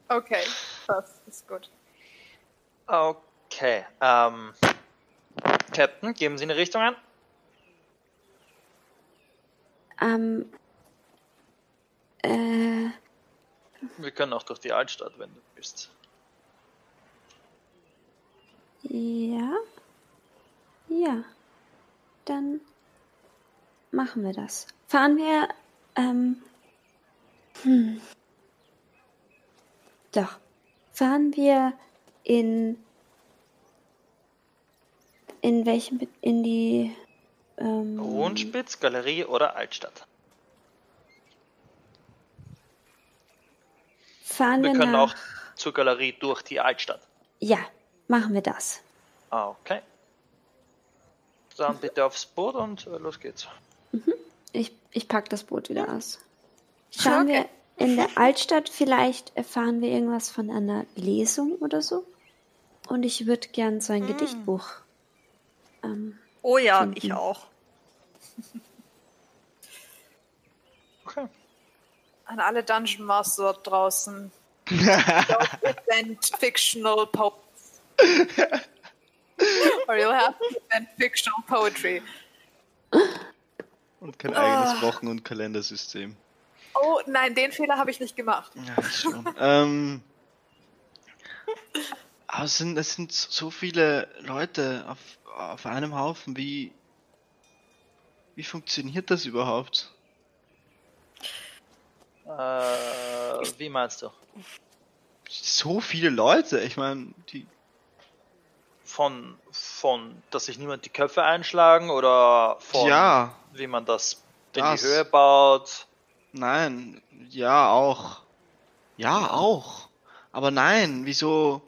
Okay, das ist gut. Okay. Ähm, Captain, geben Sie eine Richtung an? Ähm, äh, Wir können auch durch die Altstadt, wenn du willst. ja. Ja. Dann machen wir das. Fahren wir, ähm, hm. Doch. Fahren wir in, in welchem, in die, ähm, Rundspitz, Galerie oder Altstadt? Fahren Wir wir, können nach, auch zur Galerie durch die Altstadt. ja, machen wir das. Okay. Dann bitte aufs Boot und äh, los geht's. Ich, ich pack das Boot wieder aus. Schauen wir in der Altstadt, vielleicht erfahren wir irgendwas von einer Lesung oder so. Und ich würde gern so ein Gedichtbuch. Ähm, Oh ja, Finden. ich auch. An alle Dungeon Master dort draußen. Don't fictional poets. Or you'll have to invent fictional poetry. Und kein eigenes Wochen- und Kalendersystem. Oh nein, den Fehler habe ich nicht gemacht. Ja, schon. ähm, aber es sind, es sind so viele Leute auf, auf einem Haufen. Wie, wie funktioniert das überhaupt? Äh, wie meinst du? So viele Leute. Ich meine, die. Von, von, dass sich niemand die Köpfe einschlagen oder von, Ja, wie man das in Das. die Höhe baut? nein, ja auch. Ja, auch. Aber nein, wieso?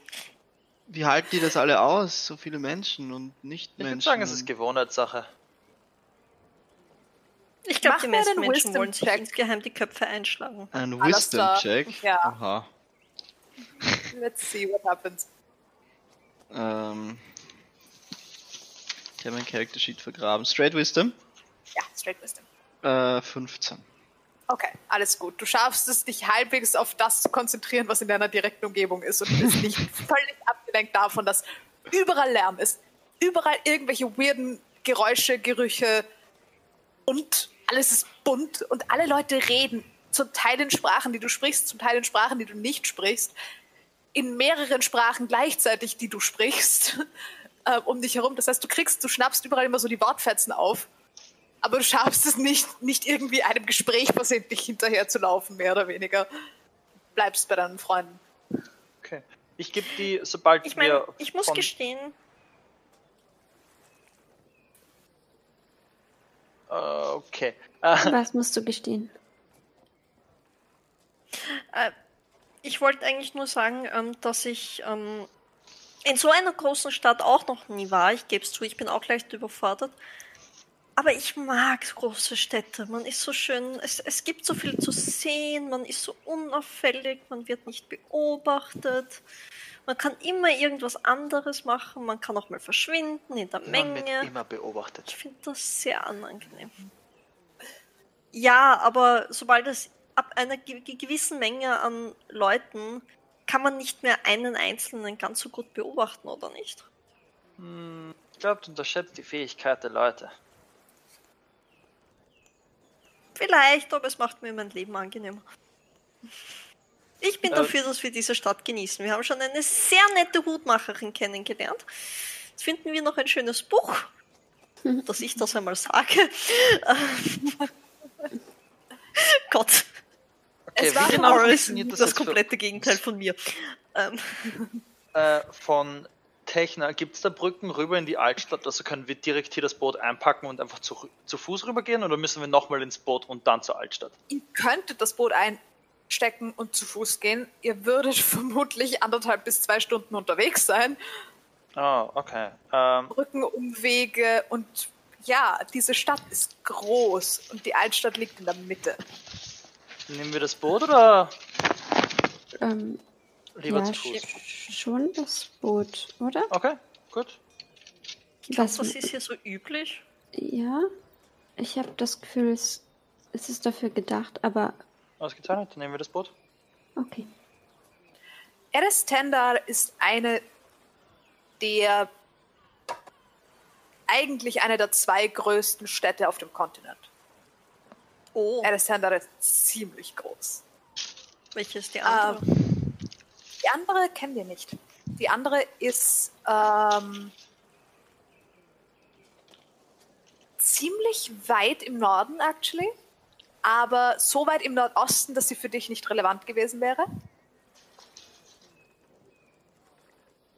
Wie halten die das alle aus? So viele Menschen und Ich Nicht-Menschen. würde sagen, es ist Gewohnheitssache. Ich glaube, die meisten einen Menschen wollen sich insgeheim die Köpfe einschlagen. Ein Wisdom-Check. ja. Aha. Let's see what happens. Ähm, ich habe mein Character Sheet vergraben. Straight Wisdom. Ja, straight wisdom. Äh, 15. Okay, alles gut. Du schaffst es, dich halbwegs auf das zu konzentrieren, was in deiner direkten Umgebung ist und bist nicht völlig abgelenkt davon, dass überall Lärm ist. Überall irgendwelche weirden Geräusche, Gerüche und alles ist bunt und alle Leute reden. Zum Teil in Sprachen, die du sprichst, zum Teil in Sprachen, die du nicht sprichst. In mehreren Sprachen gleichzeitig, die du sprichst, äh, um dich herum. Das heißt, du kriegst, du schnappst überall immer so die Wortfetzen auf. Aber du schaffst es nicht, nicht irgendwie einem Gespräch versehentlich hinterher zu laufen, mehr oder weniger. Bleibst bei deinen Freunden. Okay. Ich gebe die, sobald Ich meine, wir ich muss gestehen, okay. Was musst du gestehen? äh, ich wollte eigentlich nur sagen, ähm, dass ich ähm, in so einer großen Stadt auch noch nie war. Ich gebe es zu, ich bin auch leicht überfordert. Aber ich mag große Städte. Man ist so schön, es, es gibt so viel zu sehen, man ist so unauffällig, man wird nicht beobachtet. Man kann immer irgendwas anderes machen, man kann auch mal verschwinden in der man Menge. wird immer beobachtet. Ich finde das sehr angenehm. Ja, aber sobald es ab einer ge ge- gewissen Menge an Leuten kann man nicht mehr einen Einzelnen ganz so gut beobachten, oder nicht? Hm, ich glaube, du unterschätzt die Fähigkeit der Leute. Vielleicht, aber es macht mir mein Leben angenehmer. Ich bin dafür, dass wir diese Stadt genießen. Wir haben schon eine sehr nette Hutmacherin kennengelernt. Jetzt finden wir noch ein schönes Buch, dass ich das einmal sage. Gott, Okay, Es war genau das, das komplette Gegenteil von mir. Ähm, äh, von Techna, gibt es da Brücken rüber in die Altstadt? Also können wir direkt hier das Boot einpacken und einfach zu, zu Fuß rübergehen oder müssen wir nochmal ins Boot und dann zur Altstadt? Ihr könntet das Boot einstecken und zu Fuß gehen. Ihr würdet vermutlich anderthalb bis zwei Stunden unterwegs sein. Ah, okay. Ähm, Brückenumwege und ja, diese Stadt ist groß und die Altstadt liegt in der Mitte. nehmen wir das Boot oder Ähm, lieber ja, zu Fuß? sch- schon das Boot, oder? Okay, gut. Was, das ist hier so üblich. ja, ich habe das Gefühl, es, es ist dafür gedacht, aber Ausgezeichnet, dann nehmen wir das Boot. okay. Eres Tendar ist eine der eigentlich eine der zwei größten Städte auf dem Kontinent. Oh, Alexander ist ziemlich groß. welche ist die Ähm, andere? die andere kennen wir nicht. Die andere ist ähm, ziemlich weit im Norden, actually. Aber so weit im Nordosten, dass sie für dich nicht relevant gewesen wäre.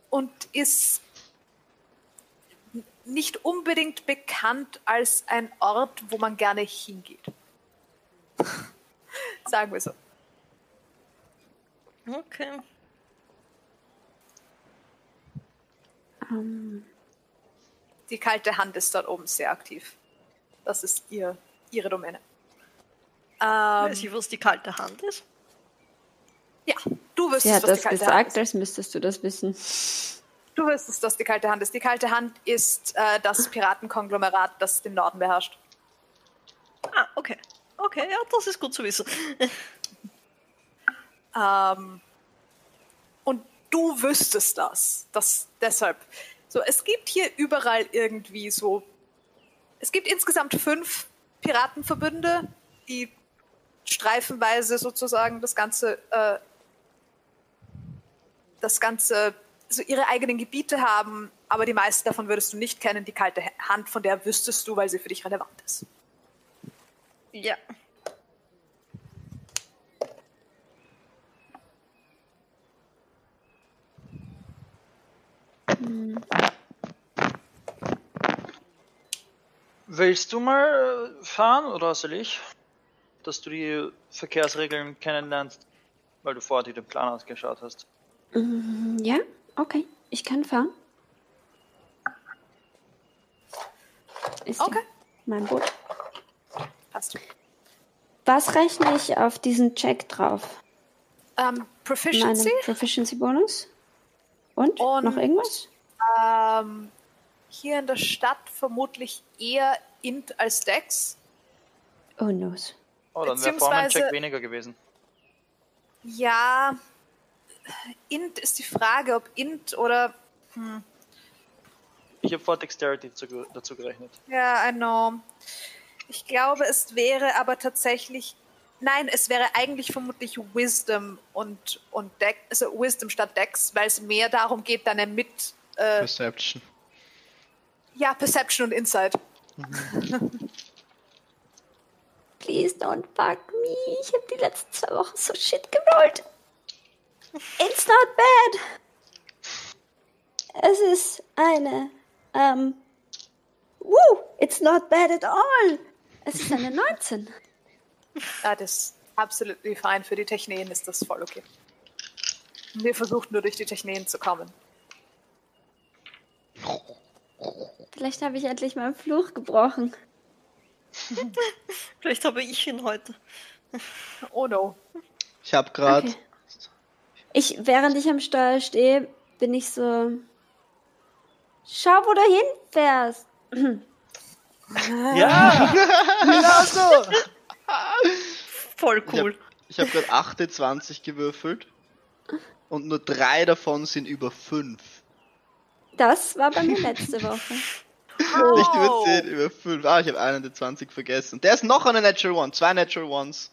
Und ist nicht unbedingt bekannt als ein Ort, wo man gerne hingeht. Sagen wir so. Okay. Ähm, Die kalte Hand ist dort oben sehr aktiv. Das ist ihr, ihre Domäne. Ähm, Weiß ich, was die kalte Hand ist? ja, du wirst sie es, hat was das die kalte gesagt, Hand als müsstest du das wissen. ist. Du wirst es, was die kalte Hand ist. Die kalte Hand ist äh, das Piratenkonglomerat, das den Norden beherrscht. Ah, okay. Okay, ja, das ist gut zu wissen. Ähm, und du wüsstest das. das. Deshalb. So, es gibt hier überall irgendwie so. Es gibt insgesamt fünf Piratenverbünde, die streifenweise sozusagen das Ganze, äh, das Ganze, so ihre eigenen Gebiete haben, aber die meisten davon würdest du nicht kennen. Die kalte Hand, von der wüsstest du, weil sie für dich relevant ist. Ja. Willst du mal fahren oder soll ich? Dass du die Verkehrsregeln kennenlernst, weil du vorher dir den Plan ausgeschaut hast. Mm, Ja, okay. Ich kann fahren. Ist Okay. mein Boot. Passt. Was rechne ich auf diesen Check drauf? Ähm, Meinen Proficiency? Proficiency-Bonus? Und? Und- Noch irgendwas? Ähm, hier in der Stadt vermutlich eher Int als Dex. Oh, noes. Oh, dann wäre vorhin ein Check Beziehungsweise- weniger gewesen. Ja, Int ist die Frage, ob Int oder. Ich habe vor Dexterity zu, dazu gerechnet. Ja, I know. Ich glaube, es wäre aber tatsächlich. Nein, es wäre eigentlich vermutlich Wisdom und, und Dex, also Wisdom statt Dex, weil es mehr darum geht, deine mit. Äh, Perception. ja, Perception und Insight. Please don't fuck me. Ich habe die letzten zwei Wochen so shit gerollt. It's not bad. Es ist eine. Ähm. Woo! It's not bad at all. Es ist eine 19. Ah, das ist absolutely fine. Für die Techneen ist das voll okay. Wir versuchen nur durch die Techneen zu kommen. Vielleicht habe ich endlich meinen Fluch gebrochen. Vielleicht habe ich ihn heute. Oh no. Ich habe gerade. Okay. Ich, während ich am Steuer stehe, bin ich so. Schau, wo du hinfährst. Ja! genau so! Voll Ich habe cool. hab gerade 28 gewürfelt. Und nur drei davon sind über 5. Das war bei mir letzte Woche. Nicht über Oh. 10, über 5. Ah, ich habe einen der 20 vergessen. Der ist noch eine Natural One. Zwei Natural Ones.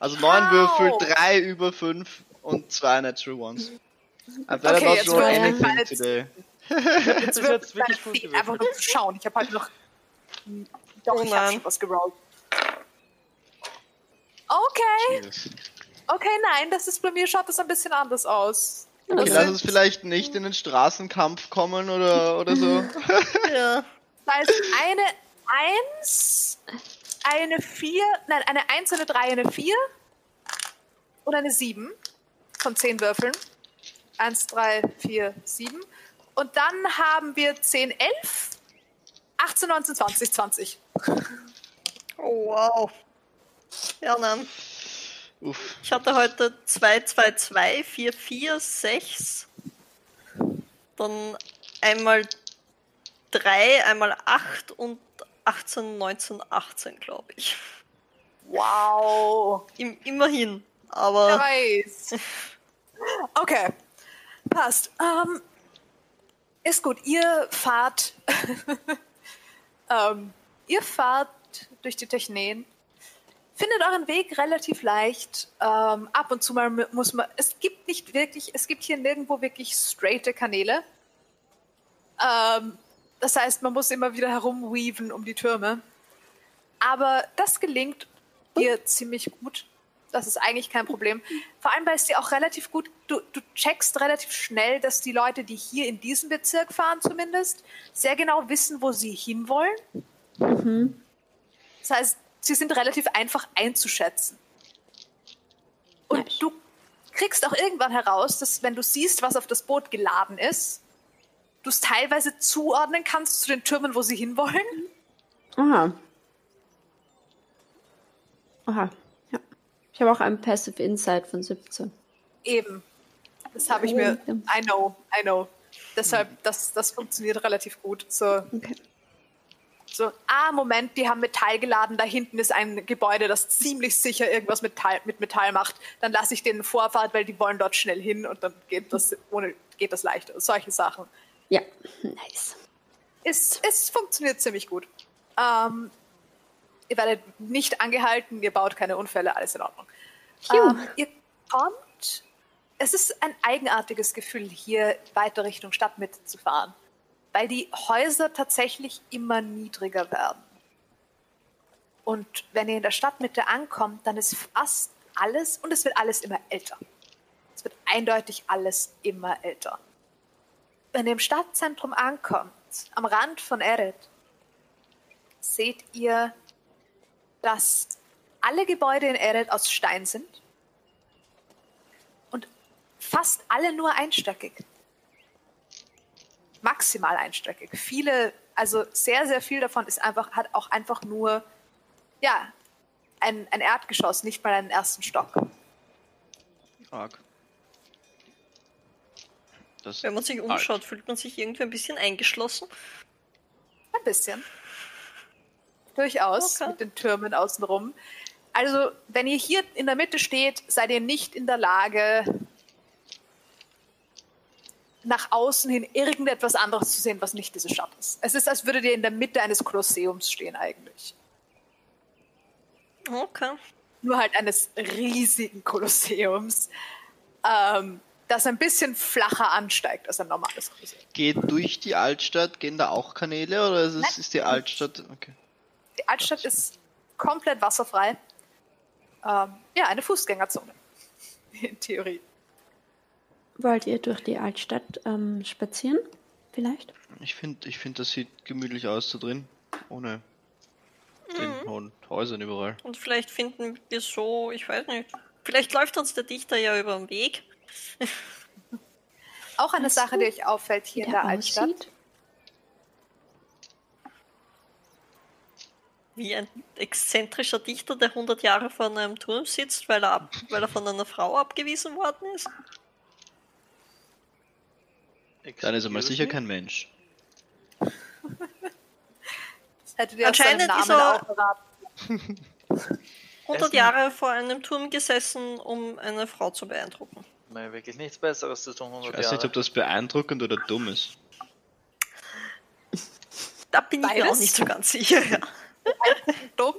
Also 9 How? Würfel, 3 über 5 und zwei Natural Ones. I've better Okay, not jetzt anything meine- today. Jetzt wird jetzt wirklich gut gewürfelt. einfach nur zu schauen. Ich habe halt noch. Doch, Oh ich habe schon was gerollt. Okay, Yes. okay, nein, das ist bei mir schaut das ein bisschen anders aus. Okay, lass uns vielleicht nicht in den Straßenkampf kommen oder, oder so. Ja. Das heißt, eine 1, eine 4, nein, eine 1, eine 3, eine 4 und eine 7 von 10 Würfeln. 1, 3, 4, 7. Und dann haben wir 10, 11, 18, 19, 20, 20. Oh, wow. Ja, nein. Uff. Ich hatte heute 2, 2, 2, 4, 4, 6. Dann einmal 3, einmal 8 und 18, 19, 18, glaube ich. Wow. Im, immerhin. Aber weiß. Okay. Passt. Ähm, Ist gut, ihr fahrt. ähm, ihr fahrt durch die Technen. Findet euren Weg relativ leicht. Ähm, ab und zu mal mu- muss man. Es gibt nicht wirklich, es gibt hier nirgendwo wirklich straighte Kanäle. Ähm, das heißt, man muss immer wieder herumweaven um die Türme. Aber das gelingt dir ziemlich gut. Das ist eigentlich kein Problem. Vor allem, weil es dir auch relativ gut, du, du checkst relativ schnell, dass die Leute, die hier in diesem Bezirk fahren zumindest, sehr genau wissen, wo sie hinwollen. Das heißt, sie sind relativ einfach einzuschätzen. Und Nice. du kriegst auch irgendwann heraus, dass wenn du siehst, was auf das Boot geladen ist, du es teilweise zuordnen kannst zu den Türmen, wo sie hinwollen. Aha. Aha, ja. Ich habe auch einen Passive Insight von 17. Eben. Das habe ich mir. I know, I know. Deshalb, das, das funktioniert relativ gut. So, Okay. So, ah, Moment, die haben Metall geladen, da hinten ist ein Gebäude, das ziemlich sicher irgendwas mit Metall, mit Metall macht. Dann lasse ich denen Vorfahrt, weil die wollen dort schnell hin und dann geht das ohne geht das leichter. Solche Sachen. Ja, nice. Es, es funktioniert ziemlich gut. Ähm, ihr werdet nicht angehalten, ihr baut keine Unfälle, alles in Ordnung. Ähm, ihr kommt. Es ist ein eigenartiges Gefühl, hier weiter Richtung Stadtmitte zu fahren, weil die Häuser tatsächlich immer niedriger werden. Und wenn ihr in der Stadtmitte ankommt, dann ist fast alles und es wird alles immer älter. Es wird eindeutig alles immer älter. Wenn ihr im Stadtzentrum ankommt, am Rand von Eret, seht ihr, dass alle Gebäude in Eret aus Stein sind und fast alle nur einstöckig. Maximal einstöckig. Viele, also sehr, sehr viel davon ist einfach, hat auch einfach nur, ja, ein, ein Erdgeschoss, nicht mal einen ersten Stock. Arg. Das Wenn man sich umschaut, fühlt man sich irgendwie ein bisschen eingeschlossen. Ein bisschen. Durchaus, Okay. mit den Türmen außenrum. Also, wenn ihr hier in der Mitte steht, seid ihr nicht in der Lage, nach außen hin irgendetwas anderes zu sehen, was nicht diese Stadt ist. Es ist, als würdet ihr in der Mitte eines Kolosseums stehen eigentlich. Okay. Nur halt eines riesigen Kolosseums, ähm, das ein bisschen flacher ansteigt als ein normales Kolosseum. geht durch die Altstadt, gehen da auch Kanäle oder ist, es, ist die Altstadt. Okay. Die Altstadt ist komplett wasserfrei. Ähm, ja, eine Fußgängerzone. In Theorie. Wollt ihr durch die Altstadt ähm, spazieren? Vielleicht? Ich finde, ich find, das sieht gemütlich aus da drin. Ohne den hohen Häusern überall. Und vielleicht finden wir so, ich weiß nicht, vielleicht läuft uns der Dichter ja über den Weg. Auch eine Was Sache, die euch auffällt hier in der Altstadt. aussieht? Wie ein exzentrischer Dichter, der 100 Jahre vor einem Turm sitzt, weil er, ab, weil er von einer Frau abgewiesen worden ist. Dann ist er mal Excuse sicher me? kein Mensch. Das aus seinem Anscheinend Namen ist er- auch erraten. 100 Essen. Jahre vor einem Turm gesessen, um eine Frau zu beeindrucken. Nein, wirklich nichts Besseres zu tun. Ich 100 weiß nicht, Jahre. ob das beeindruckend oder dumm ist. Da bin ich mir auch Beides? nicht so ganz sicher. Ja. Dumm.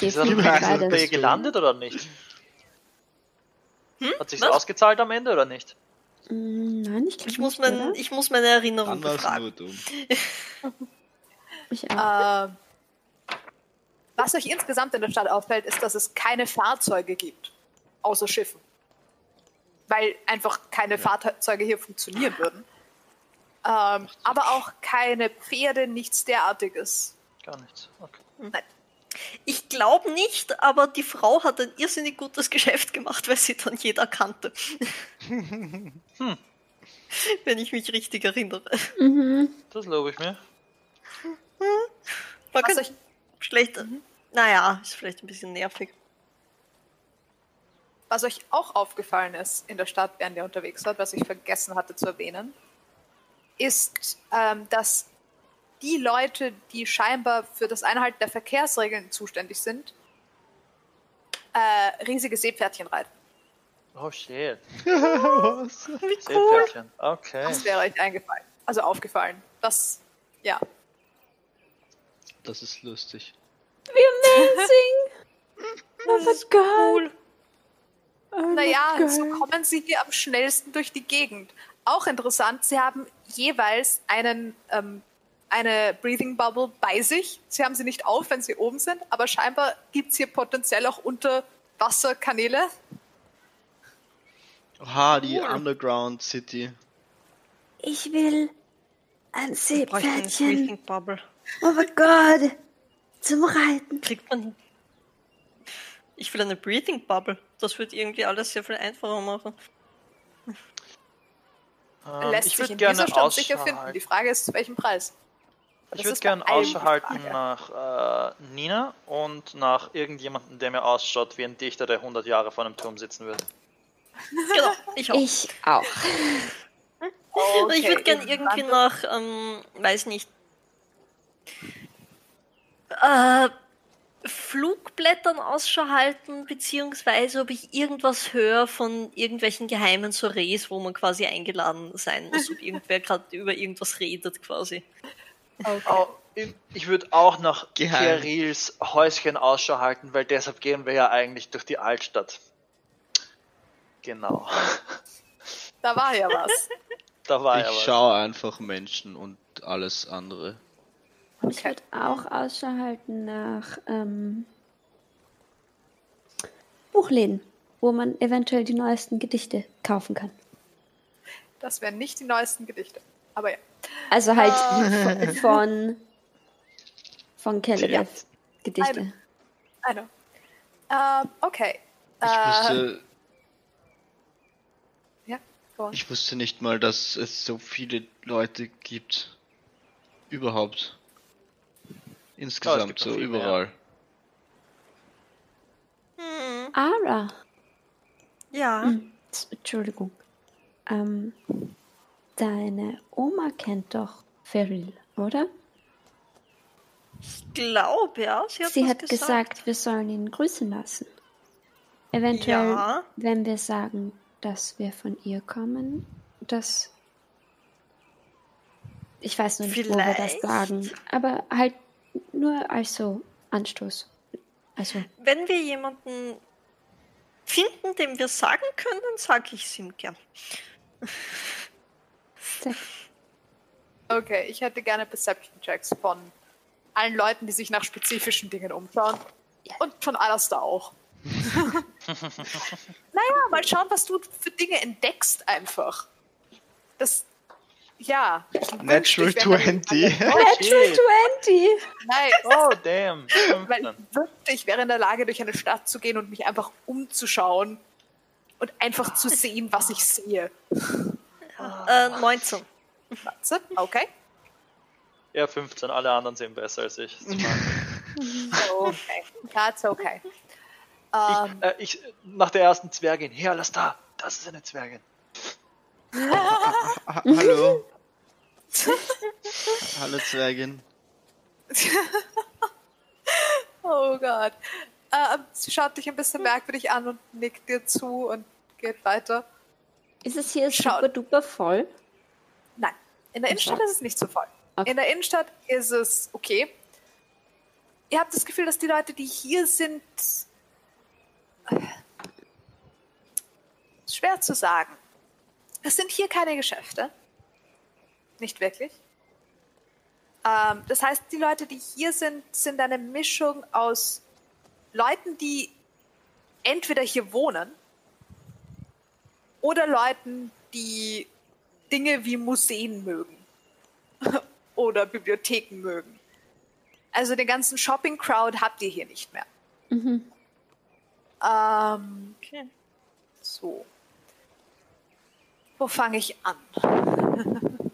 Ist er beides. gelandet oder nicht? Hm? Hat sich Was? ausgezahlt am Ende oder nicht? Mm, Nein, ich glaube nicht, mein, oder? ich muss meine Erinnerung es befragen. nur dumm. Ich auch. Ähm, was euch insgesamt in der Stadt auffällt, ist, dass es keine Fahrzeuge gibt. Außer Schiffen. Weil einfach keine Fahrzeuge hier funktionieren würden. Ähm, aber auch keine Pferde, nichts derartiges. Gar nichts. Okay. Nein. Ich glaube nicht, aber die Frau hat ein irrsinnig gutes Geschäft gemacht, weil sie dann jeder kannte. Wenn ich mich richtig erinnere. Mhm. Das lobe ich mir. Man Was kann euch, schlecht. Naja, ist vielleicht ein bisschen nervig. was euch auch aufgefallen ist in der Stadt, während ihr unterwegs wart, was ich vergessen hatte zu erwähnen, ist, ähm, dass die Leute, die scheinbar für das Einhalten der Verkehrsregeln zuständig sind, äh, riesige Seepferdchen reiten. Oh shit. Wie cool. Seepferdchen. Okay. Das wäre euch eingefallen. also aufgefallen. Das, ja. Das ist lustig. Wie amazing! Oh mein Gott! Oh Naja, so kommen sie hier am schnellsten durch die Gegend. Auch interessant, sie haben jeweils einen, ähm, eine Breathing Bubble bei sich. Sie haben sie nicht auf, wenn sie oben sind, aber scheinbar gibt es hier potenziell auch Unterwasserkanäle. Oha, die Cool. Underground City. Ich will ein Seepferdchen. Breathing Bubble. Oh mein Gott! Zum Reiten. Kriegt man. Ich will eine Breathing Bubble. Das wird irgendwie alles sehr viel einfacher machen. Ähm, Lässt ich sich würde in gerne dieser Stadt sicher finden. Die. Frage ist, zu welchem Preis? Ich würde gerne Ausschau halten nach äh, Nina und nach irgendjemandem, der mir ausschaut wie ein Dichter, der 100 Jahre vor einem Turm sitzen würde. Genau, ich auch. Ich auch. Okay, ich würde gerne irgendwie nach, ähm, weiß nicht, äh, Flugblättern Ausschau halten, beziehungsweise ob ich irgendwas höre von irgendwelchen geheimen Soirees, wo man quasi eingeladen sein muss, ob irgendwer gerade über irgendwas redet quasi. Oh, ich- ich würde auch nach. Kerils Häuschen Ausschau halten, weil deshalb gehen wir ja eigentlich durch die Altstadt. Genau. Da war ja was. Da war ich ja was. schaue einfach Menschen und alles andere. Ich Okay. würde auch Ausschau halten nach ähm, Buchläden, wo man eventuell die neuesten Gedichte kaufen kann. Das wären nicht die neuesten Gedichte. Aber ja. Also halt Ah. von, von, Kelebeth Gedichte. Eine. Eine. Ähm, okay. Ich Äh, wusste, Ja, go on. ich wusste nicht mal, dass es so viele Leute gibt. Überhaupt. Insgesamt noch so viel mehr. überall. Hm, Ara. ja. Hm, Entschuldigung. Ähm, deine Oma kennt doch Feril, oder? Ich glaube, ja. Sie hat, Sie hat gesagt, wir sollen ihn grüßen lassen. Eventuell, Ja. wenn wir sagen, dass wir von ihr kommen, dass. Ich weiß noch nicht, wo wir das Vielleicht. sagen. Aber halt nur als so Anstoß. Also, Wenn wir jemanden finden, dem wir sagen können, sage ich es ihm gern. Okay, ich hätte gerne Perception-Checks von allen Leuten, die sich nach spezifischen Dingen umschauen. Und von Alastair auch. naja, mal schauen, was du für Dinge entdeckst einfach. Das. Ja. Natural ich wäre- 20. Shit. 20! Nein, Oh, damn. weil 15. ich wünschte, ich wäre in der Lage, durch eine Stadt zu gehen und mich einfach umzuschauen und einfach zu sehen, was ich sehe. Äh, 19. Warte, Okay. Ja, 15. Alle anderen sehen besser als ich. Okay. That's okay. Ich, äh, ich, nach der ersten Zwergin. Hey, alles da. Das ist eine Zwergin. Ha Hallo. Hallo Zwergin. oh Gott. Ähm, sie schaut dich ein bisschen merkwürdig an und nickt dir zu und geht weiter. Ist es hier Schau. super duper voll? Nein, in der Innenstadt ist es nicht so voll. Okay. In der Innenstadt ist es okay. Ihr habt das Gefühl, dass die Leute, die hier sind, äh, schwer zu sagen. Es sind hier keine Geschäfte. Nicht wirklich. Ähm, das heißt, die Leute, die hier sind, sind eine Mischung aus Leuten, die entweder hier wohnen oder Leuten, die Dinge wie Museen mögen oder Bibliotheken mögen. Also den ganzen Shopping-Crowd habt ihr hier nicht mehr. Mhm. Ähm, Okay. so. Wo fange ich an?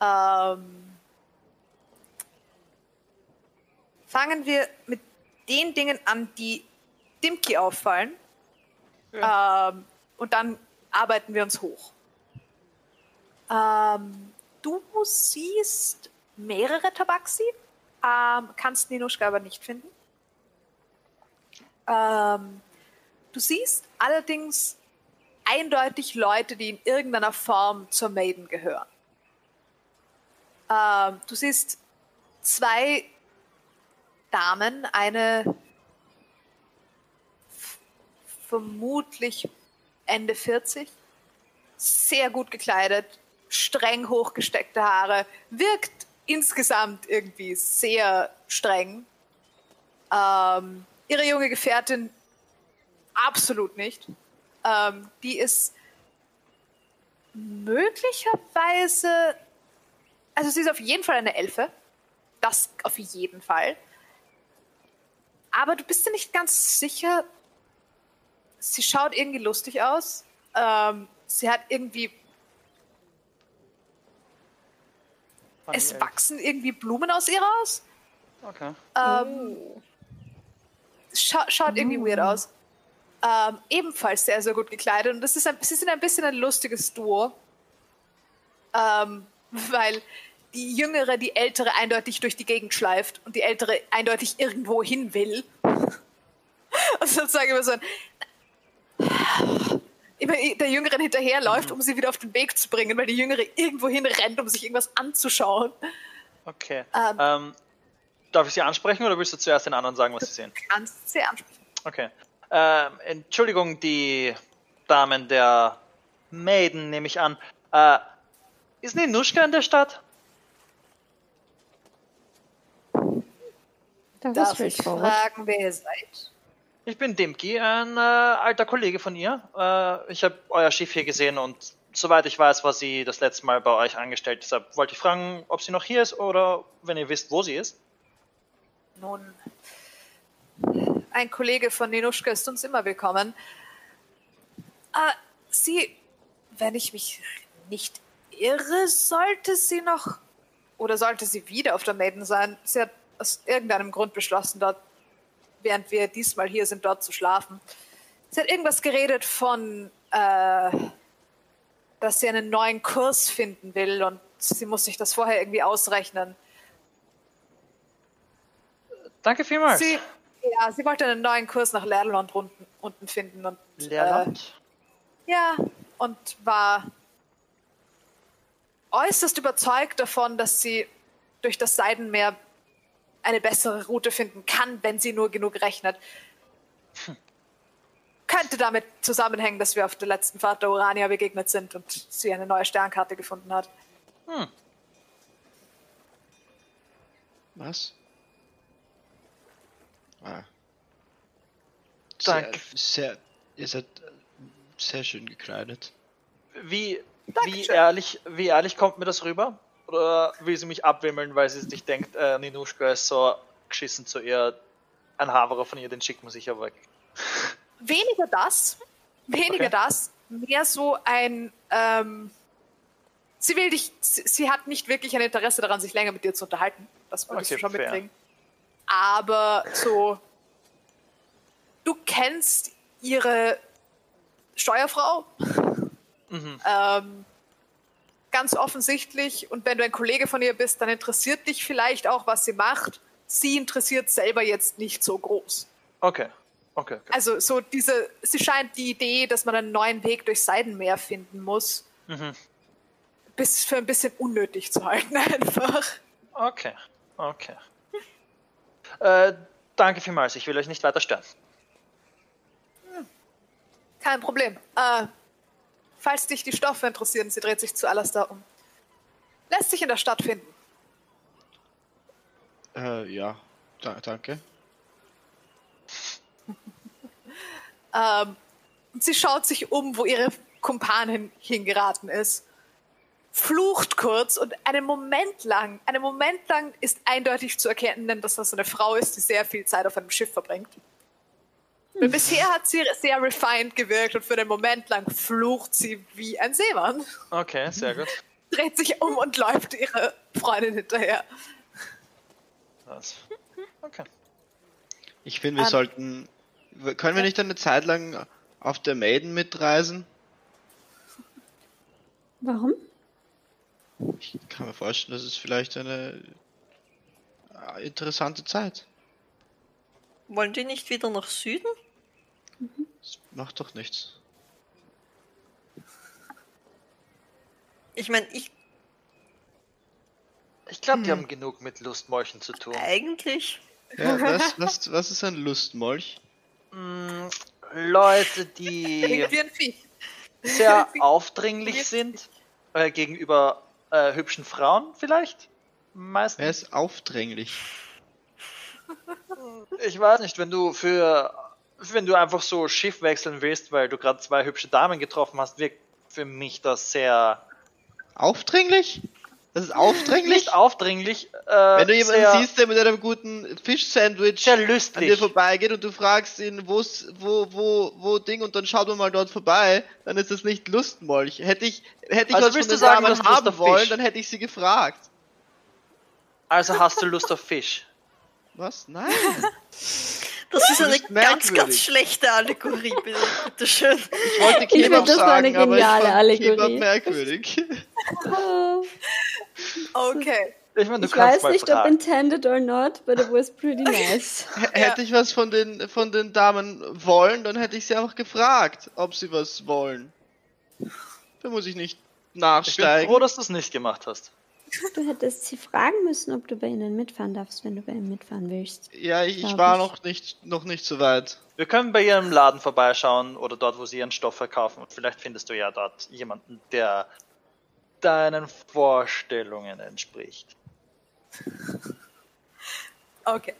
ähm, fangen wir mit den Dingen an, die Dimki auffallen. Ähm, und dann arbeiten wir uns hoch. Ähm, du siehst mehrere Tabaxi, ähm, kannst Ninuschka aber nicht finden. Ähm, du siehst allerdings eindeutig Leute, die in irgendeiner Form zur Maiden gehören. Ähm, du siehst zwei Damen, eine vermutlich Ende 40, sehr gut gekleidet, streng hochgesteckte Haare, wirkt insgesamt irgendwie sehr streng. Ähm, ihre junge Gefährtin absolut nicht. Ähm, die ist möglicherweise, also sie ist auf jeden Fall eine Elfe. Das auf jeden Fall. Aber du bist dir nicht ganz sicher. Sie schaut irgendwie lustig aus. Ähm, sie hat irgendwie, es wachsen irgendwie Blumen aus ihr raus. Okay. Ähm, scha schaut irgendwie weird aus. Ähm, ebenfalls sehr, sehr gut gekleidet. Und das ist ein, sie sind ein bisschen ein lustiges Duo. Ähm, weil die Jüngere die Ältere eindeutig durch die Gegend schleift und die Ältere eindeutig irgendwo hin will. Und sozusagen immer so ein immer der Jüngeren hinterherläuft, um sie wieder auf den Weg zu bringen, weil die Jüngere irgendwo hin rennt, um sich irgendwas anzuschauen. Okay. Ähm. Ähm, darf ich Sie ansprechen oder willst du zuerst den anderen sagen, was Sie sehen? Ganz sehr ansprechend. Okay. Ähm, Entschuldigung, die Damen der Maiden, nehme ich an. Äh, ist Ninuschka in der Stadt? Das ist Darf ich fragen, wer ihr seid? Ich bin Dimki, ein äh, alter Kollege von ihr. Äh, ich habe euer Schiff hier gesehen und soweit ich weiß, war sie das letzte Mal bei euch angestellt. Deshalb wollte ich fragen, ob sie noch hier ist oder wenn ihr wisst, wo sie ist. Nun, ein Kollege von Ninuschka ist uns immer willkommen. Ah, sie, wenn ich mich nicht irre, sollte sie noch oder sollte sie wieder auf der Maiden sein. Sie hat aus irgendeinem Grund beschlossen, dort, während wir diesmal hier sind, dort zu schlafen. Sie hat irgendwas geredet von, äh, dass sie einen neuen Kurs finden will und sie muss sich das vorher irgendwie ausrechnen. Danke vielmals. Sie, ja, sie wollte einen neuen Kurs nach Lerland unten, unten finden und Leerland. Äh, ja und war äußerst überzeugt davon, dass sie durch das Seidenmeer eine bessere Route finden kann, wenn sie nur genug rechnet. Könnte damit zusammenhängen, dass wir auf der letzten Fahrt der Urania begegnet sind und sie eine neue Sternkarte gefunden hat. Hm. Was? Ah. Sehr, Danke. sehr, ihr seid äh, sehr schön gekleidet. Wie, wie, ehrlich, wie ehrlich kommt mir das rüber? Oder will sie mich abwimmeln, weil sie sich denkt, äh, Ninuschka ist so geschissen zu ihr, ein Haverer von ihr, den schickt man sicher weg. Weniger das, weniger Okay. das, mehr so ein. Ähm, sie will dich, sie, sie hat nicht wirklich ein Interesse daran, sich länger mit dir zu unterhalten. Das würdest Okay, du schon fair. mitkriegen. Aber so, du kennst ihre Steuerfrau. Mhm. Ähm, ganz offensichtlich. Und wenn du ein Kollege von ihr bist, dann interessiert dich vielleicht auch, was sie macht. Sie interessiert selber jetzt nicht so groß. Okay. Okay, okay. Also so diese, sie scheint die Idee, dass man einen neuen Weg durch Seidenmeer finden muss, Mhm. bis für ein bisschen unnötig zu halten einfach. Okay. Okay. Äh, danke vielmals. Ich will euch nicht weiter stören. Kein Problem. Äh, falls dich die Stoffe interessieren, sie dreht sich zu Alastair um. Lässt sich in der Stadt finden. Äh, ja, da, danke. Ähm, sie schaut sich um, wo ihre Kumpanin hingeraten ist. Flucht kurz und einen Moment lang, einen Moment lang ist eindeutig zu erkennen, dass das eine Frau ist, die sehr viel Zeit auf einem Schiff verbringt. Weil bisher hat sie sehr refined gewirkt und für einen Moment lang flucht sie wie ein Seemann. Okay, sehr gut. Dreht sich um und läuft ihre Freundin hinterher. Das. Okay. Ich finde, wir Ähm, sollten. Können wir nicht eine Zeit lang auf der Maiden mitreisen? Warum? Ich kann mir vorstellen, das ist vielleicht eine äh, interessante Zeit. Wollen die nicht wieder nach Süden? Das macht doch nichts. Ich meine, ich. glaube, die Hm. haben genug mit Lustmolchen zu tun. Eigentlich. Ja, was, was, was ist ein Lustmolch? Mm, Leute, die Wie ein Viech. sehr aufdringlich sind äh, gegenüber äh, hübschen Frauen vielleicht. Wer Meistens. ist aufdringlich? Ich weiß nicht, wenn du für wenn du einfach so Schiff wechseln willst, weil du gerade zwei hübsche Damen getroffen hast, wirkt für mich das sehr Aufdringlich? Das ist aufdringlich? nicht aufdringlich, äh, Wenn du jemanden siehst, der mit einem guten Fisch-Sandwich an dir vorbeigeht und du fragst ihn, wo, wo, wo Ding und dann schaut man mal dort vorbei, dann ist das nicht Lustmolch. Hätte ich, hätte ich Also was von den sagen, Damen haben auf wollen, Fisch? dann hätte ich sie gefragt. Also hast du Lust auf Fisch. Was? Nein. Das ist eine ganz, ganz schlechte Allegorie, bitte, bitteschön. Ich wollte Ich find, Kebab das war eine sagen, aber ich geniale fand Allegorie. Kebab merkwürdig. Okay. Ich meine, du ich weiß nicht, ob fragen. intended or not, but it was pretty nice. H- Hätte ich was von den, von den Damen wollen, dann hätte ich sie einfach gefragt, ob sie was wollen. Da muss ich nicht Ich bin nachsteigen. froh, dass du es nicht gemacht hast. Du hättest sie fragen müssen, ob du bei ihnen mitfahren darfst, wenn du bei ihnen mitfahren willst. ja, ich, ich war ich. noch nicht, noch nicht so weit. Wir können bei ihrem Laden vorbeischauen oder dort, wo sie ihren Stoff verkaufen. Und vielleicht findest du ja dort jemanden, der deinen Vorstellungen entspricht. Okay.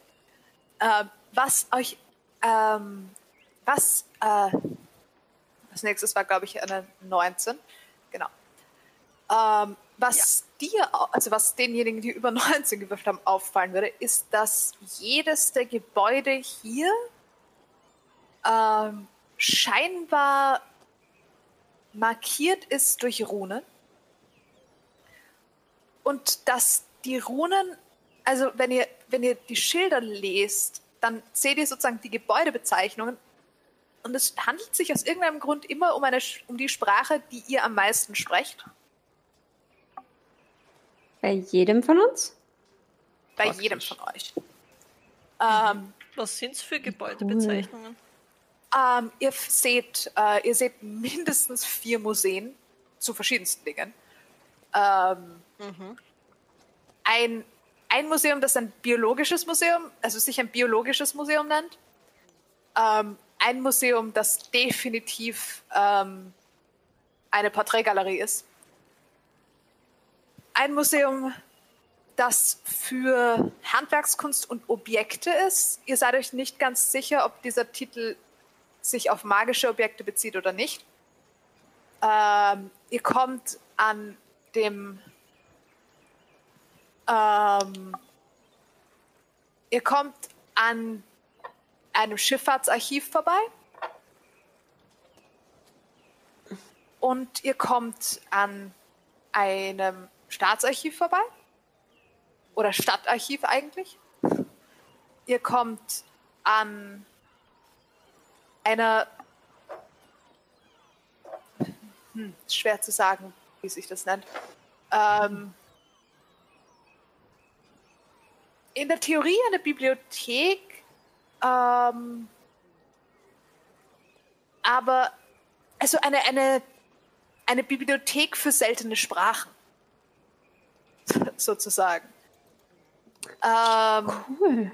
Ähm, was euch, ähm, was, äh, das nächste war, glaube ich, eine 19. Genau. Ähm, was dir, also was denjenigen, die über 19 gewürfelt haben, auffallen würde, ist, dass jedes der Gebäude hier ähm, scheinbar markiert ist durch Runen. Und dass die Runen, also wenn ihr, wenn ihr die Schilder lest, dann seht ihr sozusagen die Gebäudebezeichnungen. Und es handelt sich aus irgendeinem Grund immer um, eine, um die Sprache, die ihr am meisten sprecht. Bei jedem von uns? Bei Praktisch. jedem von euch. Ähm, Was sind's für Gebäudebezeichnungen? Ähm, ihr seht, äh, ihr seht mindestens vier Museen zu verschiedensten Dingen. Ähm, ein, ein Museum, das ein biologisches Museum, also sich ein biologisches Museum nennt. Ähm, ein Museum, das definitiv ähm, eine Porträtgalerie ist. Ein Museum, das für Handwerkskunst und Objekte ist. Ihr seid euch nicht ganz sicher, ob dieser Titel sich auf magische Objekte bezieht oder nicht. Ähm, ihr kommt an dem ähm, ihr kommt an einem Schifffahrtsarchiv vorbei und ihr kommt an einem Staatsarchiv vorbei oder Stadtarchiv eigentlich. Ihr kommt an einer hm, schwer zu sagen, wie sich das nennt. Ähm, in der Theorie eine Bibliothek, ähm, aber also eine, eine, eine Bibliothek für seltene Sprachen, sozusagen. Ähm, Cool.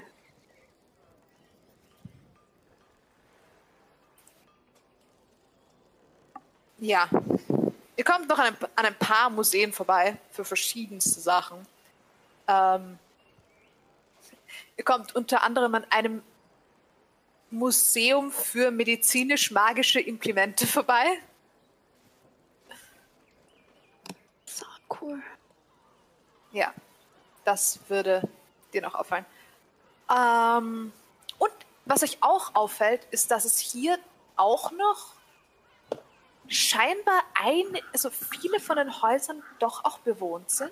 Ja. Ihr kommt noch an ein, an ein paar Museen vorbei für verschiedenste Sachen. Ähm, ihr kommt unter anderem an einem Museum für medizinisch-magische Implemente vorbei. So cool. Ja, das würde dir noch auffallen. Ähm, und was euch auch auffällt, ist, dass es hier auch noch scheinbar ein, also viele von den Häusern doch auch bewohnt sind.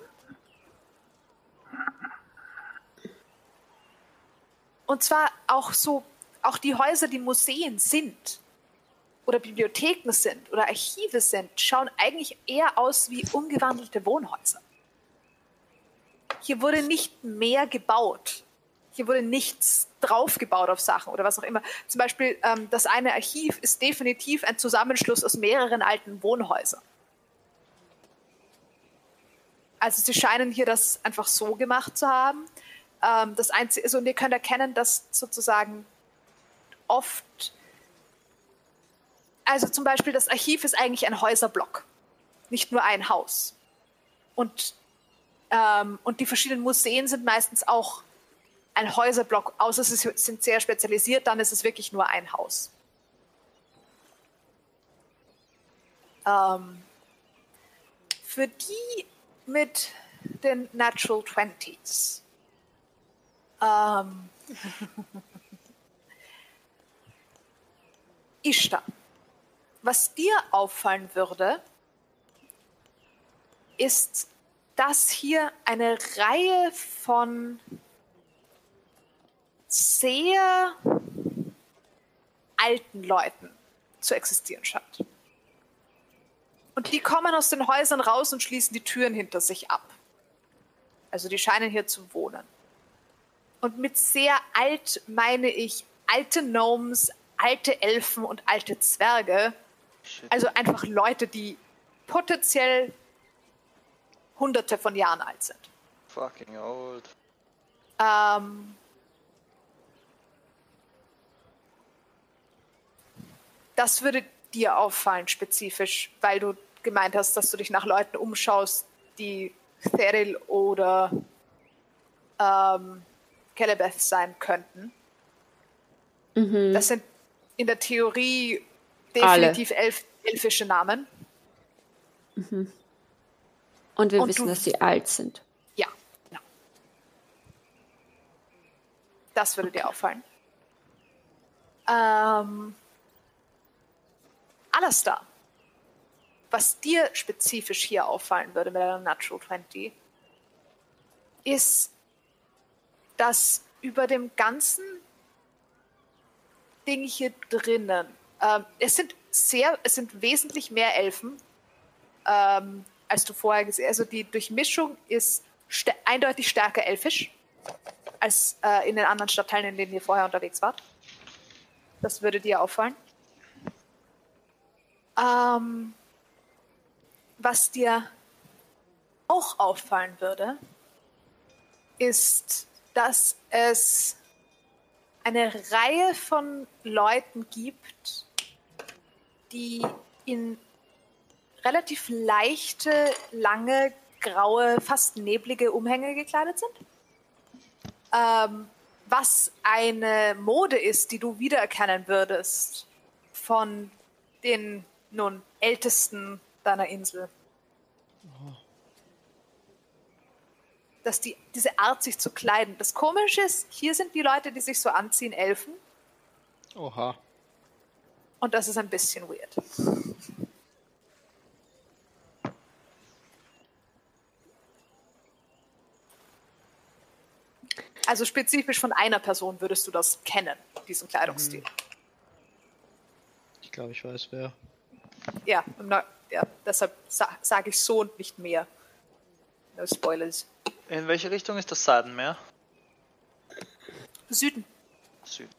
Und zwar auch so, auch die Häuser, die Museen sind oder Bibliotheken sind oder Archive sind, schauen eigentlich eher aus wie umgewandelte Wohnhäuser. Hier wurde nicht mehr gebaut. Hier wurde nichts draufgebaut auf Sachen oder was auch immer. Zum Beispiel ähm, das eine Archiv ist definitiv ein Zusammenschluss aus mehreren alten Wohnhäusern. also sie scheinen hier das einfach so gemacht zu haben. Ähm, das Einzige, also, und ihr könnt erkennen, dass sozusagen oft, also zum Beispiel das Archiv ist eigentlich ein Häuserblock, nicht nur ein Haus. Und, ähm, und die verschiedenen Museen sind meistens auch ein Häuserblock, außer sie sind sehr spezialisiert, dann ist es wirklich nur ein Haus. Ähm, für die mit den Natural Twenties. Ähm, Ishtar, was dir auffallen würde, ist, dass hier eine Reihe von sehr alten Leuten zu existieren scheint. Und die kommen aus den Häusern raus und schließen die Türen hinter sich ab. Also die scheinen hier zu wohnen. Und mit sehr alt meine ich alte Gnomes, alte Elfen und alte Zwerge. Shit. Also einfach Leute, die potenziell hunderte von Jahren alt sind. Fucking old. Ähm, das würde dir auffallen, spezifisch, weil du gemeint hast, dass du dich nach Leuten umschaust, die Theril oder ähm, Kelebeth sein könnten. Mhm. Das sind in der Theorie definitiv elf, elfische Namen. Und wir und wissen, dass sie alt sind. Ja, genau. Das würde dir auffallen. Ähm, Alastar, was dir spezifisch hier auffallen würde mit einer Natural 20, ist, dass über dem ganzen Ding hier drinnen, ähm, es sind sehr, es sind wesentlich mehr Elfen, ähm, als du vorher gesehen Also die Durchmischung ist st eindeutig stärker elfisch als äh, in den anderen Stadtteilen, in denen ihr vorher unterwegs wart. Das würde dir auffallen. Ähm, was dir auch auffallen würde, ist, dass es eine Reihe von Leuten gibt, die in relativ leichte, lange, graue, fast neblige Umhänge gekleidet sind. Ähm, was eine Mode ist, die du wiedererkennen würdest von den nun ältesten deiner Insel. Dass die, diese Art, sich zu kleiden. Das Komische ist, hier sind die Leute, die sich so anziehen, Elfen. Oha. Und das ist ein bisschen weird. Also spezifisch von einer Person würdest du das kennen, diesen Kleidungsstil. Ich glaube, ich weiß wer. Ja, na, ja, deshalb sa sage ich so und nicht mehr. No spoilers. In welche Richtung ist das Seidenmeer? Süden. Süd.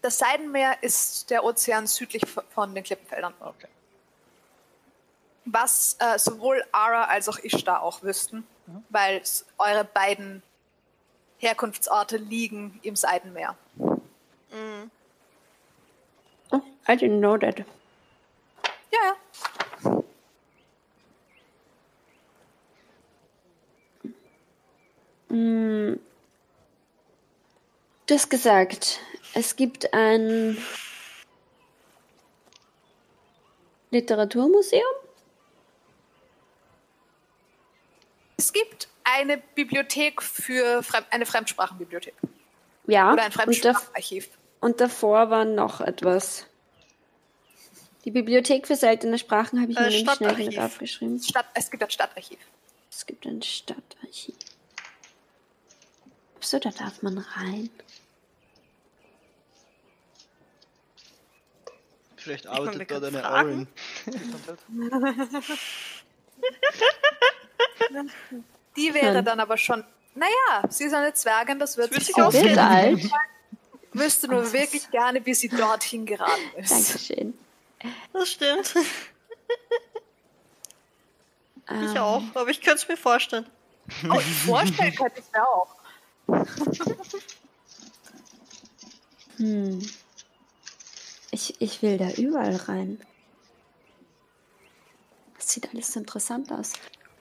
Das Seidenmeer ist der Ozean südlich von den Klippenfeldern. Okay. Was äh, sowohl Ara als auch Ishtar auch wüssten, weil s- eure beiden Herkunftsorte liegen im Seidenmeer. Oh, I didn't know that. Ja, ja. Mm. Du hast gesagt, es gibt ein Literaturmuseum? Es gibt eine Bibliothek für Frem eine Fremdsprachenbibliothek Ja. oder ein Fremdsprachenarchiv. und davor war noch etwas. Die Bibliothek für seltene Sprachen habe ich Äh, mir nämlich schnell Stadtarchiv. mit aufgeschrieben. Stadt, es gibt ein Stadtarchiv. Es gibt ein Stadtarchiv. So, da darf man rein. Vielleicht arbeitet dort eine fragen. Die wäre Hm. dann aber schon. Naja, sie ist eine Zwergin, das wird Das sich ausgehen. alt. Wüsste nur wirklich gerne, wie sie dorthin geraten ist. Dankeschön. Das stimmt. Ähm, Ich auch, aber ich könnte es mir vorstellen. Oh, vorstellen könnte ich mir auch. Hm. Ich, ich will da überall rein. Das sieht alles so interessant aus.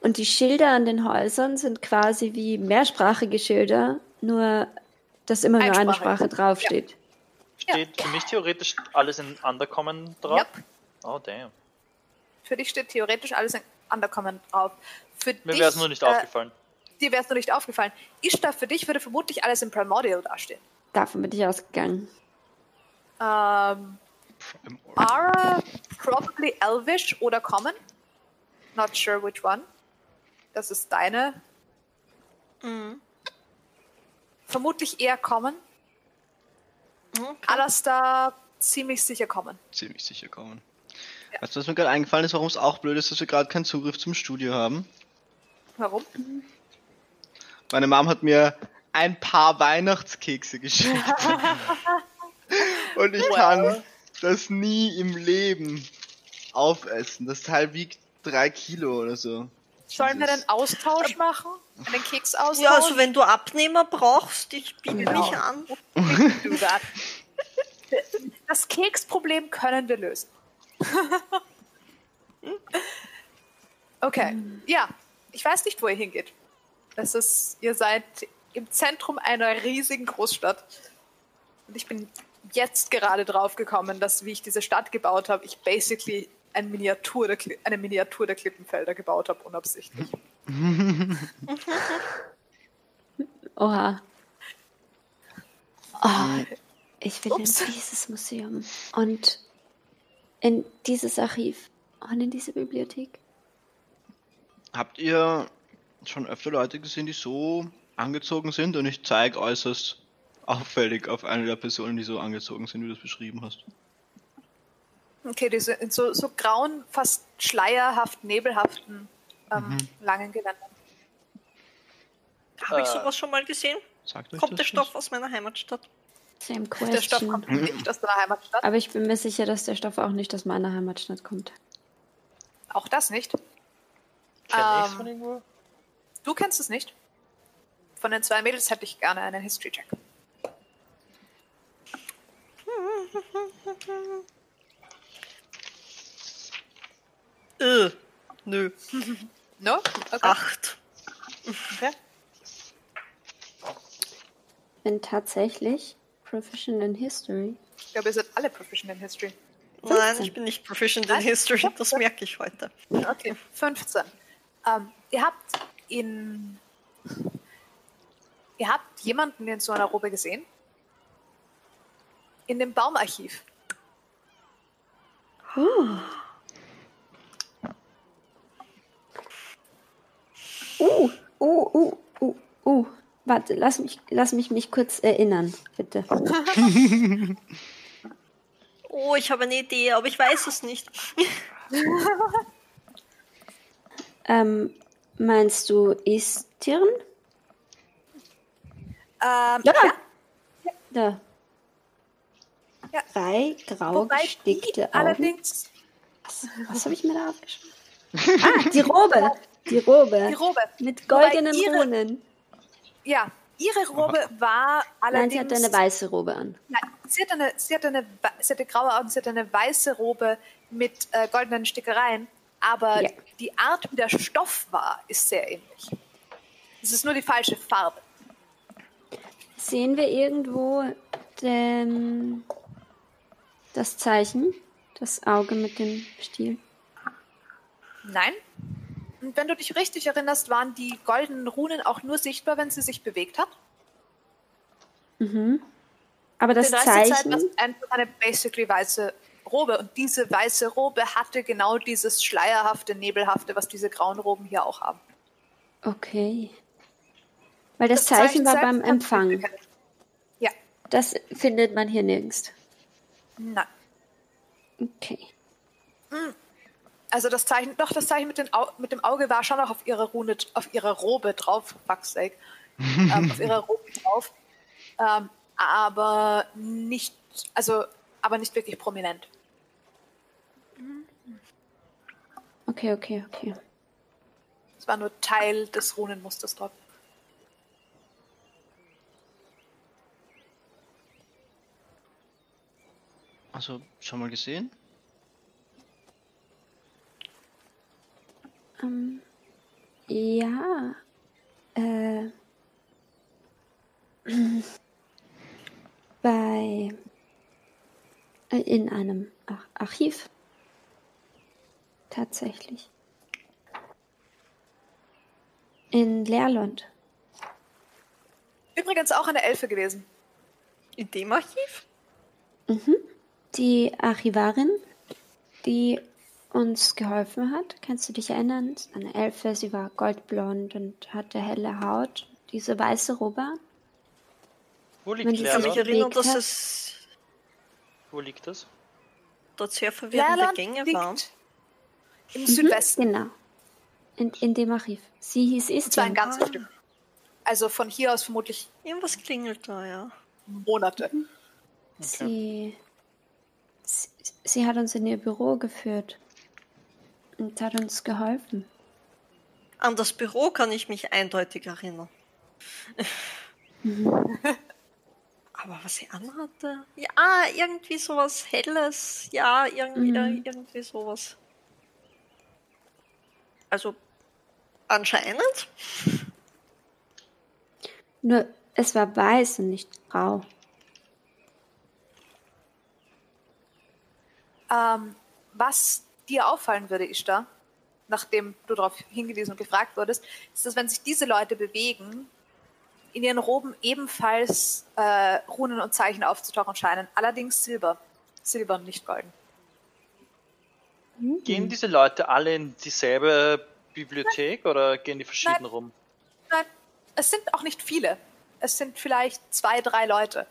Und die Schilder an den Häusern sind quasi wie mehrsprachige Schilder, nur dass immer nur eine. Sprache draufsteht. Steht für mich theoretisch alles in Undercommon drauf? Yep. Oh, damn. Für dich steht theoretisch alles in Undercommon drauf. Für Mir wäre es nur nicht äh, aufgefallen. Dir wäre es nur nicht aufgefallen. Ishtar, für dich würde vermutlich alles in Primordial dastehen. Davon bin ich ausgegangen. Ähm, Ara, probably Elvish oder Common. Not sure which one. Das ist deine. Mhm. Vermutlich eher Common. Mhm. Alastar ziemlich sicher Common. Ziemlich sicher kommen. Ja. Weißt du, was mir gerade eingefallen ist, warum es auch blöd ist, dass wir gerade keinen Zugriff zum Studio haben? Warum? Meine Mom hat mir ein paar Weihnachtskekse geschickt. Und ich kann das nie im Leben aufessen. Das Teil wiegt drei Kilo oder so. Sollen wir einen Austausch machen? Einen Keksaustausch? Ja, also wenn du Abnehmer brauchst, ich biete Genau. mich an. Das Keksproblem können wir lösen. okay, ja. Ich weiß nicht, wo ihr hingeht. Es ist, ihr seid im Zentrum einer riesigen Großstadt. Und ich bin jetzt gerade drauf gekommen, dass, wie ich diese Stadt gebaut habe, ich basically ein Miniatur der, eine Miniatur der Klippenfelder gebaut habe, unabsichtlich. Oha. Oh, ich will Ups. in dieses Museum und in dieses Archiv und in diese Bibliothek. Habt ihr schon öfter Leute gesehen, die so angezogen sind? Und ich zeige äußerst auffällig auf eine der Personen, die so angezogen sind, wie du das beschrieben hast. Okay, diese in so, so grauen, fast schleierhaft, nebelhaften, ähm, langen Gewändern. Habe ich Äh. sowas schon mal gesehen? Sagt euch Kommt das der Stoff was? aus meiner Heimatstadt? Same Der Stoff question. kommt nicht aus deiner Heimatstadt. Aber ich bin mir sicher, dass der Stoff auch nicht aus meiner Heimatstadt kommt. Auch das nicht. Kenn Ähm, von irgendwo? Du kennst es nicht. Von den zwei Mädels hätte ich gerne einen History-Check. Äh, nö. No? Okay. Acht. okay. Ich bin tatsächlich Proficient in History. Ich glaube, ihr seid alle proficient in History. Nein, 15. ich bin nicht proficient in? History, das merke ich heute. Okay. 15. Ähm, ihr habt in. Ihr habt jemanden in so einer Robe gesehen? In dem Baumarchiv. Uh, uh, uh, uh, uh. Warte, lass mich, lass mich mich kurz erinnern, bitte. Oh, ich habe eine Idee, aber ich weiß es nicht. Ähm, meinst du Istirn? Ähm, Ja. ja. Da. Ja. Drei grau Wobei gestickte Augen. allerdings Was, was habe ich mir da aufgeschrieben? Ah, die Robe. Die Robe. die Robe. Mit goldenen ihre- Runen. Ja, ihre Robe war Nein, allerdings. sie hatte eine weiße Robe an. Nein, sie hat eine, sie hat eine, sie hatte graue Augen, sie hat eine weiße Robe mit äh, goldenen Stickereien, aber Ja. die Art, wie der Stoff war, ist sehr ähnlich. Es ist nur die falsche Farbe. Sehen wir irgendwo den, das Zeichen? Das Auge mit dem Stiel? Nein. Und wenn du dich richtig erinnerst, waren die goldenen Runen auch nur sichtbar, wenn sie sich bewegt hat. Mhm. Aber das Den der Zeit war Zeichen. einfach eine basically weiße Robe. Und diese weiße Robe hatte genau dieses schleierhafte, nebelhafte, was diese grauen Roben hier auch haben. Okay. Weil das, Zeichen war selbst beim Empfang. Ja, Das findet man hier nirgends. nein. Okay. Also das Zeichen, doch das Zeichen mit, den Au mit dem Auge war schon noch auf ihrer Rune, auf ihrer Robe drauf, for fuck's sake. ähm, auf ihrer Robe drauf. Ähm, aber nicht, also, aber nicht wirklich prominent. Okay, okay, okay. Es war nur Teil des Runenmusters drauf. Also, schon mal gesehen? Ähm, ja. Äh. Bei. äh, In einem Ar Archiv. Tatsächlich. In Leerlund. Übrigens auch eine Elfe gewesen. In dem Archiv? Mhm. Die Archivarin, die uns geholfen hat, kannst du dich erinnern? Eine Elfe, sie war goldblond und hatte helle Haut, diese weiße Robe. Wo Wenn liegt Ich Leerland. Leerland? erinnern, bewegt dass hat. es Wo liegt das? dort sehr verwirrende Leerland Gänge waren. Im Mhm, Südwesten. Genau. In, in dem Archiv. Sie hieß Und zwar ein Istvan. ganzes Ah. Stück. Also von hier aus vermutlich Irgendwas klingelt da, ja. Monate. Sie, sie, sie hat uns in ihr Büro geführt und hat uns geholfen. An das Büro kann ich mich eindeutig erinnern. Aber was sie anhatte? Ja, irgendwie sowas Helles. Ja, irgendwie, Mhm. irgendwie sowas. Also, anscheinend. Nur, es war weiß und nicht grau. Ähm, was dir auffallen würde, Ishtar, nachdem du darauf hingewiesen und gefragt wurdest, ist, dass wenn sich diese Leute bewegen, in ihren Roben ebenfalls äh, Runen und Zeichen aufzutauchen scheinen. Allerdings Silber. Silber, nicht golden. Gehen diese Leute alle in dieselbe Bibliothek oder gehen die verschieden Nein. rum? Nein, es sind auch nicht viele. Es sind vielleicht zwei, drei Leute.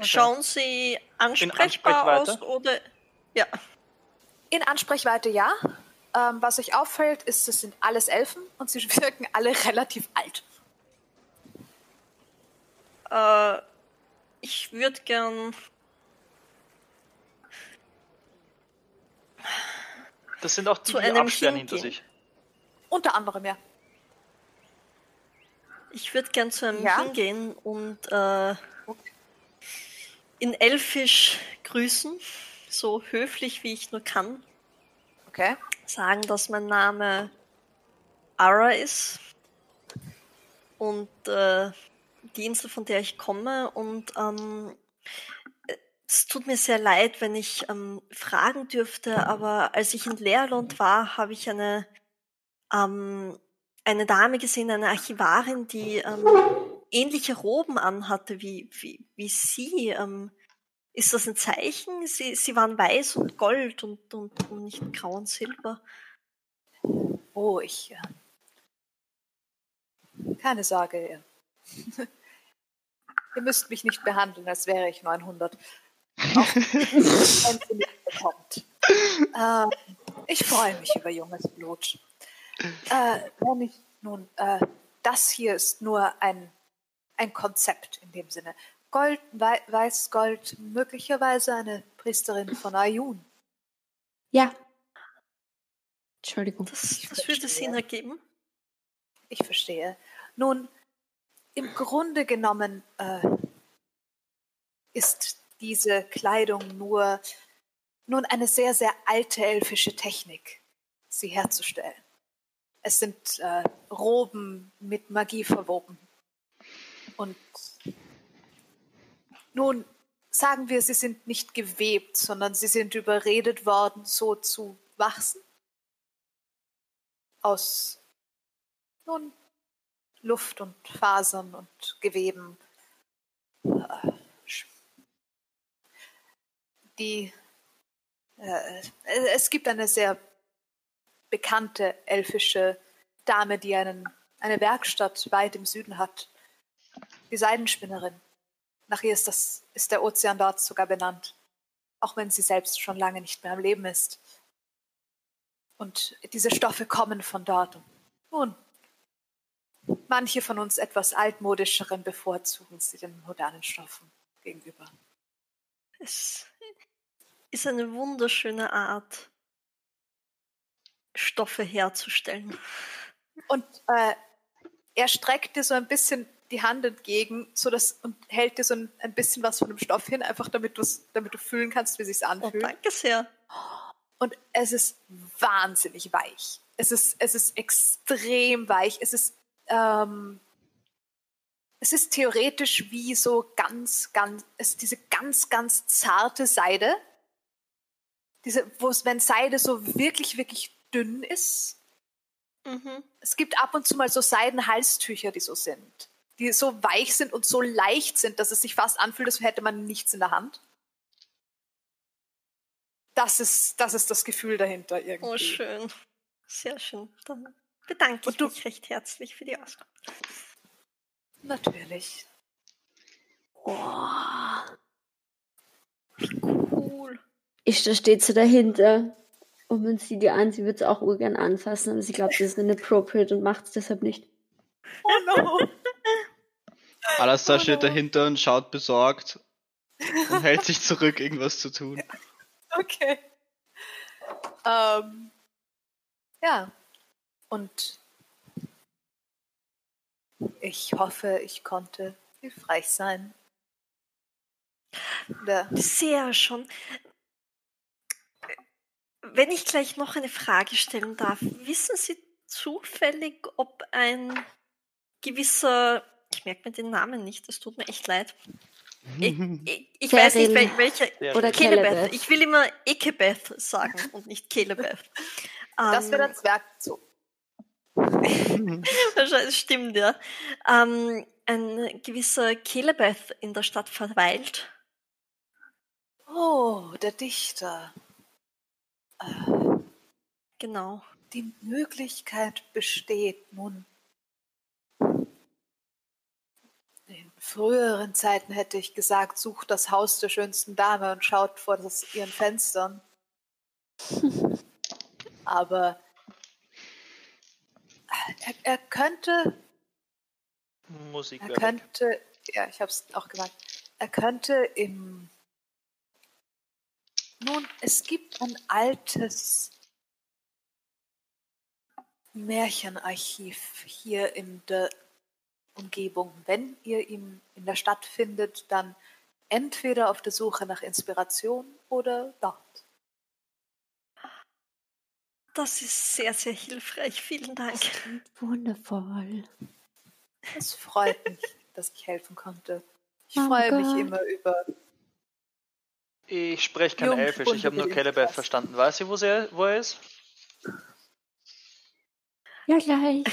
Schauen sie ansprechbar aus oder. Ja. In Ansprechweite ja. Ähm, was euch auffällt, ist, es sind alles Elfen und sie wirken alle relativ alt. Äh, ich würde gern. Das sind auch die, Zu die einem absperren hinter sich. Unter anderem ja. Ich würde gern zu einem Ja? hingehen und äh, in Elfisch grüßen, so höflich wie ich nur kann. Okay. Sagen, dass mein Name Ara ist und äh, die Insel, von der ich komme. Und ähm, es tut mir sehr leid, wenn ich ähm, fragen dürfte, aber als ich in Leerland war, habe ich eine ähm, eine Dame gesehen, eine Archivarin, die ähm, ähnliche Roben anhatte wie, wie, wie sie. Ähm, ist das ein Zeichen? Sie, sie waren weiß und gold und, und, und nicht grau und silber. Oh, ich. Keine Sorge. Ihr, müsst mich nicht behandeln, als wäre ich 900. Auch wenn sie bekommt. Ähm, ich freue mich über junges Blut. Äh, wenn ich nun, äh, das hier ist nur ein, ein Konzept in dem Sinne. Gold, Wei Weiß, Gold, möglicherweise eine Priesterin von Ayun. Ja. Entschuldigung. Das, Ich das würde verstehe. Sinn ergeben. Ich verstehe. Nun, im Grunde genommen äh, ist diese Kleidung nur nun eine sehr, sehr alte elfische Technik, sie herzustellen. Es sind äh, Roben mit Magie verwoben. Und nun sagen wir, sie sind nicht gewebt, sondern sie sind überredet worden, so zu wachsen. Aus nun Luft und Fasern und Geweben. Die äh, es gibt eine sehr bekannte elfische Dame, die einen, eine Werkstatt weit im Süden hat. Die Seidenspinnerin. Nach ihr ist, das, ist der Ozean dort sogar benannt. Auch wenn sie selbst schon lange nicht mehr am Leben ist. Und diese Stoffe kommen von dort. Und nun, manche von uns etwas altmodischeren bevorzugen sie den modernen Stoffen gegenüber. Es ist eine wunderschöne Art, Stoffe herzustellen. Und äh, er streckt dir so ein bisschen die Hand entgegen so dass, und hält dir so ein, ein bisschen was von dem Stoff hin, einfach damit, damit du fühlen kannst, wie sich's Oh, anfühlt. danke sehr. Und es ist wahnsinnig weich. Es ist, es ist extrem weich. Es ist, ähm, es ist theoretisch wie so ganz, ganz, es ist diese ganz, ganz zarte Seide. Diese, wo es, wenn Seide so wirklich, wirklich dünn ist. Mhm. Es gibt ab und zu mal so Seidenhalstücher, die so sind. Die so weich sind und so leicht sind, dass es sich fast anfühlt, als hätte man nichts in der Hand. Das ist, das ist das Gefühl dahinter irgendwie. Oh, schön. Sehr schön. Dann bedanke Und ich du- mich recht herzlich für die Auskunft. Natürlich. Oh. Cool. Ich da steht so dahinter und man sieht ihr an, sie wird es auch urgern anfassen, aber sie glaubt, das ist inappropriate und macht es deshalb nicht. Oh no. Alastar Oh steht dahinter und schaut besorgt und hält sich zurück, irgendwas zu tun. Okay. Ähm, ja. Und ich hoffe, ich konnte hilfreich sein. Der, Sehr schon. Wenn ich gleich noch eine Frage stellen darf, wissen Sie zufällig, ob ein gewisser, ich merke mir den Namen nicht, es tut mir echt leid. Ich, ich, ich weiß nicht, wel. Sehr Oder. Kelebeth. Ich will immer Ekebeth sagen und nicht Kelebeth. das wäre Ähm, der Zwergzug. Wahrscheinlich stimmt, ja. Ähm, ein gewisser Kelebeth in der Stadt verweilt. Oh, der Dichter. Äh, Genau. die Möglichkeit besteht nun. Früheren Zeiten hätte ich gesagt, sucht das Haus der schönsten Dame und schaut vor das, ihren Fenstern. Aber er, er könnte, Musik er könnte, ja, ich habe es auch gesagt, er könnte im, nun, es gibt ein altes Märchenarchiv hier in der Umgebung. Wenn ihr ihn in der Stadt findet, dann entweder auf der Suche nach Inspiration oder dort. Das ist sehr, sehr hilfreich. Vielen Dank. Wundervoll. Es freut mich, dass ich helfen konnte. Ich Oh freue mich immer über. Ich spreche kein Jungspund Elfisch, ich habe nur Kraft. verstanden. Weiß sie, wo, sie, wo er ist? Ja, gleich.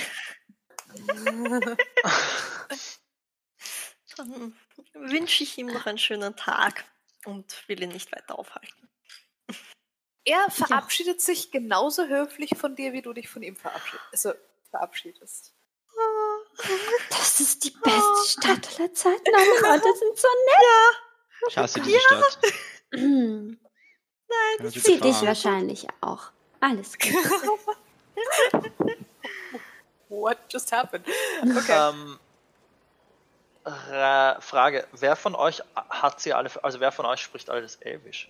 Dann wünsche ich ihm noch einen schönen Tag und will ihn nicht weiter aufhalten. Er verabschiedet sich genauso höflich von dir, wie du dich von ihm verabschied also, verabschiedest. Das ist die beste Stadt aller Zeiten. Alle Leute sind so nett. Ich hasse diese Stadt. Hm. Nein, Sie dich wahrscheinlich auch. Alles gut. What just happened? Okay. Ähm, Ra- Frage, wer von euch hat sie alle, also wer von euch spricht alles Elvisch?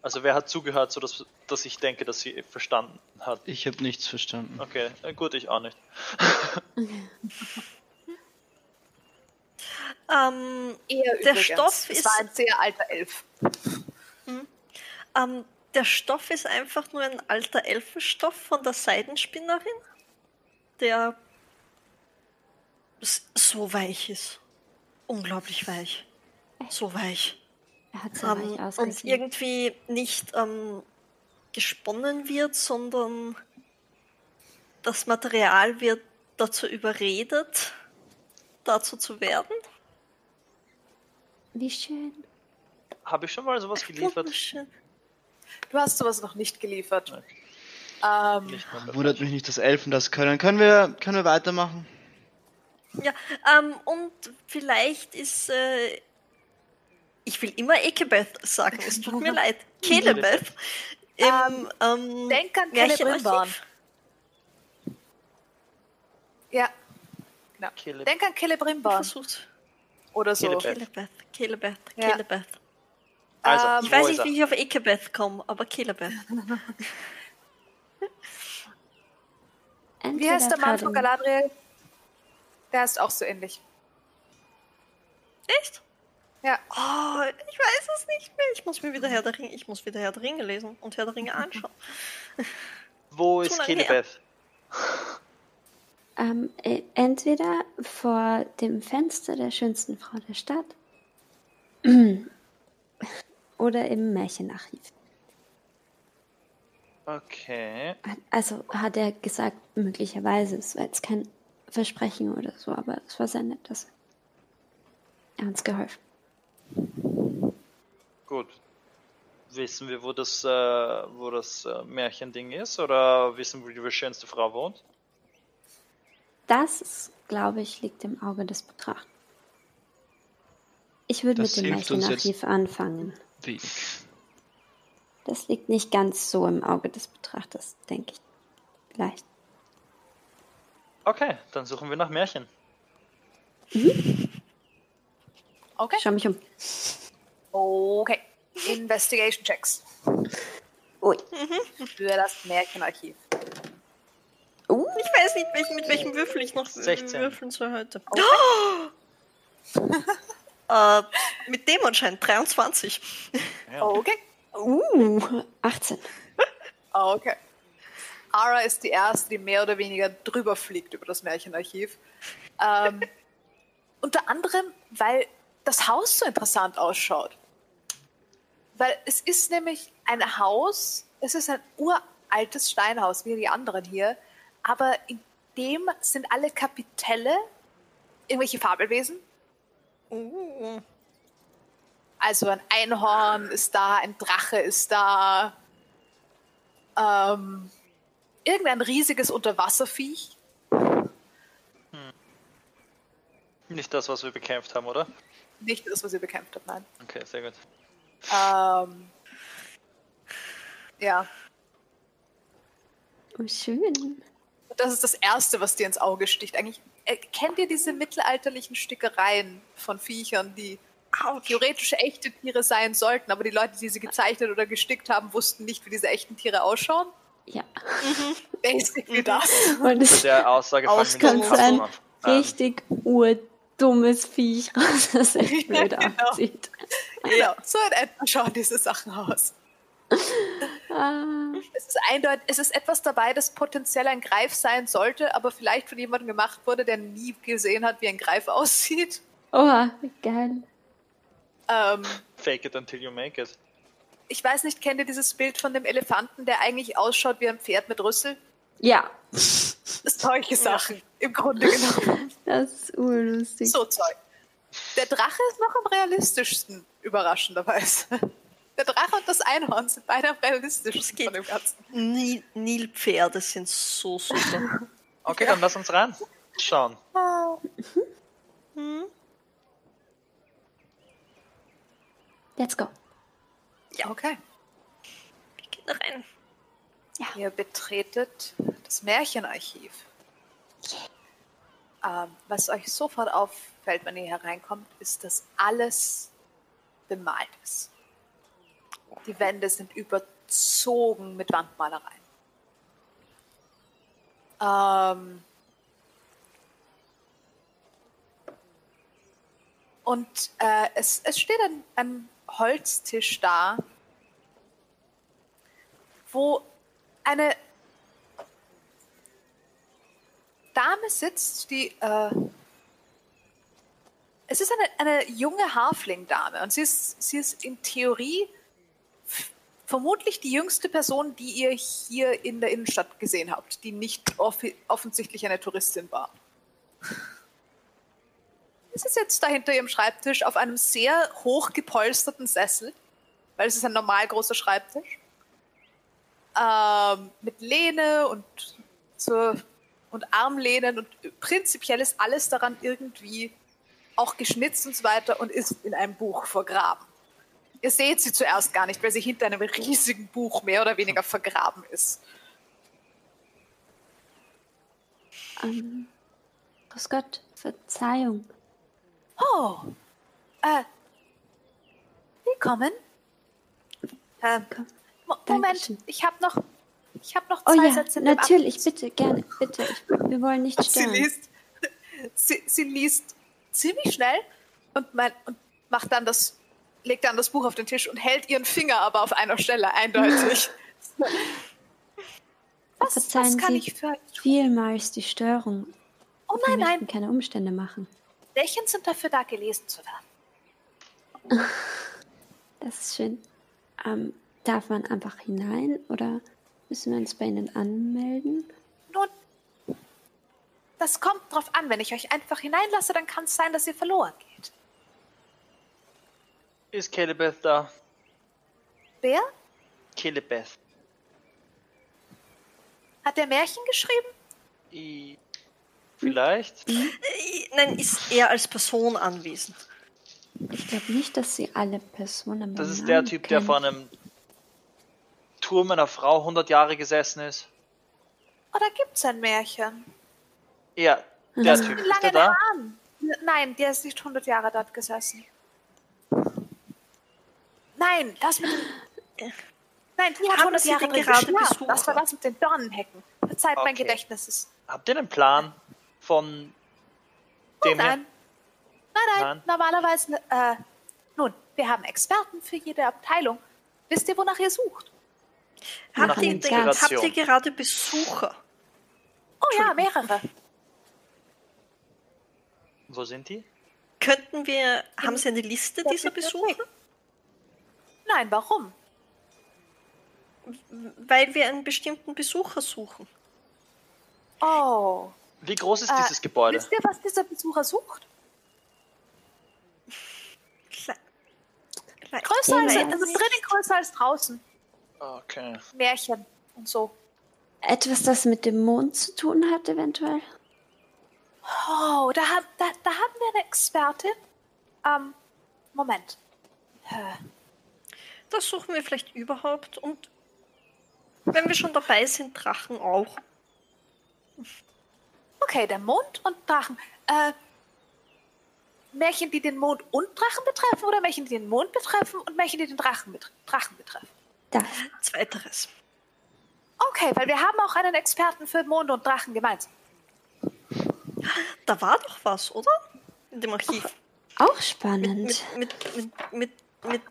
Also wer hat zugehört, so dass, dass ich denke, dass sie verstanden hat? Ich habe nichts verstanden. Okay, gut, ich auch nicht. Ähm, Er Der übrigens. Stoff es ist- war ein sehr alter Elf. ähm, der Stoff ist einfach nur ein alter Elfenstoff von der Seidenspinnerin, der so weich ist. Unglaublich weich. So weich. Er hat so Ähm, weich und ausgesehen. irgendwie nicht ähm, gesponnen wird, sondern das Material wird dazu überredet, dazu zu werden. Wie schön. Habe ich schon mal sowas geliefert? Du hast sowas noch nicht geliefert. Ähm, Wundert mich nicht, dass Elfen das können. Können wir, können wir weitermachen? Ja, ähm, und vielleicht ist, äh, ich will immer Ekebeth sagen, es tut mir leid, Kelebeth im ähm, denk an Märchenarchiv. Celebrimbor. Ja. Genau. Keleb- Denk an Ich Celebrimbor versuch's. oder so. Kelebeth. Kelebeth, Kelebeth, Ja. Also, Ähm, Ich weiß nicht, wie ich auf Ekebeth komme, aber Kelebeth. Wie heißt der Mann von Galadriel? Der ist auch so ähnlich. Echt? Ja. Oh, ich weiß es nicht mehr. Ich muss mir wieder Herr der Ringe, ich muss wieder Herr der Ringe lesen und Herr der Ringe anschauen. Wo ist. Kelebeth? Ähm, äh, entweder vor dem Fenster der schönsten Frau der Stadt oder im Märchenarchiv. Okay. Also hat er gesagt, möglicherweise. Es war jetzt kein Versprechen oder so, aber es war sehr nett, dass er uns geholfen. Gut. Wissen wir, wo das, äh, wo das äh, Märchending ist? Oder wissen wir, wo die schönste Frau wohnt? Das, glaube ich, liegt im Auge des Betrachters. Ich würde mit dem hilft uns Märchenarchiv anfangen. Wenig. Das liegt nicht ganz so im Auge des Betrachters, denke ich. Vielleicht. Okay, dann suchen wir nach Märchen. Okay. Schau mich um. Okay. Investigation Checks. Ui. Für das Märchenarchiv. Uh, Ich weiß nicht, welch, mit welchem Würfel ich noch 16. würfeln soll heute. Okay. Äh, mit dem anscheinend 23. Ja. Okay. Uh, 18. Okay. Ara ist die erste, die mehr oder weniger drüber fliegt über das Märchenarchiv. Ähm, unter anderem, weil das Haus so interessant ausschaut. Weil es ist nämlich ein Haus, es ist ein uraltes Steinhaus, wie die anderen hier, aber in dem sind alle Kapitelle irgendwelche Fabelwesen. Uh, Also ein Einhorn ist da, ein Drache ist da, ähm, irgendein riesiges Unterwasserviech. Nicht das, was wir bekämpft haben, oder? Nicht das, was ihr bekämpft habt, nein. Okay, sehr gut. Ähm, ja, Oh, schön. das ist das Erste, was dir ins Auge sticht. Eigentlich äh, kennt ihr diese mittelalterlichen Stickereien von Viechern, die theoretisch echte Tiere sein sollten, aber die Leute, die sie gezeichnet oder gestickt haben, wussten nicht, wie diese echten Tiere ausschauen? Ja. Basically das. Und es der Aussage mit kann sein. Ähm, richtig urdummes Viech raus, das echt blöd Ja, genau. aussieht. Genau, so in etwa schauen diese Sachen aus. Ah, Es ist eindeutig, es ist etwas dabei, das potenziell ein Greif sein sollte, aber vielleicht von jemandem gemacht wurde, der nie gesehen hat, wie ein Greif aussieht. oha, wie geil. Ähm, Fake it until you make it. ich weiß nicht, kennt ihr dieses Bild von dem Elefanten, der eigentlich ausschaut wie ein Pferd mit Rüssel? Ja, Solche Sachen, im Grunde genommen. das ist urlustig. So Zeug. Der Drache ist noch am realistischsten, überraschenderweise. Der Drache und das Einhorn sind beide am realistischsten geht. von dem Ganzen. Nil Nilpferde sind so super. Okay, dann lass uns rein. Schauen. Let's go. Okay. Wir gehen rein. Ihr betretet das Märchenarchiv. Ähm, was euch sofort auffällt, wenn ihr hereinkommt, ist, dass alles bemalt ist. Die Wände sind überzogen mit Wandmalereien. Ähm und äh, es, es steht ein, ein Holztisch da, wo eine Dame sitzt, die äh, es ist eine, eine junge Halfling-Dame und sie ist, sie ist in Theorie vermutlich die jüngste Person, die ihr hier in der Innenstadt gesehen habt, die nicht offensichtlich eine Touristin war. Sie sitzt da hinter ihrem Schreibtisch auf einem sehr hoch gepolsterten Sessel, weil es ist ein normal großer Schreibtisch ähm, mit Lehne und so und Armlehnen und prinzipiell ist alles daran irgendwie auch geschnitzt und so weiter und ist in einem Buch vergraben. Ihr seht sie zuerst gar nicht, weil sie hinter einem riesigen Buch mehr oder weniger vergraben ist. Ähm, Grüß Gott, Verzeihung. Oh, äh, willkommen. Äh, Mo Moment, ich habe noch, Ich habe noch Oh zwei ja, Sätze. natürlich, bitte, gerne, bitte. Ich, wir wollen nicht Sie stören. liest, sie, sie liest ziemlich schnell und, mein, und macht dann das, legt dann das Buch auf den Tisch und hält ihren Finger aber auf einer Stelle eindeutig. was, Verzeihen was kann Sie ich für? Vielmals die Störung. Oh nein, nein, keine Umstände machen. Märchen sind dafür da, gelesen zu werden. Das ist schön. Ähm, darf man einfach hinein oder müssen wir uns bei Ihnen anmelden? Nun, das kommt drauf an. Wenn ich euch einfach hineinlasse, dann kann es sein, dass ihr verloren geht. Ist Calebeth da? Wer? Calebeth. Hat der Märchen geschrieben? I Vielleicht? Äh, Nein, ist er als Person anwesend. Ich glaube nicht, dass Sie alle Personen Das ist der Typ, der kennen. vor einem Turm einer Frau 100 Jahre gesessen ist. Oder gibt's ein Märchen? Ja, der Mhm. Typ. Ist der da? Haaren. Nein, der ist nicht 100 Jahre dort gesessen. Nein, das mit dem... Nein, die hat Haben 100 Sie Jahre gerade geschlafen. Das war das mit den Dornenhecken. Verzeiht, mein Okay. Gedächtnis ist... Habt ihr einen Plan von dem nein. Nein, nein, Nein. normalerweise... Äh, nun, wir haben Experten für jede Abteilung. Wisst ihr, wonach ihr sucht? Habt ihr, habt ihr gerade Besucher? Oh ja, mehrere. Wo sind die? Könnten wir, haben Sie eine Liste dieser. Besucher? Nein, warum? Weil wir einen bestimmten Besucher suchen. Oh. Wie groß ist Äh, dieses Gebäude? Wisst ihr, was dieser Besucher sucht? Kle Kle Größer als, also drinnen größer als draußen. Okay. Märchen und so. Etwas, das mit dem Mond zu tun hat, eventuell? Oh, da, hab, da, da haben wir eine Expertin. Ähm, Moment. Das suchen wir vielleicht überhaupt. Und wenn wir schon dabei sind, Drachen auch. Okay, der Mond und Drachen. Äh, Märchen, die den Mond und Drachen betreffen oder Märchen, die den Mond betreffen und Märchen, die den Drachen, bet Drachen betreffen? Das. Zweiteres. Okay, weil wir haben auch einen Experten für Mond und Drachen gemeinsam. Da war doch was, oder? In dem Archiv. Auch spannend. Mit, mit, mit, mit, mit.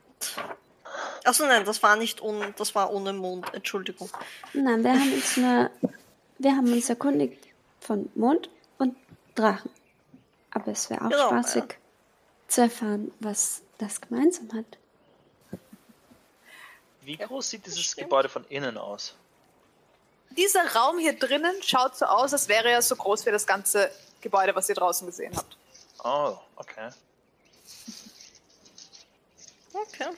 Achso, nein, das war nicht ohne, das war ohne Mond, Entschuldigung. Nein, wir haben uns nur, wir haben uns erkundigt von Mond und Drachen. Aber es wäre auch Genau, spaßig ja. zu erfahren, was das gemeinsam hat. Wie groß sieht dieses stimmt. Gebäude von innen aus? Dieser Raum hier drinnen schaut so aus, als wäre er so groß wie das ganze Gebäude, was ihr draußen gesehen habt. Oh, okay. Okay.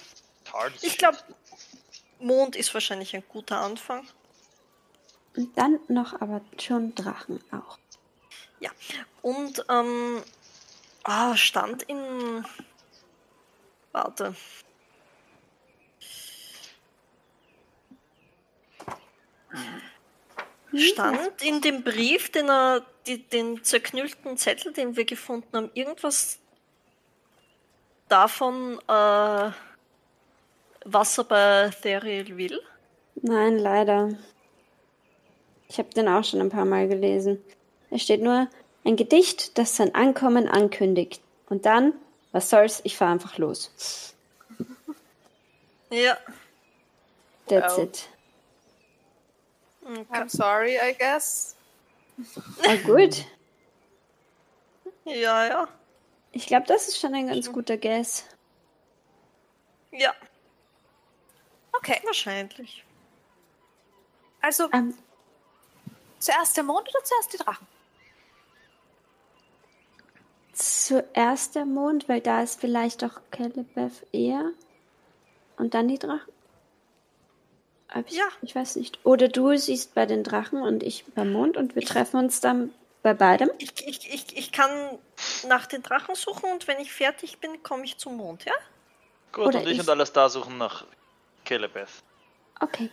Ich glaube, Mond ist wahrscheinlich ein guter Anfang. Und dann noch aber schon Drachen auch. Ja. Und ähm, ah, stand in. Warte. Stand in dem Brief, den er, die, den zerknüllten Zettel, den wir gefunden haben, irgendwas davon, äh, was er bei Theriel will? Nein, leider. Ich habe den auch schon ein paar Mal gelesen. Es steht nur ein Gedicht, das sein Ankommen ankündigt. Und dann, was soll's, ich fahr einfach los. Ja. That's Wow. it. Okay. I'm sorry, I guess. Ah, gut. Ja, ja. Ich glaube, das ist schon ein ganz guter Guess. Ja, Okay, wahrscheinlich. also Ähm, zuerst der Mond oder zuerst die Drachen? zuerst der Mond, weil da ist vielleicht auch Calebeth eher. Und dann die Drachen. Ich, Ja. Ich weiß nicht. Oder du siehst bei den Drachen und ich beim Mond und wir treffen uns dann bei beidem. Ich, ich, ich, ich kann nach den Drachen suchen und wenn ich fertig bin, komme ich zum Mond, ja? Gut, Oder und ich, ich- und alles da suchen nach Calebeth. Okay.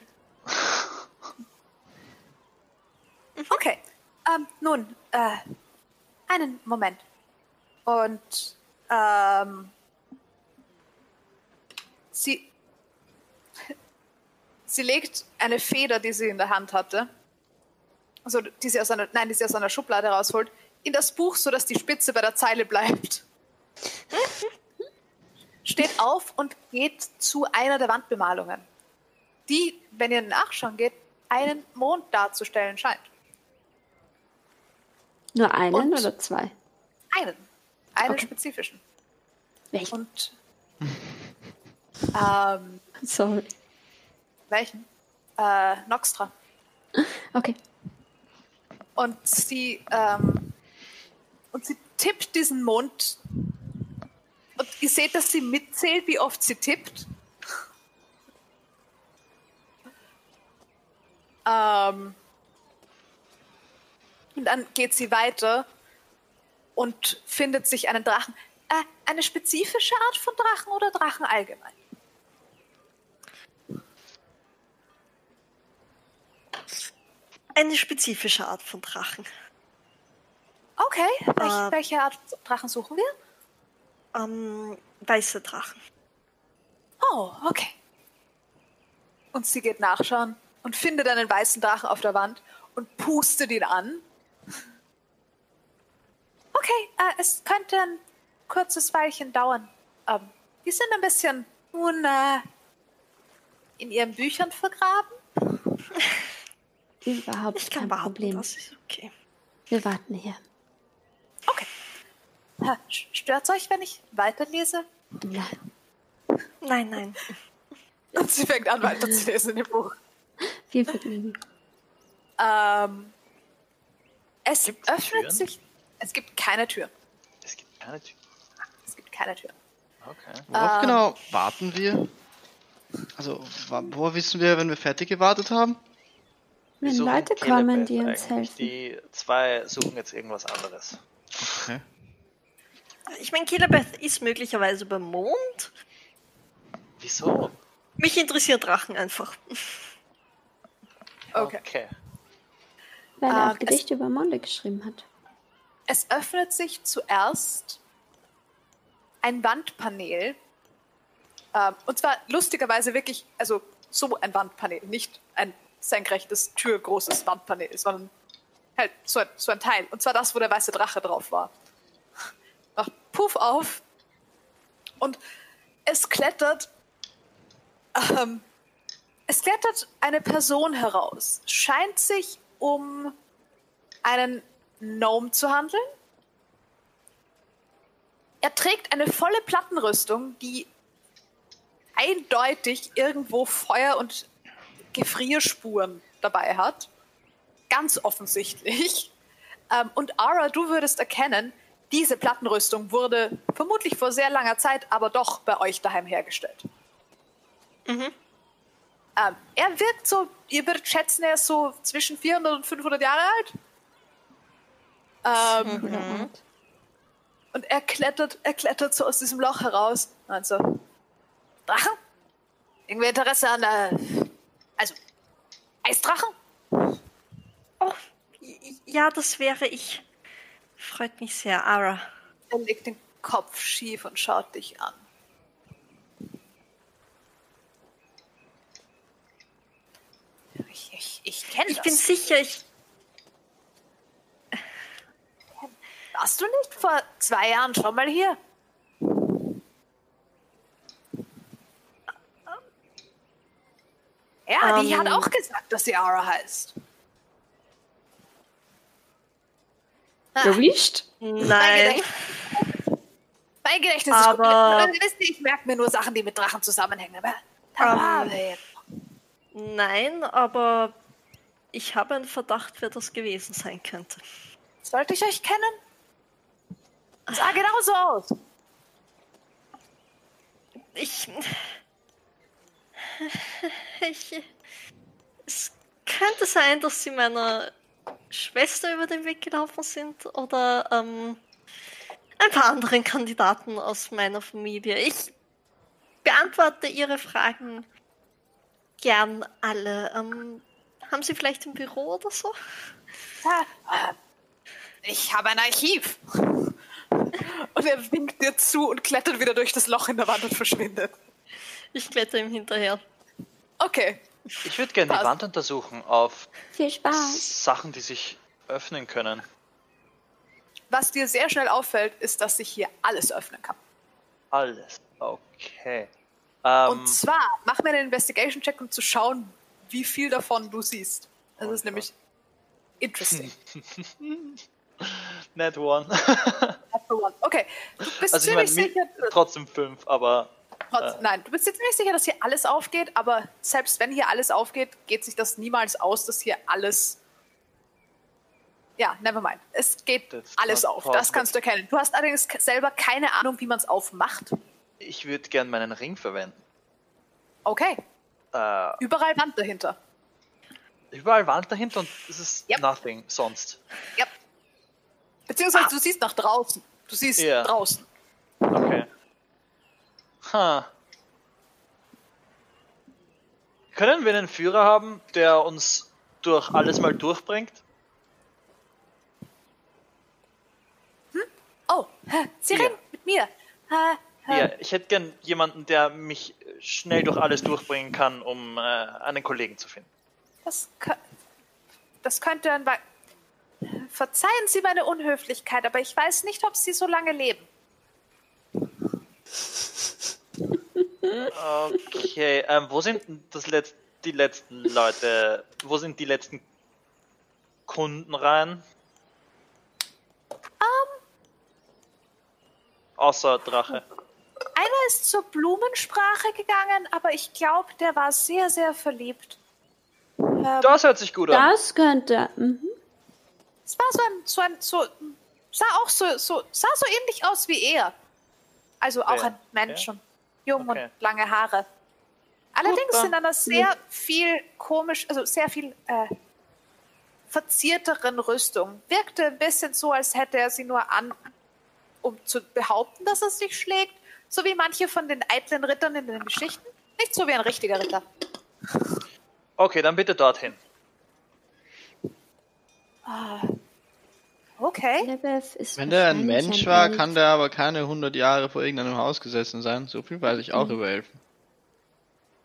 Okay, ähm, nun, äh, einen Moment. Und, ähm, sie, sie legt eine Feder, die sie in der Hand hatte, also die sie aus einer, nein, die sie aus einer Schublade rausholt, in das Buch, sodass die Spitze bei der Zeile bleibt. Steht auf und geht zu einer der Wandbemalungen, die, wenn ihr nachschauen geht, einen Mond darzustellen scheint. Nur einen Und- oder zwei? Einen. Einen Okay. spezifischen. Welchen? Und ähm, Sorry. welchen? Äh, Noxtra. Okay. Und sie, ähm, und sie tippt diesen Mond. Und ihr seht, dass sie mitzählt, wie oft sie tippt. ähm, und dann geht sie weiter und findet sich einen Drachen. Äh, eine spezifische Art von Drachen oder Drachen allgemein? Eine spezifische Art von Drachen. Okay, welch, Äh. welche Art Drachen suchen wir? Ähm, weiße Drachen. Oh, okay. Und sie geht nachschauen und findet einen weißen Drachen auf der Wand und pustet ihn an. Okay, äh, es könnte ein kurzes Weilchen dauern. Ähm, die sind ein bisschen nun äh, in ihren Büchern vergraben. Überhaupt Ich kann kein Problem. das ist okay. Wir warten hier. Okay. Äh, Stört's euch, wenn ich weiterlese? Nein. Nein, nein. Und sie fängt an, weiterzulesen in dem Buch. Viel Vergnügen. Ähm, es Gibt's öffnet Türen? sich. Es gibt keine Tür. Es gibt keine Tür. Es gibt keine Tür. Okay. Worauf Ähm. genau warten wir? Also, woher wissen wir, wenn wir fertig gewartet haben? Wenn Leute kommen, die uns helfen. Die zwei suchen jetzt irgendwas anderes. Okay. Ich meine, Kilabeth ist möglicherweise beim Mond. Wieso? Mich interessieren Drachen einfach. Okay. Okay. Weil er Ähm, auch Gedichte über Monde geschrieben hat. Es öffnet sich zuerst ein Wandpanel. Ähm, und zwar lustigerweise wirklich, also so ein Wandpanel, nicht ein senkrechtes, türgroßes Wandpanel, sondern halt so ein, so ein Teil. Und zwar das, wo der weiße Drache drauf war. Macht Puff auf und es klettert, ähm, es klettert eine Person heraus. Scheint sich um einen Gnome zu handeln. Er trägt eine volle Plattenrüstung, die eindeutig irgendwo Feuer- und Gefrierspuren dabei hat. Ganz offensichtlich. Ähm, und Ara, du würdest erkennen, diese Plattenrüstung wurde vermutlich vor sehr langer Zeit, aber doch bei euch daheim hergestellt. Mhm. Ähm, er wirkt so, ihr würdet schätzen, er ist so zwischen 400 und 500 Jahre alt. Ähm, Ort. Und er klettert, er klettert so aus diesem Loch heraus. Und so, Drachen? Irgendwie Interesse an, äh, also, Eisdrachen? Oh, ja, das wäre ich. Freut mich sehr, Ara. Er legt den Kopf schief und schaut dich an. Ich, ich, ich kenne Ich das. bin sicher, ich. Warst du nicht vor zwei Jahren schon mal hier? Ja, die Ähm. hat auch gesagt, dass sie Aura heißt. Ah, Erwischt? Nein. Mein Gedächtnis ist Aber- gut. Wisst ihr, ich merke mir nur Sachen, die mit Drachen zusammenhängen. Aber wer jetzt. Nein, aber ich habe einen Verdacht, wer das gewesen sein könnte. Sollte ich euch kennen? Sah genauso aus. Ich. Ich. Es könnte sein, dass sie meiner Schwester über den Weg gelaufen sind oder ähm, ein paar anderen Kandidaten aus meiner Familie. Ich beantworte Ihre Fragen gern alle. Ähm, haben Sie vielleicht ein Büro oder so? Äh, ich habe ein Archiv. Und er winkt dir zu und klettert wieder durch das Loch in der Wand und verschwindet. Ich kletter ihm hinterher. Okay. Ich würde gerne die. Wand untersuchen auf Viel Spaß. Sachen, die sich öffnen können. Was dir sehr schnell auffällt, ist, dass sich hier alles öffnen kann. Alles. Okay. Ähm, Und zwar, mach mir einen Investigation-Check, um zu schauen, wie viel davon du siehst. Das Oh ist nämlich interesting. Net one. Natural one. Okay, du bist also ich ziemlich sicher. trotzdem fünf, aber Trotz, äh. Nein, du bist jetzt ziemlich sicher, dass hier alles aufgeht, aber selbst wenn hier alles aufgeht, geht sich das niemals aus, dass hier alles. Ja, never mind. Es geht That's alles auf. Das kannst du erkennen. Du hast allerdings selber keine Ahnung, wie man es aufmacht. ich würde gern meinen Ring verwenden. Okay, Äh, überall Wand dahinter. überall Wand dahinter und es ist Yep. nothing sonst. Ja. Beziehungsweise du siehst nach draußen. Du siehst Ja. draußen. Okay. Ha. Können wir einen Führer haben, der uns durch alles mal durchbringt? Oh, hä, sie Ja. mit mir. Hä, hä. Ja, ich hätte gern jemanden, der mich schnell durch alles durchbringen kann, um äh, einen Kollegen zu finden. Das, das könnte ein. Verzeihen Sie meine Unhöflichkeit, aber ich weiß nicht, ob Sie so lange leben. Okay, ähm, wo sind das Letz die letzten Leute? Wo sind die letzten Kunden rein? Außer Drache. Einer ist zur Blumensprache gegangen, aber ich glaube, der war sehr, sehr verliebt. Ähm, Das hört sich gut an. Das könnte. Mhm. Es war so ein, so ein, so, sah auch so, so, sah so ähnlich aus wie er. Also auch Wer? ein Mensch und jung Okay. und lange Haare. Allerdings dann. in einer sehr viel komisch, also sehr viel äh, verzierteren Rüstung. Wirkte ein bisschen so, als hätte er sie nur an, um zu behaupten, dass er sich schlägt. So wie manche von den eitlen Rittern in den Geschichten. Nicht so wie ein richtiger Ritter. Okay, dann bitte dorthin. Okay. Elebeth ist Wenn der ein Mensch war, Elf. kann der aber keine 100 Jahre vor irgendeinem Haus gesessen sein. So viel weiß ich auch über Elfen.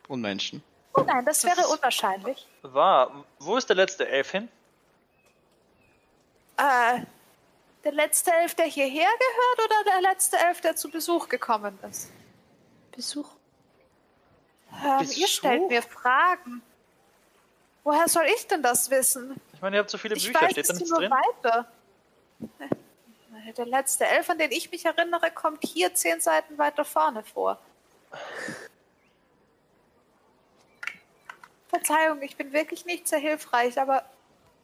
Und Menschen. Oh nein, das wäre unwahrscheinlich. War. Wo ist der letzte Elf hin? Äh, der letzte Elf, der hierher gehört, oder der letzte Elf, der zu Besuch gekommen ist? Besuch. Ähm, Besuch? ihr stellt mir Fragen. Woher soll ich denn das wissen? Ich meine, ihr habt so viele Ich Bücher, weiß steht da nichts drin? weiter. Der letzte Elf, an den ich mich erinnere, kommt hier zehn Seiten weiter vorne vor. Verzeihung, ich bin wirklich nicht sehr hilfreich, aber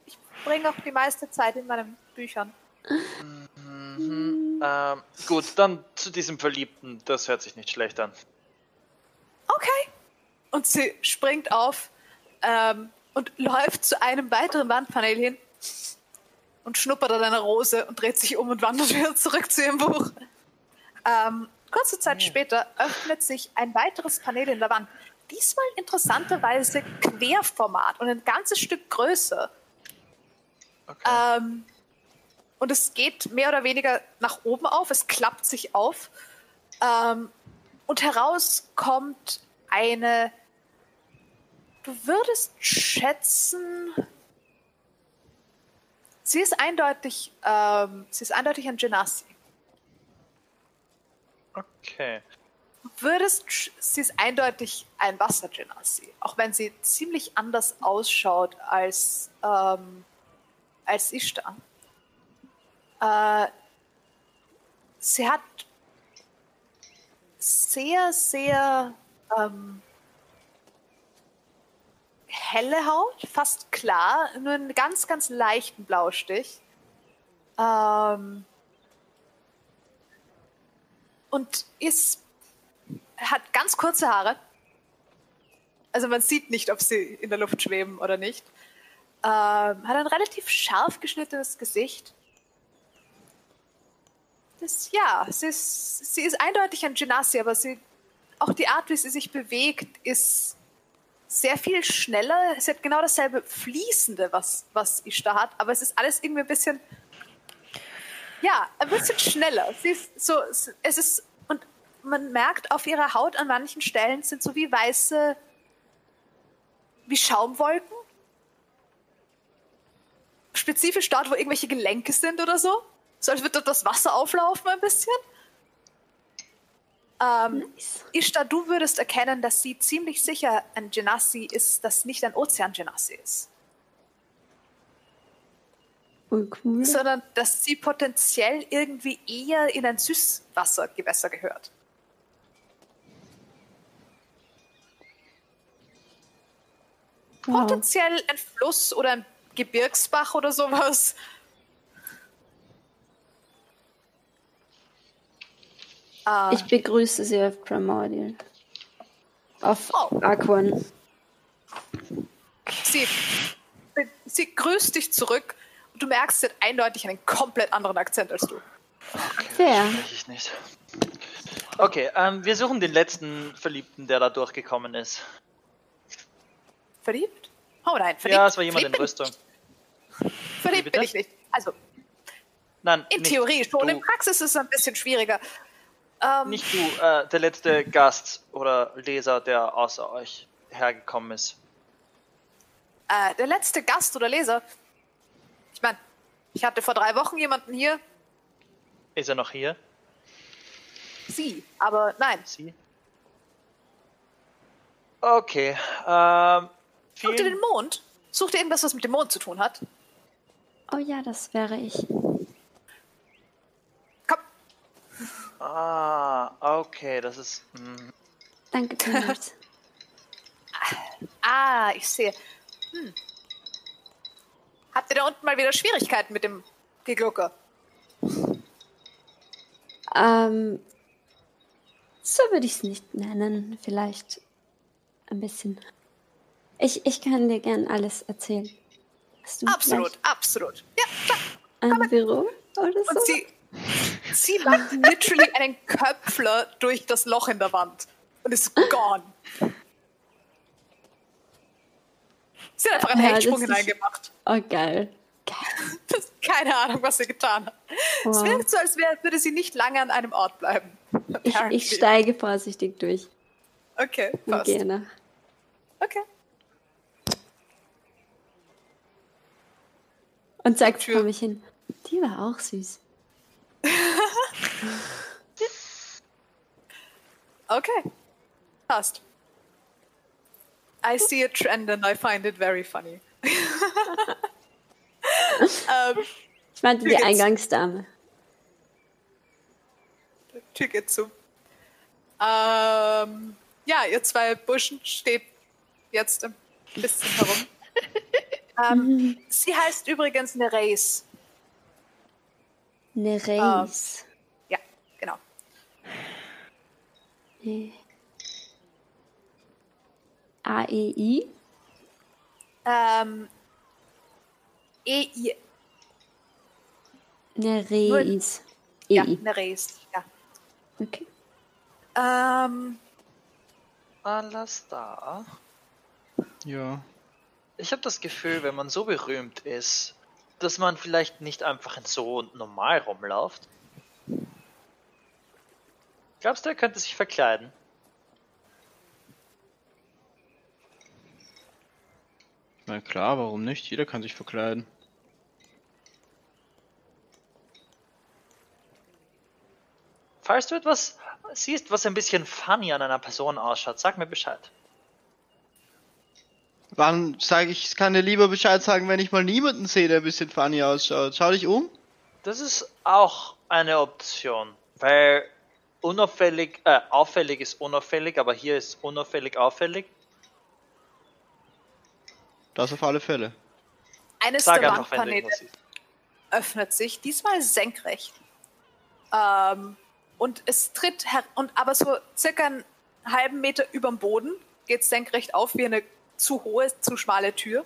ich bringe auch die meiste Zeit in meinen Büchern. Mhm. Ähm, gut, dann zu diesem Verliebten. Das hört sich nicht schlecht an. Okay. Und sie springt auf ähm, und läuft zu einem weiteren Wandpanel hin und schnuppert an einer Rose und dreht sich um und wandert wieder zurück zu ihrem Buch. Ähm, kurze Zeit später öffnet sich ein weiteres Panel in der Wand. Diesmal interessanterweise Querformat und ein ganzes Stück größer. Okay. Ähm, und es geht mehr oder weniger nach oben auf, es klappt sich auf. Ähm, und heraus kommt eine. Du würdest schätzen. Sie ist eindeutig, ähm, sie ist eindeutig ein Genasi. okay. Du würdest, sie ist eindeutig ein Wasser-Genasi, auch wenn sie ziemlich anders ausschaut als, ähm, als Ishtar. Äh, sie hat sehr, sehr ähm, helle Haut, fast klar, nur einen ganz, ganz leichten Blaustich. Ähm, und ist, hat ganz kurze Haare. Also man sieht nicht, ob sie in der Luft schweben oder nicht. Ähm, hat ein relativ scharf geschnittenes Gesicht. Das, ja, sie ist, sie ist eindeutig ein Genasi, aber sie, auch die Art, wie sie sich bewegt, ist sehr viel schneller. Sie hat genau dasselbe Fließende, was, was Ishtar hat, aber es ist alles irgendwie ein bisschen, ja, ein bisschen schneller. Sie ist so, es ist, und man merkt auf ihrer Haut an manchen Stellen sind so wie weiße, wie Schaumwolken. Spezifisch dort, wo irgendwelche Gelenke sind oder so. So als würde dort das Wasser auflaufen ein bisschen. Ähm, Nice. Ishtar, du würdest erkennen, dass sie ziemlich sicher ein Genasi ist, das nicht ein Ozean-Genasi ist, Uncool. sondern dass sie potenziell irgendwie eher in ein Süßwassergewässer gehört. Wow. Potenziell ein Fluss oder ein Gebirgsbach oder sowas. Äh, Ich begrüße Sie auf Primordial. Auf Oh. Aquan. sie, sie grüßt dich zurück und du merkst, sie hat eindeutig einen komplett anderen Akzent als du. Fair. Spreche ich nicht. Okay, ähm, wir suchen den letzten Verliebten, der da durchgekommen ist. Verliebt? Oh nein, verliebt. Ja, es war jemand in verliebt bin Rüstung. Verliebt bin ich nicht. Also, Nein, in nicht Theorie schon, du, in Praxis ist es ein bisschen schwieriger. Ähm, Nicht du, äh, der letzte Gast oder Leser, der außer euch hergekommen ist. äh, der letzte Gast oder Leser. Ich meine, ich hatte vor drei Wochen jemanden hier, Ist er noch hier? sie, aber nein. Sie? Okay, ähm, Sucht ihr den Mond? Sucht ihr irgendwas, was mit dem Mond zu tun hat? Oh ja, das wäre ich. Komm, Ah, okay, das ist. hm. Danke, Thomas. Ah, ich sehe. Hm. Habt ihr da unten mal wieder Schwierigkeiten mit dem Geglucker? ähm, so würde ich es nicht nennen. Vielleicht ein bisschen. Ich, ich kann dir gern alles erzählen. Hast du Absolut, absolut. Ja, klar. ein Büro oder so? Und sie, sie macht literally einen Köpfler durch das Loch in der Wand und ist gone. Sie hat einfach einen Ja, Hechtsprung hineingemacht. oh, geil. Das keine Ahnung, was sie getan hat. Es Wow. wirkt so, als wär, würde sie nicht lange an einem Ort bleiben. Ich, ich steige vorsichtig durch Okay, und passt. gehe nach. Okay. Und sag Tür. vor mich hin. Die war auch süß. Okay. Passt. I see a trend and I find it very funny. ähm, Ich meinte die. Eingangsdame. Tür geht zu. Ähm, ja, ihr zwei Burschen steht jetzt ein bisschen herum. ähm, sie heißt übrigens Nereis. Eine Reis. Ja, genau. Nee. A-E-I? Ähm, E-I, Eine Reis. ja, E-I. Nereis, ja. Okay. Ähm, Alles da. Ja. Ich habe das Gefühl, wenn man so berühmt ist, dass man vielleicht nicht einfach so normal rumläuft. Glaubst du, er könnte sich verkleiden? Na klar, warum nicht? Jeder kann sich verkleiden. Falls du etwas siehst, was ein bisschen funny an einer Person ausschaut, sag mir Bescheid. Wann sage ich, ich kann dir lieber Bescheid sagen, wenn ich mal niemanden sehe, der ein bisschen funny ausschaut. Schau dich um. Das ist auch eine Option, weil unauffällig, äh, auffällig ist unauffällig, aber hier ist unauffällig auffällig. Das auf alle Fälle. eines Sag der Wandpaneele öffnet sich, diesmal senkrecht. Ähm, und es tritt her und aber so circa einen halben Meter über dem Boden geht es senkrecht auf wie eine zu hohe, zu schmale Tür.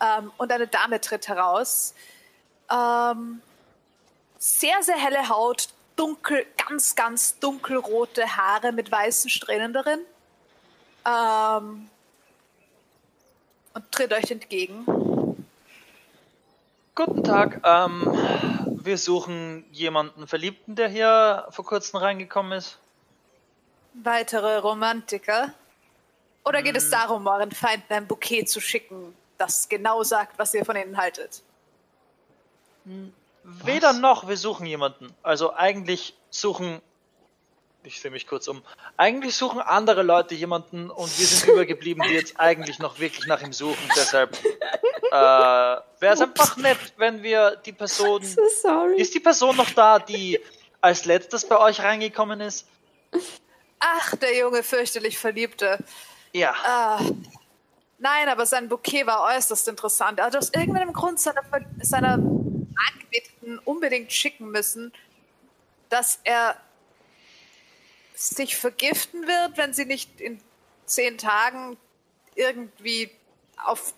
Ähm, und eine Dame tritt heraus. Ähm, sehr, sehr helle Haut, dunkel, ganz, ganz dunkelrote Haare mit weißen Strähnen darin. Ähm, und tritt euch entgegen. Guten Tag, ähm, wir suchen jemanden Verliebten, der hier vor kurzem reingekommen ist. Weitere Romantiker. Oder geht es darum, euren Feinden ein Bouquet zu schicken, das genau sagt, was ihr von ihnen haltet? Weder noch, wir suchen jemanden. Also eigentlich suchen. Ich sehe mich kurz um. Eigentlich suchen andere Leute jemanden und wir sind übergeblieben, die jetzt eigentlich noch wirklich nach ihm suchen. Deshalb äh, wäre es einfach nett, wenn wir die Person. So sorry. Ist die Person noch da, die als letztes bei euch reingekommen ist? Ach, der junge, fürchterlich Verliebte. Ja. Ah, nein, aber sein Bouquet war äußerst interessant. Er hat aus irgendeinem Grund seiner, seiner Angebeteten unbedingt schicken müssen, dass er sich vergiften wird, wenn sie nicht in zehn Tagen irgendwie auf.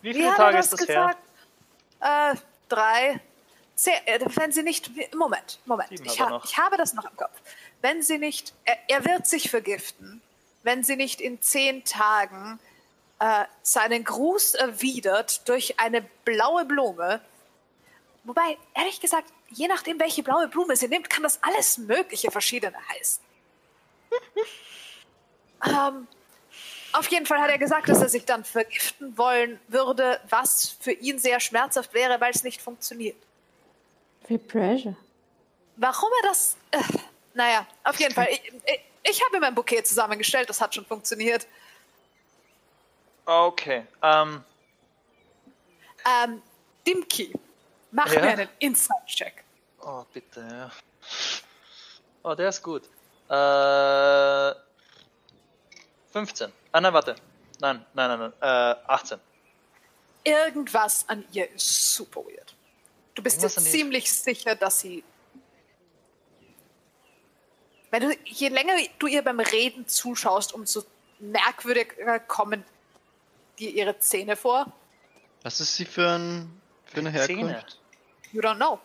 Wie Wie viele er Tage ist das her? gesagt? Äh, drei. Zehn, äh, wenn sie nicht. Moment, Moment. Ich, ha, noch. ich habe das noch im Kopf. Wenn sie nicht. Er, er wird sich vergiften, wenn sie nicht in zehn Tagen äh, seinen Gruß erwidert durch eine blaue Blume. Wobei, ehrlich gesagt, je nachdem, welche blaue Blume sie nimmt, kann das alles mögliche verschiedene heißen. ähm, auf jeden Fall hat er gesagt, dass er sich dann vergiften wollen würde, was für ihn sehr schmerzhaft wäre, weil es nicht funktioniert. Viel Pressure. Warum er das. Äh, naja, auf jeden Fall. Ich, ich, ich habe ihm ein Bouquet zusammengestellt, das hat schon funktioniert. Okay. Ähm, Ähm, Dimki, mach Ja? mir einen Inside-Check. oh, bitte, ja. Oh, der ist gut. Äh, 15. Ah, nein, warte. Nein, nein, nein, nein. Äh, 18. Irgendwas an ihr ist super weird. Du bist dir Irgendwas ziemlich sicher, dass sie. Wenn du, je länger du ihr beim Reden zuschaust, umso merkwürdiger kommen dir ihre Zähne vor. Was ist sie für, ein, für eine Zähne. Herkunft? You don't know.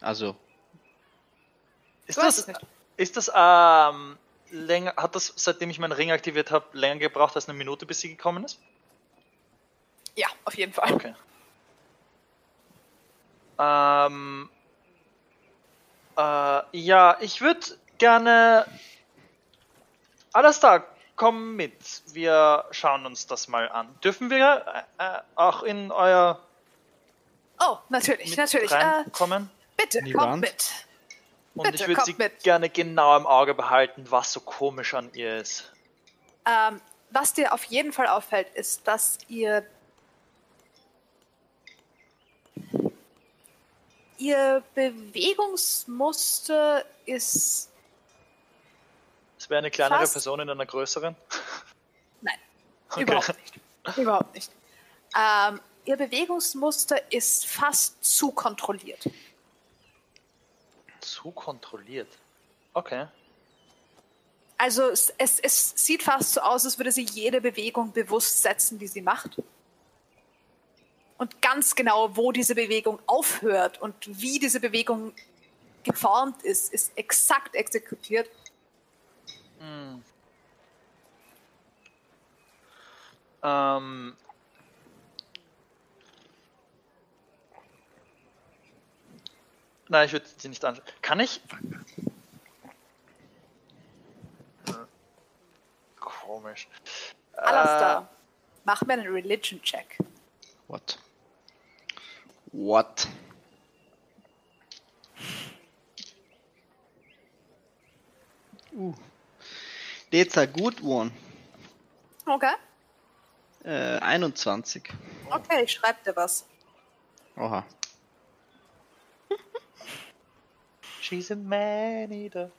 Also, Ist Du das, es nicht. ist das, ähm, länger, hat das, seitdem ich meinen Ring aktiviert habe, länger gebraucht als eine Minute, bis sie gekommen ist? Ja, auf jeden Fall. Okay. Ähm, äh, ja, ich würde gerne. Alles da, komm mit. Wir schauen uns das mal an. Dürfen wir äh, äh, auch in euer Oh, natürlich, mit natürlich. Äh, reinkommen? bitte, In die kommt Wand? mit. Und bitte, ich würde sie mit. gerne genau im Auge behalten, was so komisch an ihr ist. Ähm, was dir auf jeden Fall auffällt, ist, dass ihr ihr Bewegungsmuster ist wäre eine kleinere Fast. Person in einer größeren. nein, Okay. überhaupt nicht, überhaupt nicht. Ähm, ihr Bewegungsmuster ist fast zu kontrolliert. Zu kontrolliert. Okay. Also es, es, es sieht fast so aus, als würde sie jede Bewegung bewusst setzen, die sie macht. Und ganz genau, wo diese Bewegung aufhört und wie diese Bewegung geformt ist, ist exakt exekutiert. Hm. Ähm. Nein, ich würde sie nicht anschauen. Kann ich? Hm. Komisch. Alastar, mach mir einen Religion-Check. what? What? Uh. That's a good one. Okay. Äh, 21. Okay, ich schreib dir was. Oha. She's a man eater.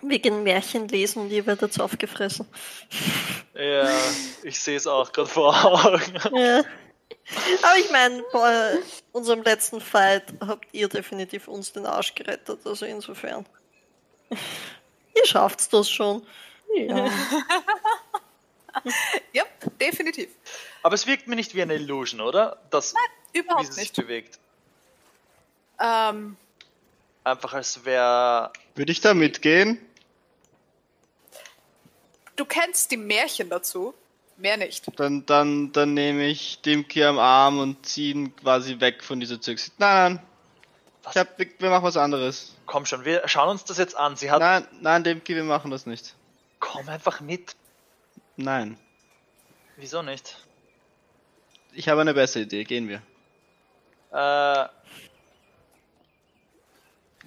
Wegen Märchen lesen und ihr werdet so aufgefressen. Ja, ich sehe es auch gerade vor Augen. Ja. Aber ich meine, bei unserem letzten Fight habt ihr definitiv uns den Arsch gerettet, also insofern. Ihr schafft's das schon. Ja. Ja, definitiv. Aber es wirkt mir nicht wie eine Illusion, oder? Das, wie Überhaupt sie sich nicht. bewegt. Ähm, Einfach als wäre. Würde ich da mitgehen? Du kennst die Märchen dazu. Mehr nicht. Dann, dann, dann nehme ich Dimki am Arm und ziehe ihn quasi weg von dieser Züchse. Nein, nein. Was? Ich hab, wir, wir machen was anderes. Komm schon, wir schauen uns das jetzt an. Sie hat. Nein, nein, Dimki, wir machen das nicht. Komm einfach mit. Nein. Wieso nicht? Ich habe eine bessere Idee. Gehen wir. Äh,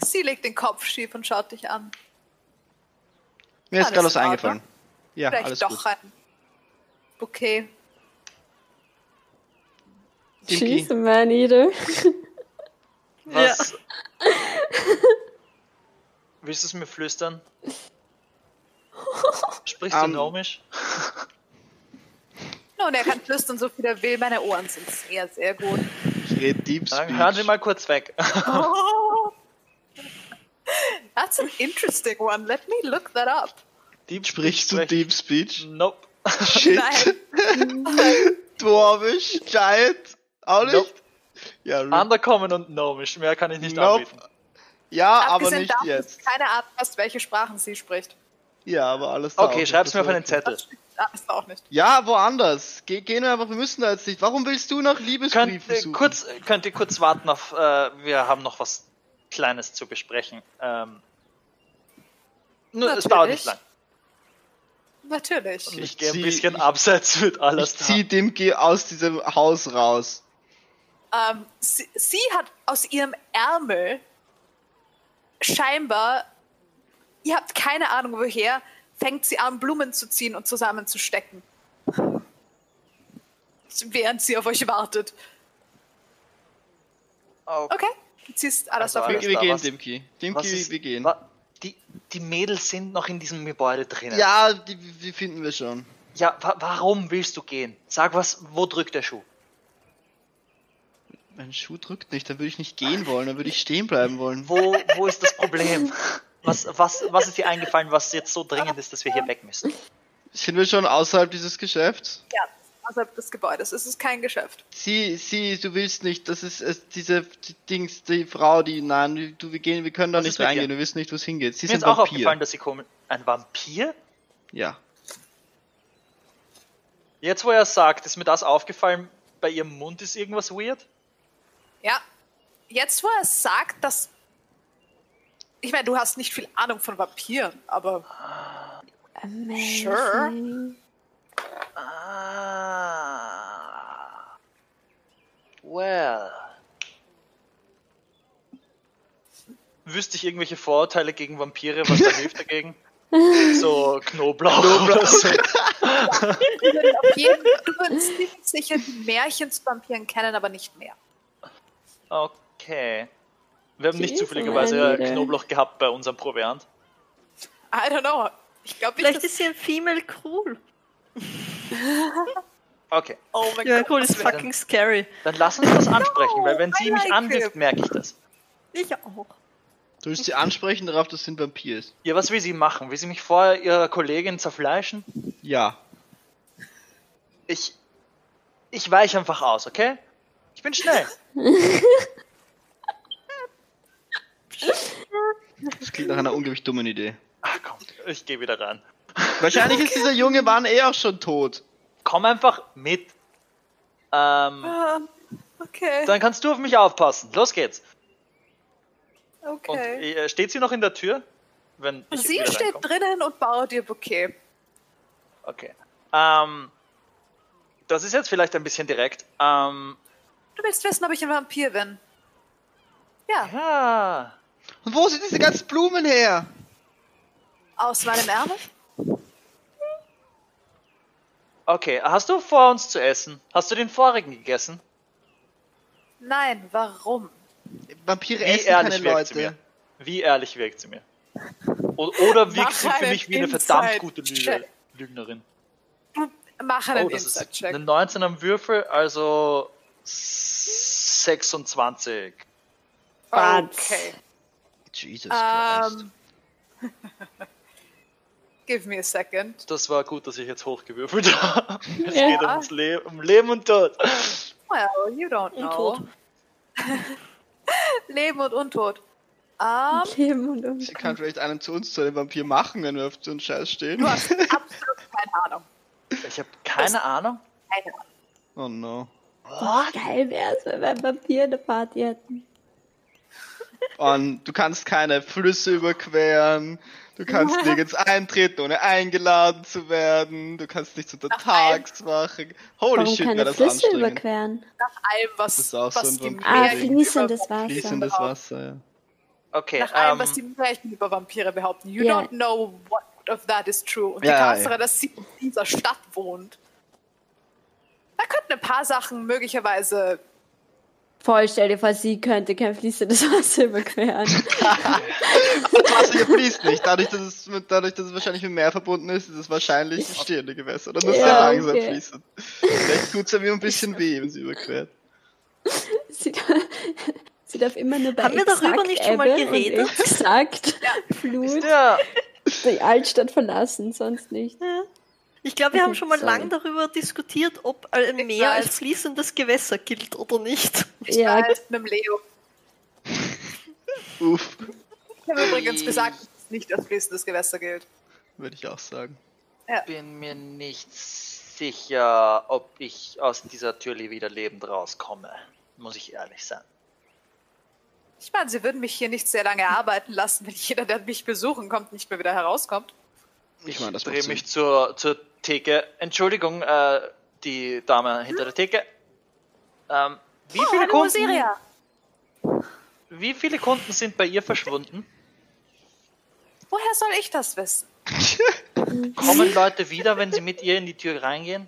Sie legt den Kopf schief und schaut dich an. Mir ist Ordnung. eingefallen. Ja, Vielleicht alles doch gut. ein Bouquet. Dimki. She's a man eater. was. Willst du es mir flüstern? Sprichst du Ähm, Gnomisch? Nun, er kann flüstern, so viel er will. Meine Ohren sind sehr, sehr gut. Ich rede Deep Dann Speech. hören Sie mal kurz weg. Oh. That's an interesting one. Let me look that up. Deep Sprichst du. Deep Speech? Nope. Shit. Nein. Dwarvish, Giant, auch nicht? Nope. Ja. Undercommon und Gnomisch. Mehr kann ich nicht Nope. anbieten. ja aber Abgesehen nicht davon, jetzt. dass keine Ahnung hast, welche Sprachen sie spricht. Ja, aber alles da Okay, schreib's mir auf einen. Zettel. Das auch nicht. Ja, woanders. Ge gehen wir einfach, wir müssen da jetzt nicht. Warum willst du nach Könnt, Liebesbriefen äh, suchen? kurz, könnt ihr kurz warten auf, äh, wir haben noch was Kleines zu besprechen. Ähm, nur, es Natürlich. dauert nicht lang. Natürlich. Und Ich ich gehe ein zieh- bisschen ich- abseits mit ich alles zieh Dimki aus diesem Haus raus. Ähm, sie, sie hat aus ihrem Ärmel scheinbar, ihr habt keine Ahnung woher, fängt sie an, Blumen zu ziehen und zusammenzustecken. Während sie auf euch wartet. Okay, du ziehst alles Also auf alles Wir, gehen, Dimki. Dimki, wir gehen. wa- die, die Mädels sind noch in diesem Gebäude drinnen. Ja, die, die finden wir schon. Ja, wa warum willst du gehen? Sag was, wo drückt der Schuh? Mein Schuh drückt nicht, dann würde ich nicht gehen wollen, dann würde ich stehen bleiben wollen. Wo, wo ist das Problem? Was, was, was ist dir eingefallen, was jetzt so dringend ist, dass wir hier weg müssen? Sind wir schon außerhalb dieses Geschäfts? Ja, außerhalb des Gebäudes. Es ist kein Geschäft. Sie, sie, du willst nicht, das ist es, diese die Dings, die Frau, die, nein, du, wir gehen, wir können da Was nicht ist reingehen, wir wissen nicht, wo es hingeht. Sie Mir ist sind auch Vampir. aufgefallen, dass sie komisch. Ein Vampir? Ja. Jetzt, wo er sagt, ist mir das aufgefallen, bei ihrem Mund ist irgendwas weird? Ja, jetzt wo er sagt, dass. Ich meine, du hast nicht viel Ahnung von Vampiren, aber Amazing. Sure. Ah. Well. Wüsste ich irgendwelche Vorurteile gegen Vampire, was da hilft dagegen? So Knoblauch. oder so. du würdest, auf jeden, ziemlich sicher die Märchen zu Vampiren kennen, aber nicht mehr. Okay. Wir haben nicht zufälligerweise Knoblauch gehabt bei unserem Proviant. I don't know. Ich glaube Vielleicht ist sie ein Female Cool. Okay, Oh mein Ja, Gott. cool, ist fucking scary. dann lass uns das ansprechen, weil wenn sie mich like anwirft, it. merke ich das. Ich auch. Du willst sie ansprechen darauf, dass sie ein Vampir ist. Ja, was will sie machen? Will sie mich vor ihrer Kollegin zerfleischen? Ja. Ich. Ich weiche einfach aus, okay? Ich bin schnell. Das klingt nach einer unglaublich dummen Idee. Ach komm, ich gehe wieder rein. Wahrscheinlich ist dieser junge Mann eh auch schon tot. Komm einfach mit. Ähm, Ah, okay. dann kannst du auf mich aufpassen. Los geht's. Und okay. äh, steht sie noch in der Tür? Wenn ich Sie steht reinkomme? drinnen und baut ihr Bouquet. Okay. Ähm, das ist jetzt vielleicht ein bisschen direkt. Ähm, Du willst wissen, ob ich ein Vampir bin? Ja, ja. Und wo sind diese ganzen Blumen her? aus meinem Ärmel. Okay, hast du vor uns zu essen? Hast du den vorigen gegessen? Nein, warum? Vampire Wie essen ehrlich keine wirkt sie Leute. mir? Wie ehrlich wirkt sie mir? O oder wirkt sie für mich wie eine verdammt gute Lüge. Lügnerin? Mach einen Oh, das ist Inside-Check. eine 19 am Würfel, also 26. Okay. Jesus Christ. Ähm. Give me a second. Das war gut, dass ich jetzt hochgewürfelt habe. Es Ja. geht ums Le um Leben und Tod. Well, you don't know. Untot. Leben und Untot. Ähm, Leben und um. Sie kann vielleicht einen zu uns zu einem Vampir machen, wenn wir auf so einen Scheiß stehen. du hast absolut keine Ahnung. Ich habe keine Ahnung. Keine Ahnung. Oh no. Boah, geil wär's, wenn wir ein Vampir eine Party hätten. Und du kannst keine Flüsse überqueren. Du kannst nirgends eintreten, ohne eingeladen zu werden. Du kannst nicht zu der Nach Tagswache. Holy Warum shit, wäre das Flüsse anstrengend. überqueren? Nach allem, was, Das ist auch was so ein die. Ah, fließendes über- Wasser. Fließendes Wasser, ja. Okay, Nach allem, ähm, was die Märchen über Vampire behaupten. You Ja. don't know what of that is true. Und Ja, die ja. Tatsache, dass sie in dieser Stadt wohnt. Da könnten ein paar Sachen möglicherweise. Voll, stell dir vor, sie könnte kein fließendes Wasser überqueren. Das Wasser hier fließt nicht. Dadurch, dass es, mit, dadurch, dass es wahrscheinlich mit dem Meer verbunden ist, ist es wahrscheinlich stehende Gewässer. Oder nur Ja, sehr langsam okay. fließen. Vielleicht tut es ja wie ein bisschen weh, wenn sie überquert. sie, sie darf immer nur bei Haben wir darüber nicht schon mal geredet? Exakt ist Flut der, die Altstadt verlassen, sonst nicht. Ich glaube, wir haben schon mal sorry. lang darüber diskutiert, ob ein Ich Meer als fließendes Gewässer gilt oder nicht. Ich Ja. weiß, mit dem Leo. Uff, Ich habe übrigens gesagt, dass es nicht als fließendes Gewässer gilt. würde ich auch sagen. bin mir nicht sicher, ob ich aus dieser Tür wieder lebend rauskomme. Muss ich ehrlich sein. Ich meine, sie würden mich hier nicht sehr lange arbeiten lassen, wenn jeder, der mich besuchen kommt, nicht mehr wieder herauskommt. Ich meine, das drehe mich zur, zur Theke. Entschuldigung, äh, die Dame hinter der Theke. Ähm, wie, Oh, viele hallo, Kunden, Siria. wie viele Kunden sind bei ihr verschwunden? Woher soll ich das wissen? Kommen Leute wieder, wenn sie mit ihr in die Tür reingehen?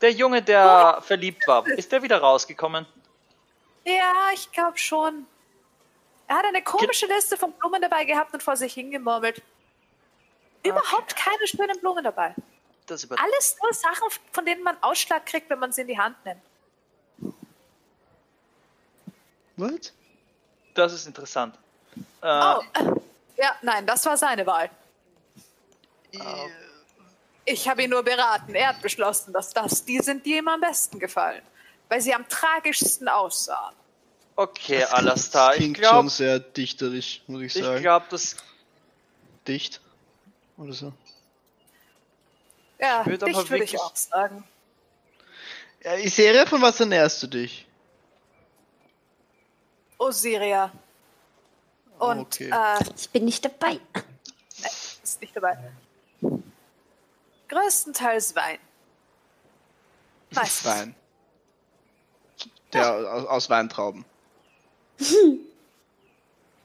Der Junge, der verliebt war, ist der wieder rausgekommen? Ja, ich glaube schon. Er hat eine komische Liste von Blumen dabei gehabt und vor sich hingemurmelt. Überhaupt keine schönen Blumen dabei. Das über Alles nur Sachen, von denen man Ausschlag kriegt, wenn man sie in die Hand nimmt. What? das ist interessant. Äh, Oh, äh, ja, nein, das war seine Wahl. Ich habe ihn nur beraten. Er hat beschlossen, dass das die sind, die ihm am besten gefallen. Weil sie am tragischsten aussahen. Okay, Alastar, ich Klingt schon glaube, sehr dichterisch, muss ich sagen. ich glaub, das Dicht. Oder so. Ja, Ich würd würde ich wirklich- auch sagen. Ja, Serie, von was ernährst du dich? Osiria. Und Okay. äh, Ich bin nicht dabei. ist nicht dabei. Größtenteils Wein. Meistens. Wein. Der aus, aus Weintrauben.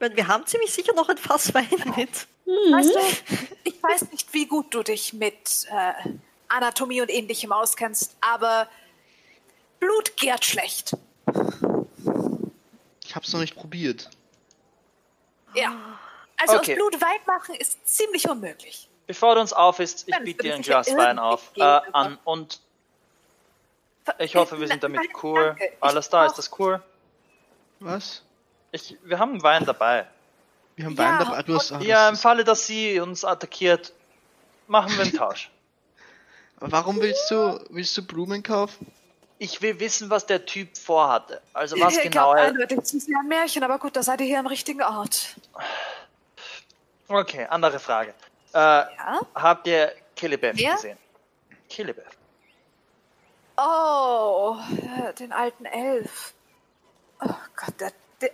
Ich meine, wir haben ziemlich sicher noch ein Fass Wein mit. Weißt du, ich weiß nicht, wie gut du dich mit äh, Anatomie und ähnlichem auskennst, aber Blut gärt schlecht. Ich hab's noch nicht probiert. Ja. Also Okay. aus Blut Wein machen ist ziemlich unmöglich. Bevor du uns auf ist, ich biete dir ein Glas Wein auf, äh, an und ich hoffe, wir sind damit cool. Alles da, ist das cool? Was? Ich, wir haben Wein dabei. Wir haben Ja, Wein dabei. Du hast, und- ach, Ja, im das Falle, dass sie uns attackiert, machen wir einen Tausch. Aber Warum willst du, willst du Blumen kaufen? Ich will wissen, was der Typ vorhatte. Also was ich genau er... eindeutig, es ist ja ein Märchen, aber gut, da seid ihr hier am richtigen Ort. Okay, andere Frage. Äh, Ja? habt ihr Killebeth gesehen? Killebeth. Oh, äh, den alten Elf. Oh Gott, der, der,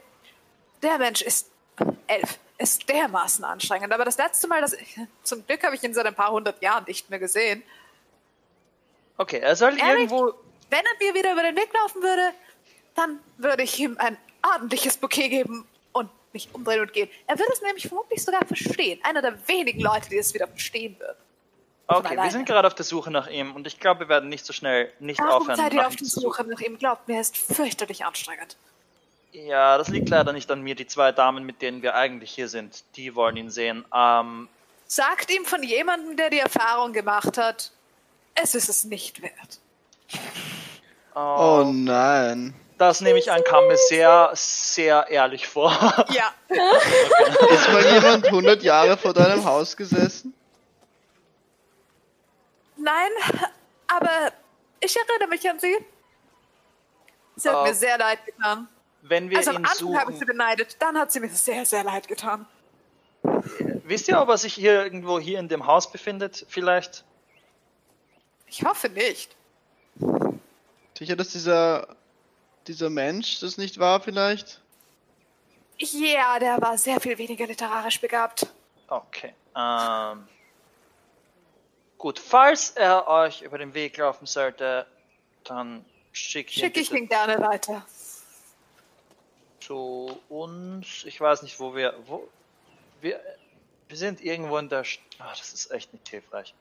der Mensch ist Elf. Ist dermaßen anstrengend. Aber das letzte Mal, dass ich, zum Glück habe ich ihn seit ein paar hundert Jahren nicht mehr gesehen. Okay, er soll Ehrlich? irgendwo... Wenn er mir wieder über den Weg laufen würde, dann würde ich ihm ein ordentliches Bouquet geben und mich umdrehen und gehen. Er würde es nämlich vermutlich sogar verstehen. Einer der wenigen Leute, die es wieder verstehen würden. Okay, wir sind gerade auf der Suche nach ihm und ich glaube, wir werden nicht so schnell nicht Warum aufhören, seid ihr auf der Suche nach ihm? Glaubt mir, er ist fürchterlich anstrengend. Ja, das liegt leider nicht an mir. Die zwei Damen, mit denen wir eigentlich hier sind, die wollen ihn sehen. Ähm, Sagt ihm von jemandem, der die Erfahrung gemacht hat, es ist es nicht wert. Oh oh, nein. das nehme ich an, kam mir sehr, sehr ehrlich vor. Ja. Ist mal jemand 100 Jahre vor deinem Haus gesessen? Nein, aber ich erinnere mich an sie. Sie hat Oh. mir sehr leid getan. Wenn wir Also am ihn Anfang habe ich sie suchen, beneidet, dann hat sie mir sehr, sehr leid getan. wisst ihr, ob er sich hier irgendwo hier in dem Haus befindet? Vielleicht? Ich hoffe nicht. Sicher, dass dieser, dieser Mensch das nicht war, vielleicht? Ja, der war sehr viel weniger literarisch begabt. Okay. Ähm, gut, falls er euch über den Weg laufen sollte, dann schickt ihn Schicke ich ihn gerne weiter. Zu uns. Ich weiß nicht, wo wir. Wo, wir, wir sind irgendwo in der. St ah, das ist echt nicht hilfreich.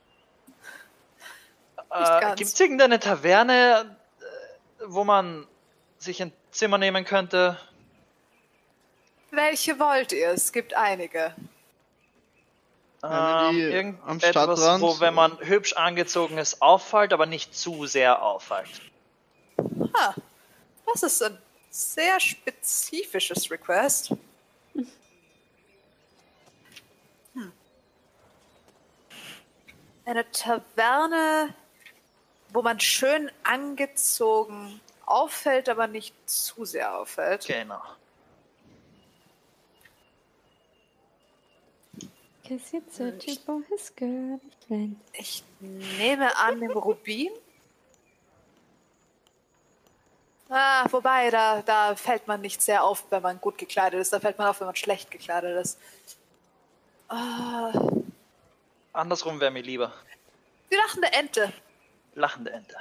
Äh. Gibt es irgendeine Taverne, äh, wo man sich ein Zimmer nehmen könnte? Welche wollt ihr? Es gibt einige. Ähm, irgendetwas, am Stadtrand- wo, wenn man hübsch angezogen ist, auffällt, aber nicht zu sehr auffällt. Ha, das ist ein sehr spezifisches Request. Hm. Eine Taverne, wo man schön angezogen auffällt, aber nicht zu sehr auffällt. Genau. Cause you're. Ich nehme an, im Rubin. Ah, wobei, da, da fällt man nicht sehr auf, wenn man gut gekleidet ist. Da fällt man auf, wenn man schlecht gekleidet ist. Ah, Andersrum wäre mir lieber. die lachende Ente. Lachende Ente.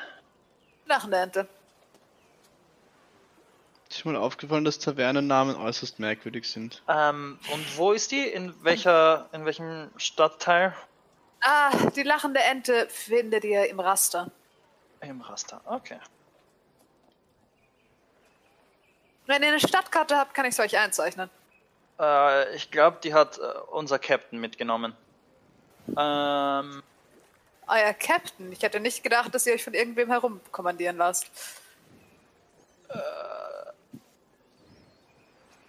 Lachende Ente. Ist mir mal aufgefallen, dass Tavernennamen äußerst merkwürdig sind. Ähm, und wo ist die? In welcher, in welchem Stadtteil? Ah, die lachende Ente findet ihr im Raster. Im Raster. Okay. Wenn ihr eine Stadtkarte habt, kann ich es euch einzeichnen. Äh, ich glaube, die hat äh, unser Captain mitgenommen. Ähm, Euer Captain. Ich hätte nicht gedacht, dass ihr euch von irgendwem herumkommandieren lasst.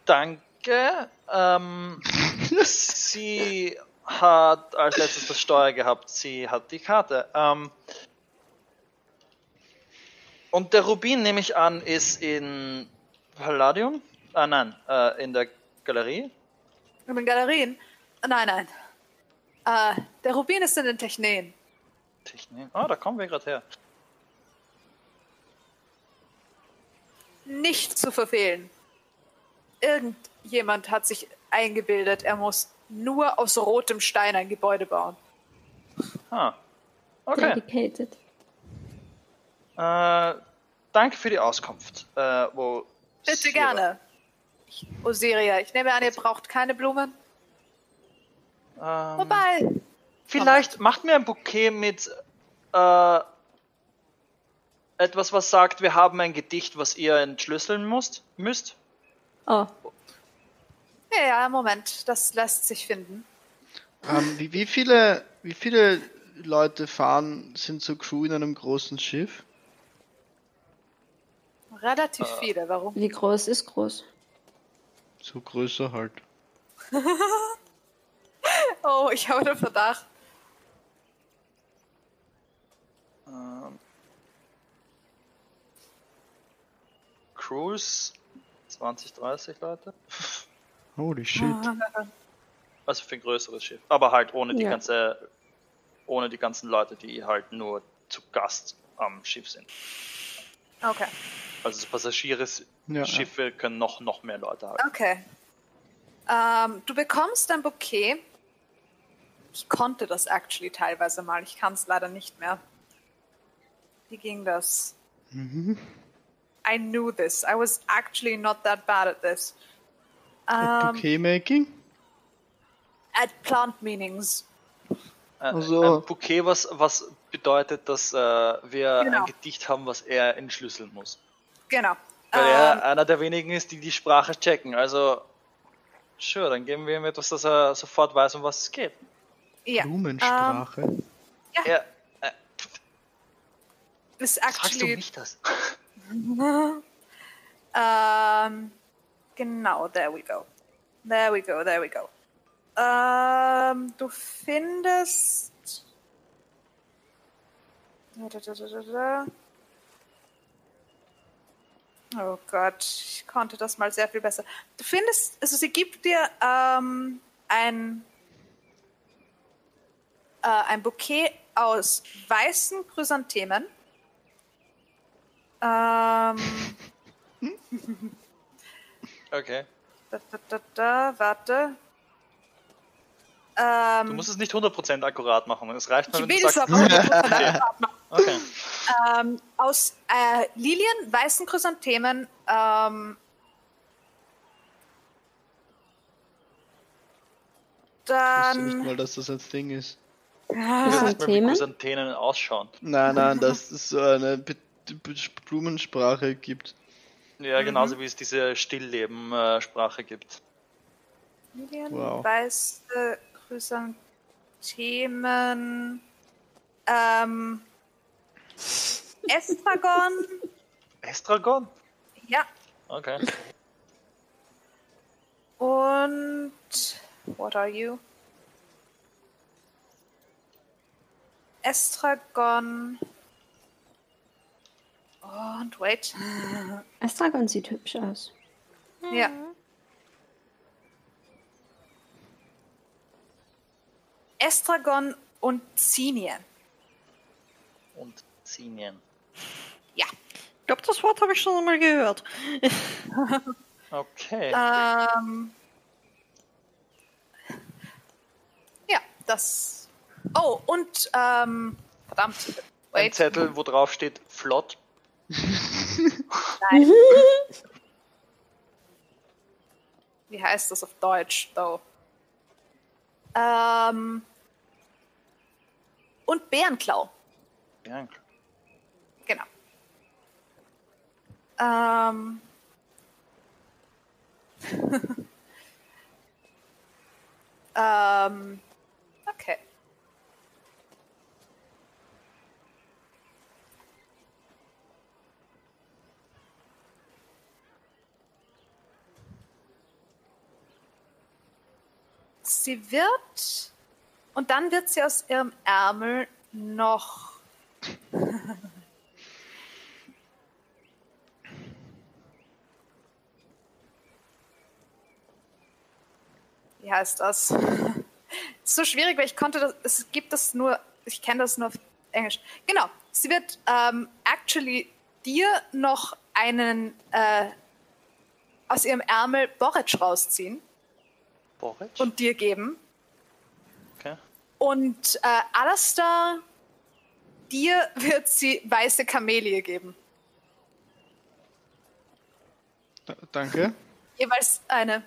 danke. Ähm, sie hat als letztes das Steuer gehabt. Sie hat die Karte. Ähm, und der Rubin, nehme ich an, ist in Palladium? Ah, nein, äh, in der Galerie. In den Galerien? Nein, nein. Ah, der Rubin ist in den Techneen. Technik. Ah, da kommen wir gerade her. Nicht zu verfehlen. Irgendjemand hat sich eingebildet, er muss nur aus rotem Stein ein Gebäude bauen. Ah. Okay. Dedicated. Äh, danke für die Auskunft. Äh, wo Bitte sie gerne. Ich- Osiria, ich nehme an, ihr braucht keine Blumen. Ähm, Wobei, Vielleicht macht mir ein Bouquet mit äh, etwas, was sagt, wir haben ein Gedicht, was ihr entschlüsseln müsst. müsst. Oh, ja, ja, Moment, das lässt sich finden. Ähm, wie, wie, viele, wie viele Leute fahren, sind zur Crew in einem großen Schiff? Relativ Äh. viele, warum? wie groß ist groß? So größer halt. Oh, ich habe den Verdacht. Ähm, Cruise 20, 30 Leute. Holy shit. Also für ein größeres Schiff. Aber halt ohne die Ja. ganze, ohne die ganzen Leute, die halt nur zu Gast am Schiff sind. Okay, Also so Passagiere, Ja, Schiffe können noch, noch mehr Leute haben. okay. Ähm, du bekommst ein Bouquet. Ich konnte das actually teilweise mal. Ich kann es leider nicht mehr. Wie ging das? Mhm. I knew this. I was actually not that bad at this. Um, Bouquet Making? at plant meanings. Äh, Also- Ein Bouquet, was, was bedeutet, dass äh, wir Genau. ein Gedicht haben, was er entschlüsseln muss. Genau. Weil Ähm, er einer der wenigen ist, die die Sprache checken. Also, sure, dann geben wir ihm etwas, dass er sofort weiß, um was es geht. ja. Blumensprache. Er, äh, Ist sagst du actually. nicht das? Ähm, genau, there we go. There we go, there we go. Ähm, du findest. Da, da, da, da, da. Oh Gott, ich konnte das mal sehr viel besser. Du findest, also sie gibt dir ähm, ein, äh, ein Bouquet aus weißen Chrysanthemen. Ähm, Okay. da, da, da, da, warte. Du Ähm, musst es nicht 100% akkurat machen. Es reicht ich mal, wenn will du es sagst. aber 100% machen. Okay. ähm, aus äh, Lilien, weißen Chrysanthemen, ähm, Ich wusste nicht dann mal, dass das ein Ding ist. Ich Chrysanthemen? Chrysanthenen ausschauen. Nein, nein, dass es so eine Blumensprache gibt. Ja, Mhm. genauso wie es diese Stillleben-Sprache gibt. Lilien, Wow. weiße Chrysanthemen, ähm, Estragon, Estragon? ja, Okay. und what are you? Estragon und wait, Estragon sieht hübsch aus. ja. Estragon und Zinien. Und Zinien. Ja. Ich glaube, das Wort habe ich schon einmal gehört. Okay. Ähm, ja, das. Oh, und ähm, verdammt. Ein Wait. Zettel, wo drauf steht flott. Nein. Wie heißt das auf Deutsch, though? Ähm, und Bärenklau. Ja. Genau. Ähm. ähm. Okay. Sie wird. Und dann wird sie aus ihrem Ärmel noch wie heißt das? ist so schwierig, weil ich konnte das, es gibt das nur, ich kenne das nur auf Englisch. Genau, sie wird ähm, actually dir noch einen äh, aus ihrem Ärmel Boric rausziehen Boric? und dir geben. Und äh, Alastair, dir wird sie weiße Kamelie geben. Da- Danke. Jeweils eine.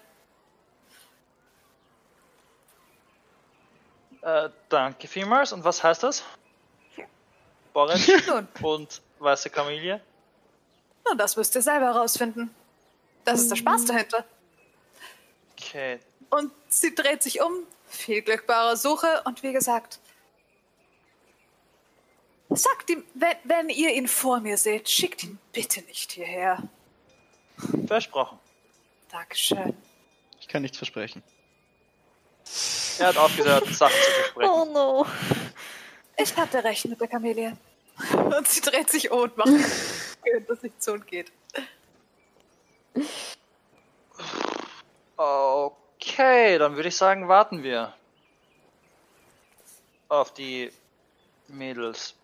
Äh, danke vielmals. Und was heißt das? Boric Nun, und weiße Kamelie? nun, das müsst ihr selber herausfinden. Das ist der Spaß dahinter. Okay. Und sie dreht sich um. Viel Glück bei eurer Suche. Und wie gesagt, sagt ihm, wenn, wenn ihr ihn vor mir seht, schickt ihn bitte nicht hierher. Versprochen. Dankeschön. Ich kann nichts versprechen. Er hat aufgehört, Sachen zu versprechen. Oh no. Ich hatte recht mit der Kamelie. Und sie dreht sich um und macht, dass sich zu und geht. Okay, dann würde ich sagen, warten wir. Auf die Mädels.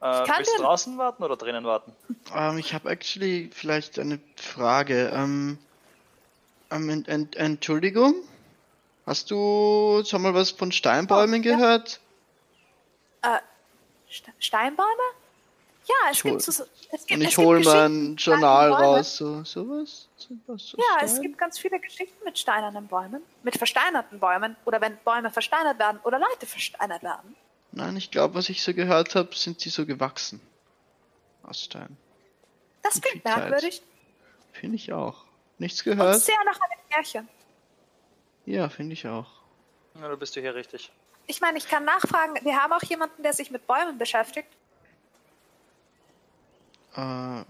Äh, Ich kann willst du draußen warten oder drinnen warten? Ähm, ich habe actually vielleicht eine Frage. Ähm, ähm, en en Entschuldigung? Hast du schon mal was von Steinbäumen Oh, ja. gehört? Äh, Ste- Steinbäume? Ja, es gibt so, es gibt, Und es ich hole mal Geschichten ein mit Journal raus. So, sowas? So, Ja, es Stein? gibt ganz viele Geschichten mit steinernen Bäumen, mit versteinerten Bäumen oder wenn Bäume versteinert werden oder Leute versteinert werden. Nein, ich glaube, was ich so gehört habe, sind sie so gewachsen. Aus Stein. Das Und klingt merkwürdig Finde ich auch. Nichts und gehört? sehr nach einem Märchen. Ja, finde ich auch. Ja, da bist du hier richtig. Ich meine, ich kann nachfragen, wir haben auch jemanden, der sich mit Bäumen beschäftigt. Äh,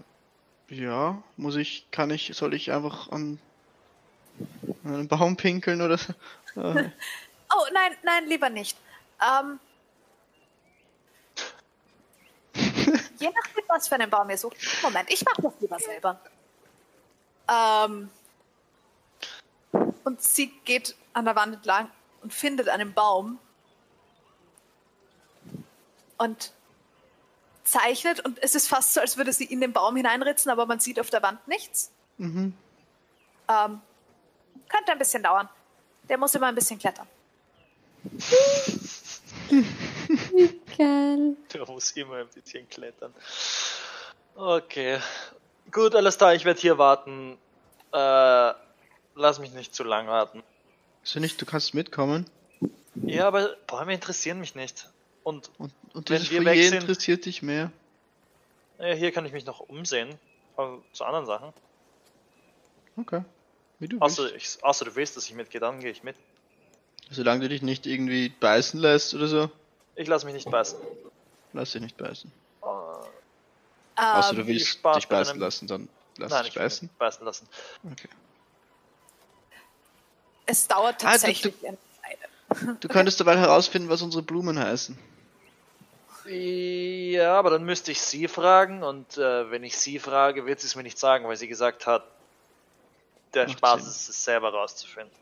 ja, muss ich, kann ich, soll ich einfach an, an einen Baum pinkeln oder so? Äh, Oh, nein, nein, lieber nicht. Ähm, je nachdem, was für einen Baum ihr sucht. Moment, ich mache das lieber selber. Ähm, und sie geht an der Wand entlang und findet einen Baum. und zeichnet und es ist fast so, als würde sie in den Baum hineinritzen, aber man sieht auf der Wand nichts. Mhm. Ähm, könnte ein bisschen dauern. Der muss immer ein bisschen klettern. Geil. Der muss immer ein bisschen klettern. Okay. Gut, alles klar, ich werde hier warten. Äh, lass mich nicht zu lang warten. Ist ja nicht, du kannst mitkommen. Ja, aber Bäume interessieren mich nicht. Und Und, und Wenn wir weg sind- interessiert dich mehr. äh, hier kann ich mich noch umsehen. Zu anderen Sachen. Okay. Wie du Außer, willst. ich, außer du willst, dass ich mitgehe, dann gehe ich mit. Solange du dich nicht irgendwie beißen lässt oder so, Ich lasse mich nicht beißen. lass dich nicht beißen. Äh, Außer Ähm, du willst Spaß dich bei beißen einem- lassen, dann lass Nein, dich beißen. nicht beißen lassen. Okay. es dauert Ah, du- tatsächlich eine Weile. Du könntest dabei herausfinden, was unsere Blumen heißen. Ja, aber dann müsste ich sie fragen und äh, wenn ich sie frage, wird sie es mir nicht sagen, weil sie gesagt hat, der Macht Spaß Sinn. ist es selber rauszufinden.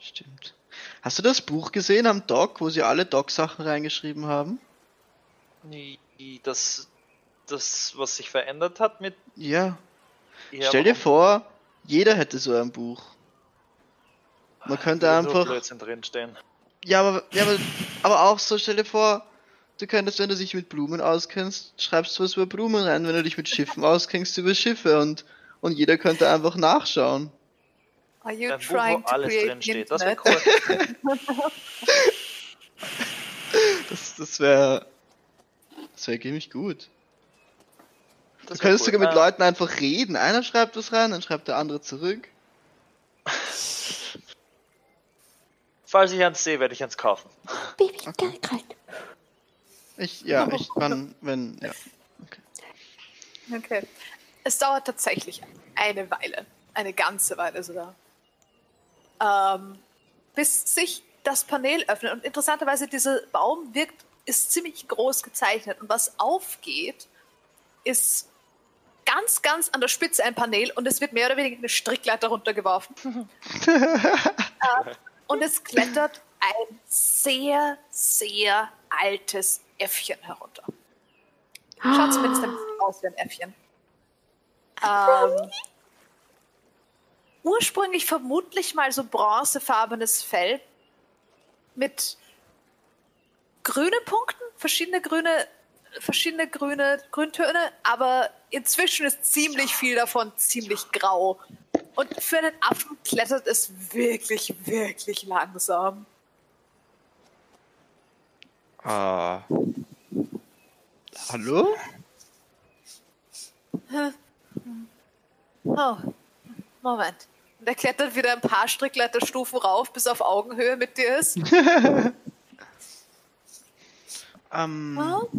Stimmt. Hast du das Buch gesehen am Doc, wo sie alle Doc-Sachen reingeschrieben haben? Das, das, was sich verändert hat mit Ja. ihr. Stell dir vor, jeder hätte so ein Buch. Man könnte würde nur einfach. Blödsinn drinstehen. Ja, aber, ja aber, aber auch so, stell dir vor, du könntest, wenn du dich mit Blumen auskennst, schreibst du was über Blumen rein, wenn du dich mit Schiffen auskennst, über Schiffe und, und jeder könnte einfach nachschauen. Are you Ein Buch, wo trying to alles create drin steht. Das wäre cool. Das, das wäre, das wäre ziemlich gut. Du Das könntest cool. sogar mit Äh, Leuten einfach reden. Einer schreibt was rein, dann schreibt der andere zurück. Falls ich eins sehe, werde ich eins kaufen. Baby, okay. kalt. Ich, ja, ich, wann, wenn, ja. Okay. Es dauert tatsächlich eine Weile, eine ganze Weile sogar, ähm, bis sich das Panel öffnet. Und interessanterweise, dieser Baum wirkt, ist ziemlich groß gezeichnet. Und was aufgeht, ist ganz, ganz an der Spitze ein Panel und es wird mehr oder weniger eine Strickleiter runtergeworfen. Äh, und es klettert ein sehr, sehr altes Äffchen herunter. Schaut zumindest ein bisschen aus wie ein Äffchen. Ähm, ursprünglich vermutlich mal so bronzefarbenes Fell mit grünen Punkten, verschiedene grüne, verschiedene grüne Grüntöne, aber inzwischen ist ziemlich viel davon ziemlich grau. Und für einen Affen klettert es wirklich, wirklich langsam. Ah. Hallo? Oh, Moment. Und er klettert wieder ein paar Strickleiterstufen rauf, bis auf Augenhöhe mit dir ist. Ähm, Oh,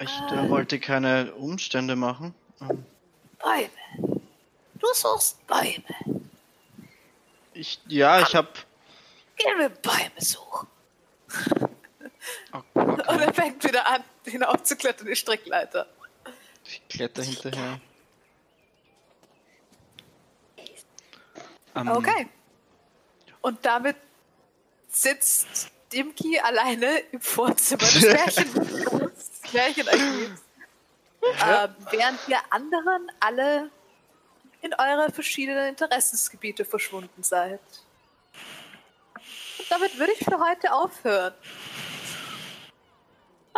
ich äh, wollte keine Umstände machen. Ähm, Bäume. Du suchst Bäume. ich, ja, ich hab. Gehen wir Bäume suchen. Oh, Und okay. er fängt wieder an, hinaufzuklettern, die Strickleiter. Ich kletter hinterher. Ähm, Okay. Und damit sitzt Dimki alleine im Vorzimmer des Märchen Märchenarchivs. Ähm, während ihr anderen alle in eure verschiedenen Interessensgebiete verschwunden seid. Und damit würde ich für heute aufhören.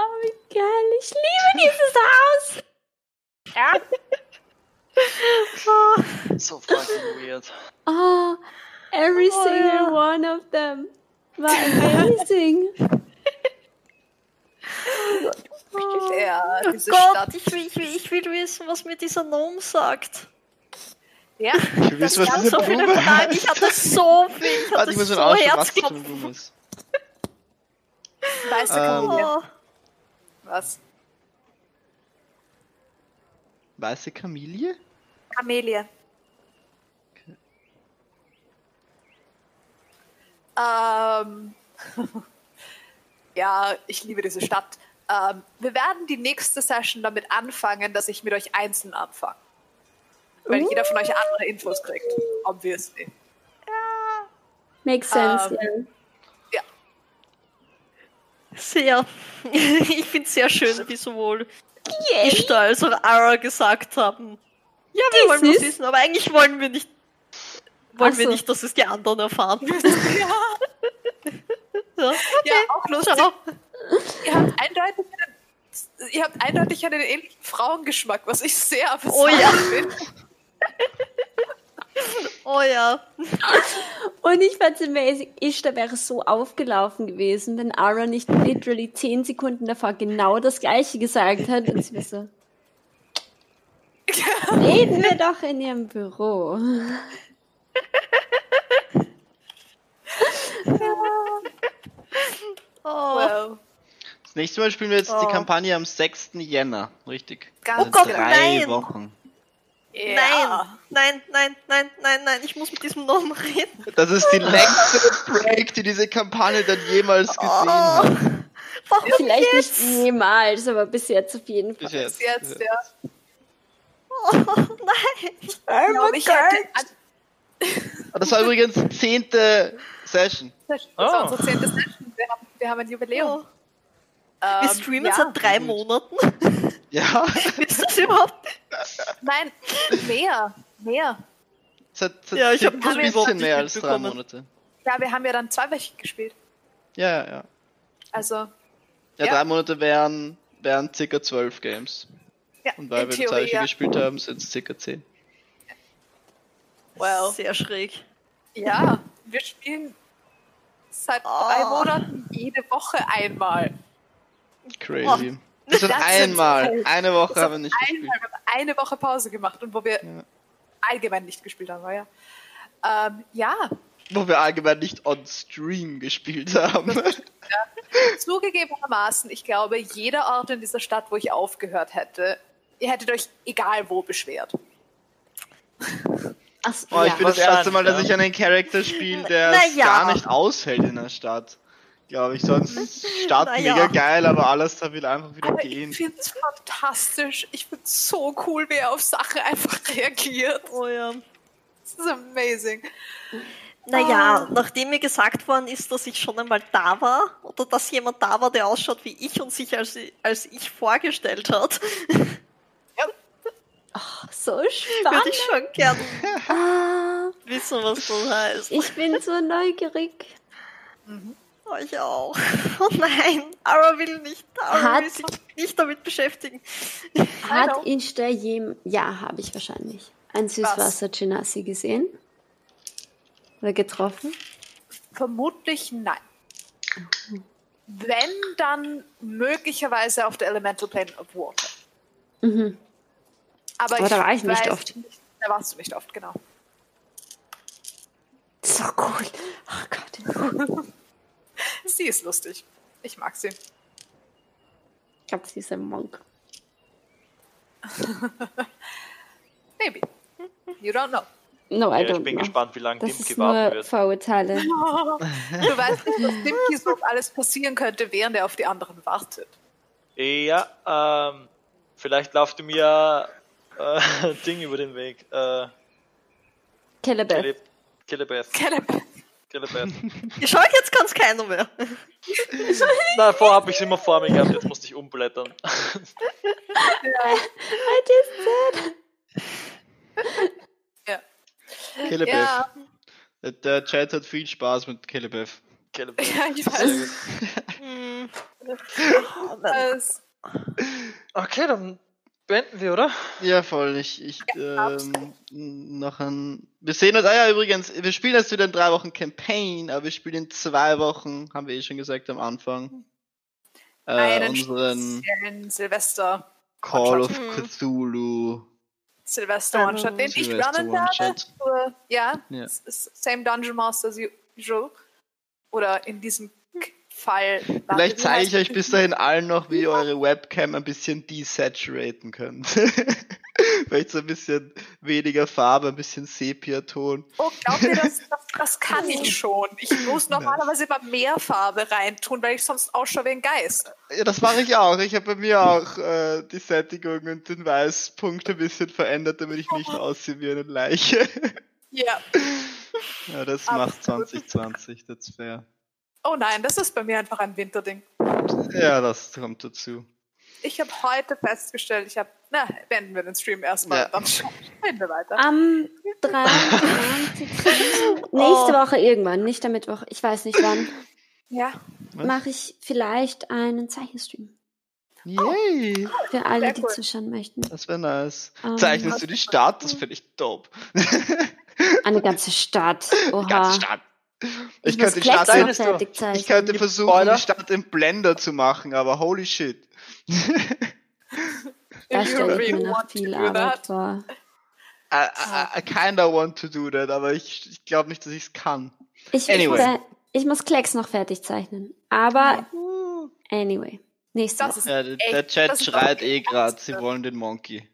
Oh, wie geil. Ich liebe dieses Haus. So fucking weird. Oh, every Oh, single ja. one of them war amazing. Ja, diese Oh Gott, Stadt. ich will, ich, will, ich will wissen, was mir dieser Gnome sagt. Ja, Ich weiß, was Ich habe diese so viele Fragen, ich hatte so viel, ich Warte, hatte ich muss so Herzklopfen. ist. weiße Ähm. Oh, Was? Weiße Kamilie? Kamelie. Ähm, ja, ich liebe diese Stadt. Ähm, wir werden die nächste Session damit anfangen, dass ich mit euch einzeln anfange. Weil jeder von euch andere Infos kriegt. Obviously. Makes sense, Ähm, ja. Sehr. Ich finde es sehr schön, wie sowohl Ishtar als auch Ara gesagt haben. Ja, wir wollen was wissen, aber eigentlich wollen wir nicht, wollen Ach wir so. nicht, dass es die anderen erfahren. ja, Ja, ja, auch lustig. ciao. Ihr habt eindeutig einen, ihr habt eindeutig einen ähnlichen Frauengeschmack, was ich sehr Oh ja. finde. Oh ja. Und ich fand's amazing, Ishtar wäre so aufgelaufen gewesen, wenn Ara nicht literally zehn Sekunden davor genau das gleiche gesagt hat. Und sie war so, reden wir doch in ihrem Büro. Oh. Wow. Das nächste Mal spielen wir jetzt Oh. die Kampagne am 6. Jänner. Richtig. Ganz Also Gott, drei nein. Wochen. Ja. Nein, nein, nein, nein, nein, nein, ich muss mit diesem Nomen reden. Das ist die längste Break, die diese Kampagne dann jemals gesehen Oh. hat. Warum Vielleicht jetzt? nicht jemals, aber bis jetzt auf jeden Fall. Bis jetzt. Jetzt, ja. Oh, nein. Ich glaube, ich hätte, Ah, Das war übrigens zehnte Session. das Oh. war unsere zehnte Session. Wir haben, wir haben ein Jubiläum. Oh. Wir Ähm, streamen ja. seit drei. Monaten. Ja, Ist das überhaupt? Nein, mehr. Mehr. seit, seit Ja, ich hab ein bisschen mehr als drei. Monate. Ja, wir haben ja dann zweiwöchig gespielt. Ja, ja, ja. Also, Ja, Ja. drei Monate wären, wären circa zwölf Games. ja, Und weil in wir Theorie, Zeichen ja. gespielt haben, sind es circa zehn. Well, Sehr schräg. ja, wir spielen seit drei Oh. Monaten jede Woche einmal. Crazy. Das sind einmal. Eine Woche haben wir nicht gespielt. Einmal, wir haben eine Woche Pause gemacht und wo wir Ja. allgemein nicht gespielt haben, war ja. Ähm, ja, Wo wir allgemein nicht on stream gespielt haben. zugegebenermaßen, ich glaube, jeder Ort in dieser Stadt, wo ich aufgehört hätte, ihr hättet euch egal wo beschwert. Ach, Oh, ich ja. bin das erste Mal, dass ich einen Charakter spiele, der Na es ja. gar nicht aushält in der Stadt. Glaube ich. Sonst ist die Stadt Na ja. mega geil, aber alles da will einfach wieder Aber gehen. ich finde es fantastisch. Ich finde es so cool, wie er auf Sachen einfach reagiert. Oh ja. Das ist amazing. Naja, Oh. nachdem mir gesagt worden ist, dass ich schon einmal da war, oder dass jemand da war, der ausschaut wie ich und sich als, als ich vorgestellt hat, so würde spannend. ich schon gern Ah, wissen, was das heißt. ich bin so neugierig. Oh, ich auch. Oh nein, Ara will nicht. Ara Hat- will sich nicht damit beschäftigen. Hat. Insta jem... Ja, habe ich wahrscheinlich. Ein Süßwasser-Genasi gesehen? Oder getroffen? Vermutlich nein. Wenn, dann möglicherweise auf der Elemental Plane of Water. Mhm. Aber, Aber da war ich nicht weiß oft. Nicht, da warst du nicht oft, genau. So cool. Oh Gott. Sie ist lustig. Ich mag sie. Ich glaube, sie ist ein Monk. Maybe. You don't know. No, I Ja, don't ich bin know. gespannt, wie lange Das Dimki ist warten nur wird. Vorurteile. Du weißt nicht, was Dimki so alles passieren könnte, während er auf die anderen wartet. Ja, ähm, vielleicht lauft mir äh, Ding über den Weg. Äh, Kelebeth. Kille- Killebeth. Killebeth. Ich schau, jetzt kann es keiner mehr. Na, vorher habe ich es immer vor mir gehabt, jetzt musste ich umblättern. I just said. ja. Kelebeth. ja, Der- Der Chat hat viel Spaß mit Kelebeth. Killebeth. ja, ich Sehr weiß. gut. Hm. Es, Okay, dann beenden wir, oder? Ja, voll. Ich, ich ähm, noch ein. Wir sehen uns. Ah ja, übrigens, wir spielen jetzt wieder in drei Wochen Campaign, aber wir spielen in zwei Wochen, haben wir eh schon gesagt am Anfang. Äh, einen unseren Silvester, Call of Hm. Cthulhu. Silvester One-Shot, den ich runnen werde. Ja, same Dungeon Master as usual. Oder in diesem Fall. Vielleicht zeige ich euch bis dahin allen noch, wie ihr eure Webcam ein bisschen desaturaten könnt. Vielleicht so ein bisschen weniger Farbe, ein bisschen Sepia-Ton. Oh, glaubt ihr, das, das, das kann ich schon. Ich muss normalerweise immer mehr Farbe reintun, weil ich sonst ausschaue wie ein Geist. Ja, das mache ich auch. Ich habe bei mir auch äh, die Sättigung und den Weißpunkt ein bisschen verändert, damit ich nicht aussehe wie eine Leiche. Ja. ja, das macht 2020, das wäre. Oh nein, das ist bei mir einfach ein Winterding. Ja, das kommt dazu. Ich habe heute festgestellt, ich habe, na, beenden wir den Stream erstmal, Ja. dann schauen wir weiter. Am 23. nächste Woche irgendwann, nicht am Mittwoch, ich weiß nicht wann, Ja, mache ich vielleicht einen Zeichenstream. Yay! Für alle, Sehr die cool. zuschauen möchten. Das wäre nice. Ähm, Zeichnest du die Stadt? Das finde ich dope. Eine ganze Stadt. Oha. Die ganze Stadt. Ich, könnte Stadt fertig Ich könnte versuchen, Spoiler? die Stadt im Blender zu machen, aber holy shit. Da stelle ich mir noch viel Arbeit vor. I, I, I kinda want to do that, aber ich, ich glaube nicht, dass ich es kann. Ich, Anyway. ich, muss, ich muss Klecks noch fertig zeichnen. Aber anyway. Nächste Das ist Woche. Ja, der, Echt, der Chat schreit eh gerade, sie wollen den Monkey.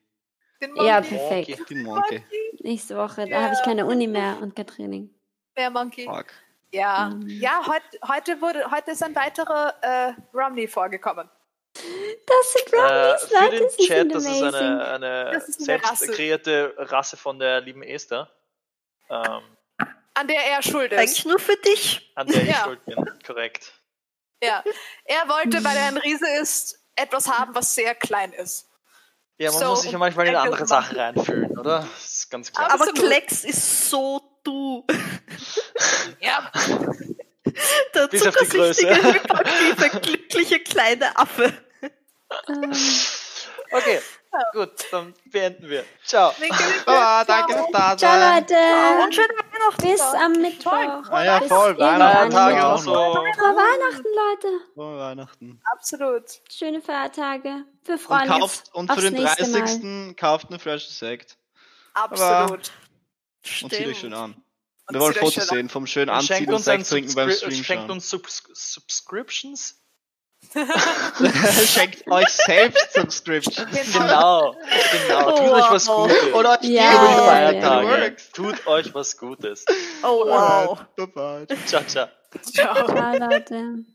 Den Ja, Monkey. perfekt. Den Monkey. Nächste Woche. Da Ja. habe ich keine Uni mehr und kein Training. Der Monkey. Fuck. Ja, Mhm. ja heute, heute, wurde, heute ist ein weiterer äh, Romney vorgekommen. Das sind Äh, Brownies, für Leute. den Sie Chat, sind das ist eine, eine Das ist eine selbst Rasse. kreierte Rasse von der lieben Esther. Ähm, An der er schuld ist. Eigentlich nur für dich. an der ich Ja. schuld bin. Korrekt. Ja. Er wollte, weil er ein Riese ist, etwas haben, was sehr klein ist. Ja, man So, muss sich ja manchmal in er andere Sachen reinfühlen, oder? Das ist ganz klar. Aber-. Klecks ist so du. Ja. Der Bis auf die Größe. zuckersüchtige, hyperaktive, glückliche kleine Affe. Ähm, Okay, gut, dann beenden wir. Ciao. Baba, danke fürs Ciao, Dasein. Leute. Und schöne Weihnachten. Bis am Mittwoch. Ah ja, voll, Ja. und so. Frohe Weihnachten, Leute. Frohe Weihnachten. Absolut. Schöne Feiertage. Wir Und, freuen uns kauft, und für den nächste Mal. 30. kauft eine Flasche Sekt. Absolut. Und zieht euch Stimmt. schön an. Wir wollen Fotos schön sehen vom schönen Anziehen schenkt und Sekt trinken beim Stream schenkt uns Subs Subscriptions. Schenkt euch selbst Subscription. Genau, genau. Tut Oh, euch was. Gutes. Oder euch Ja, Über die ja, Feiertage. Tut euch was Gutes. Oh wow. Bye bye. Ciao, ciao. Ciao. Ciao, Leute.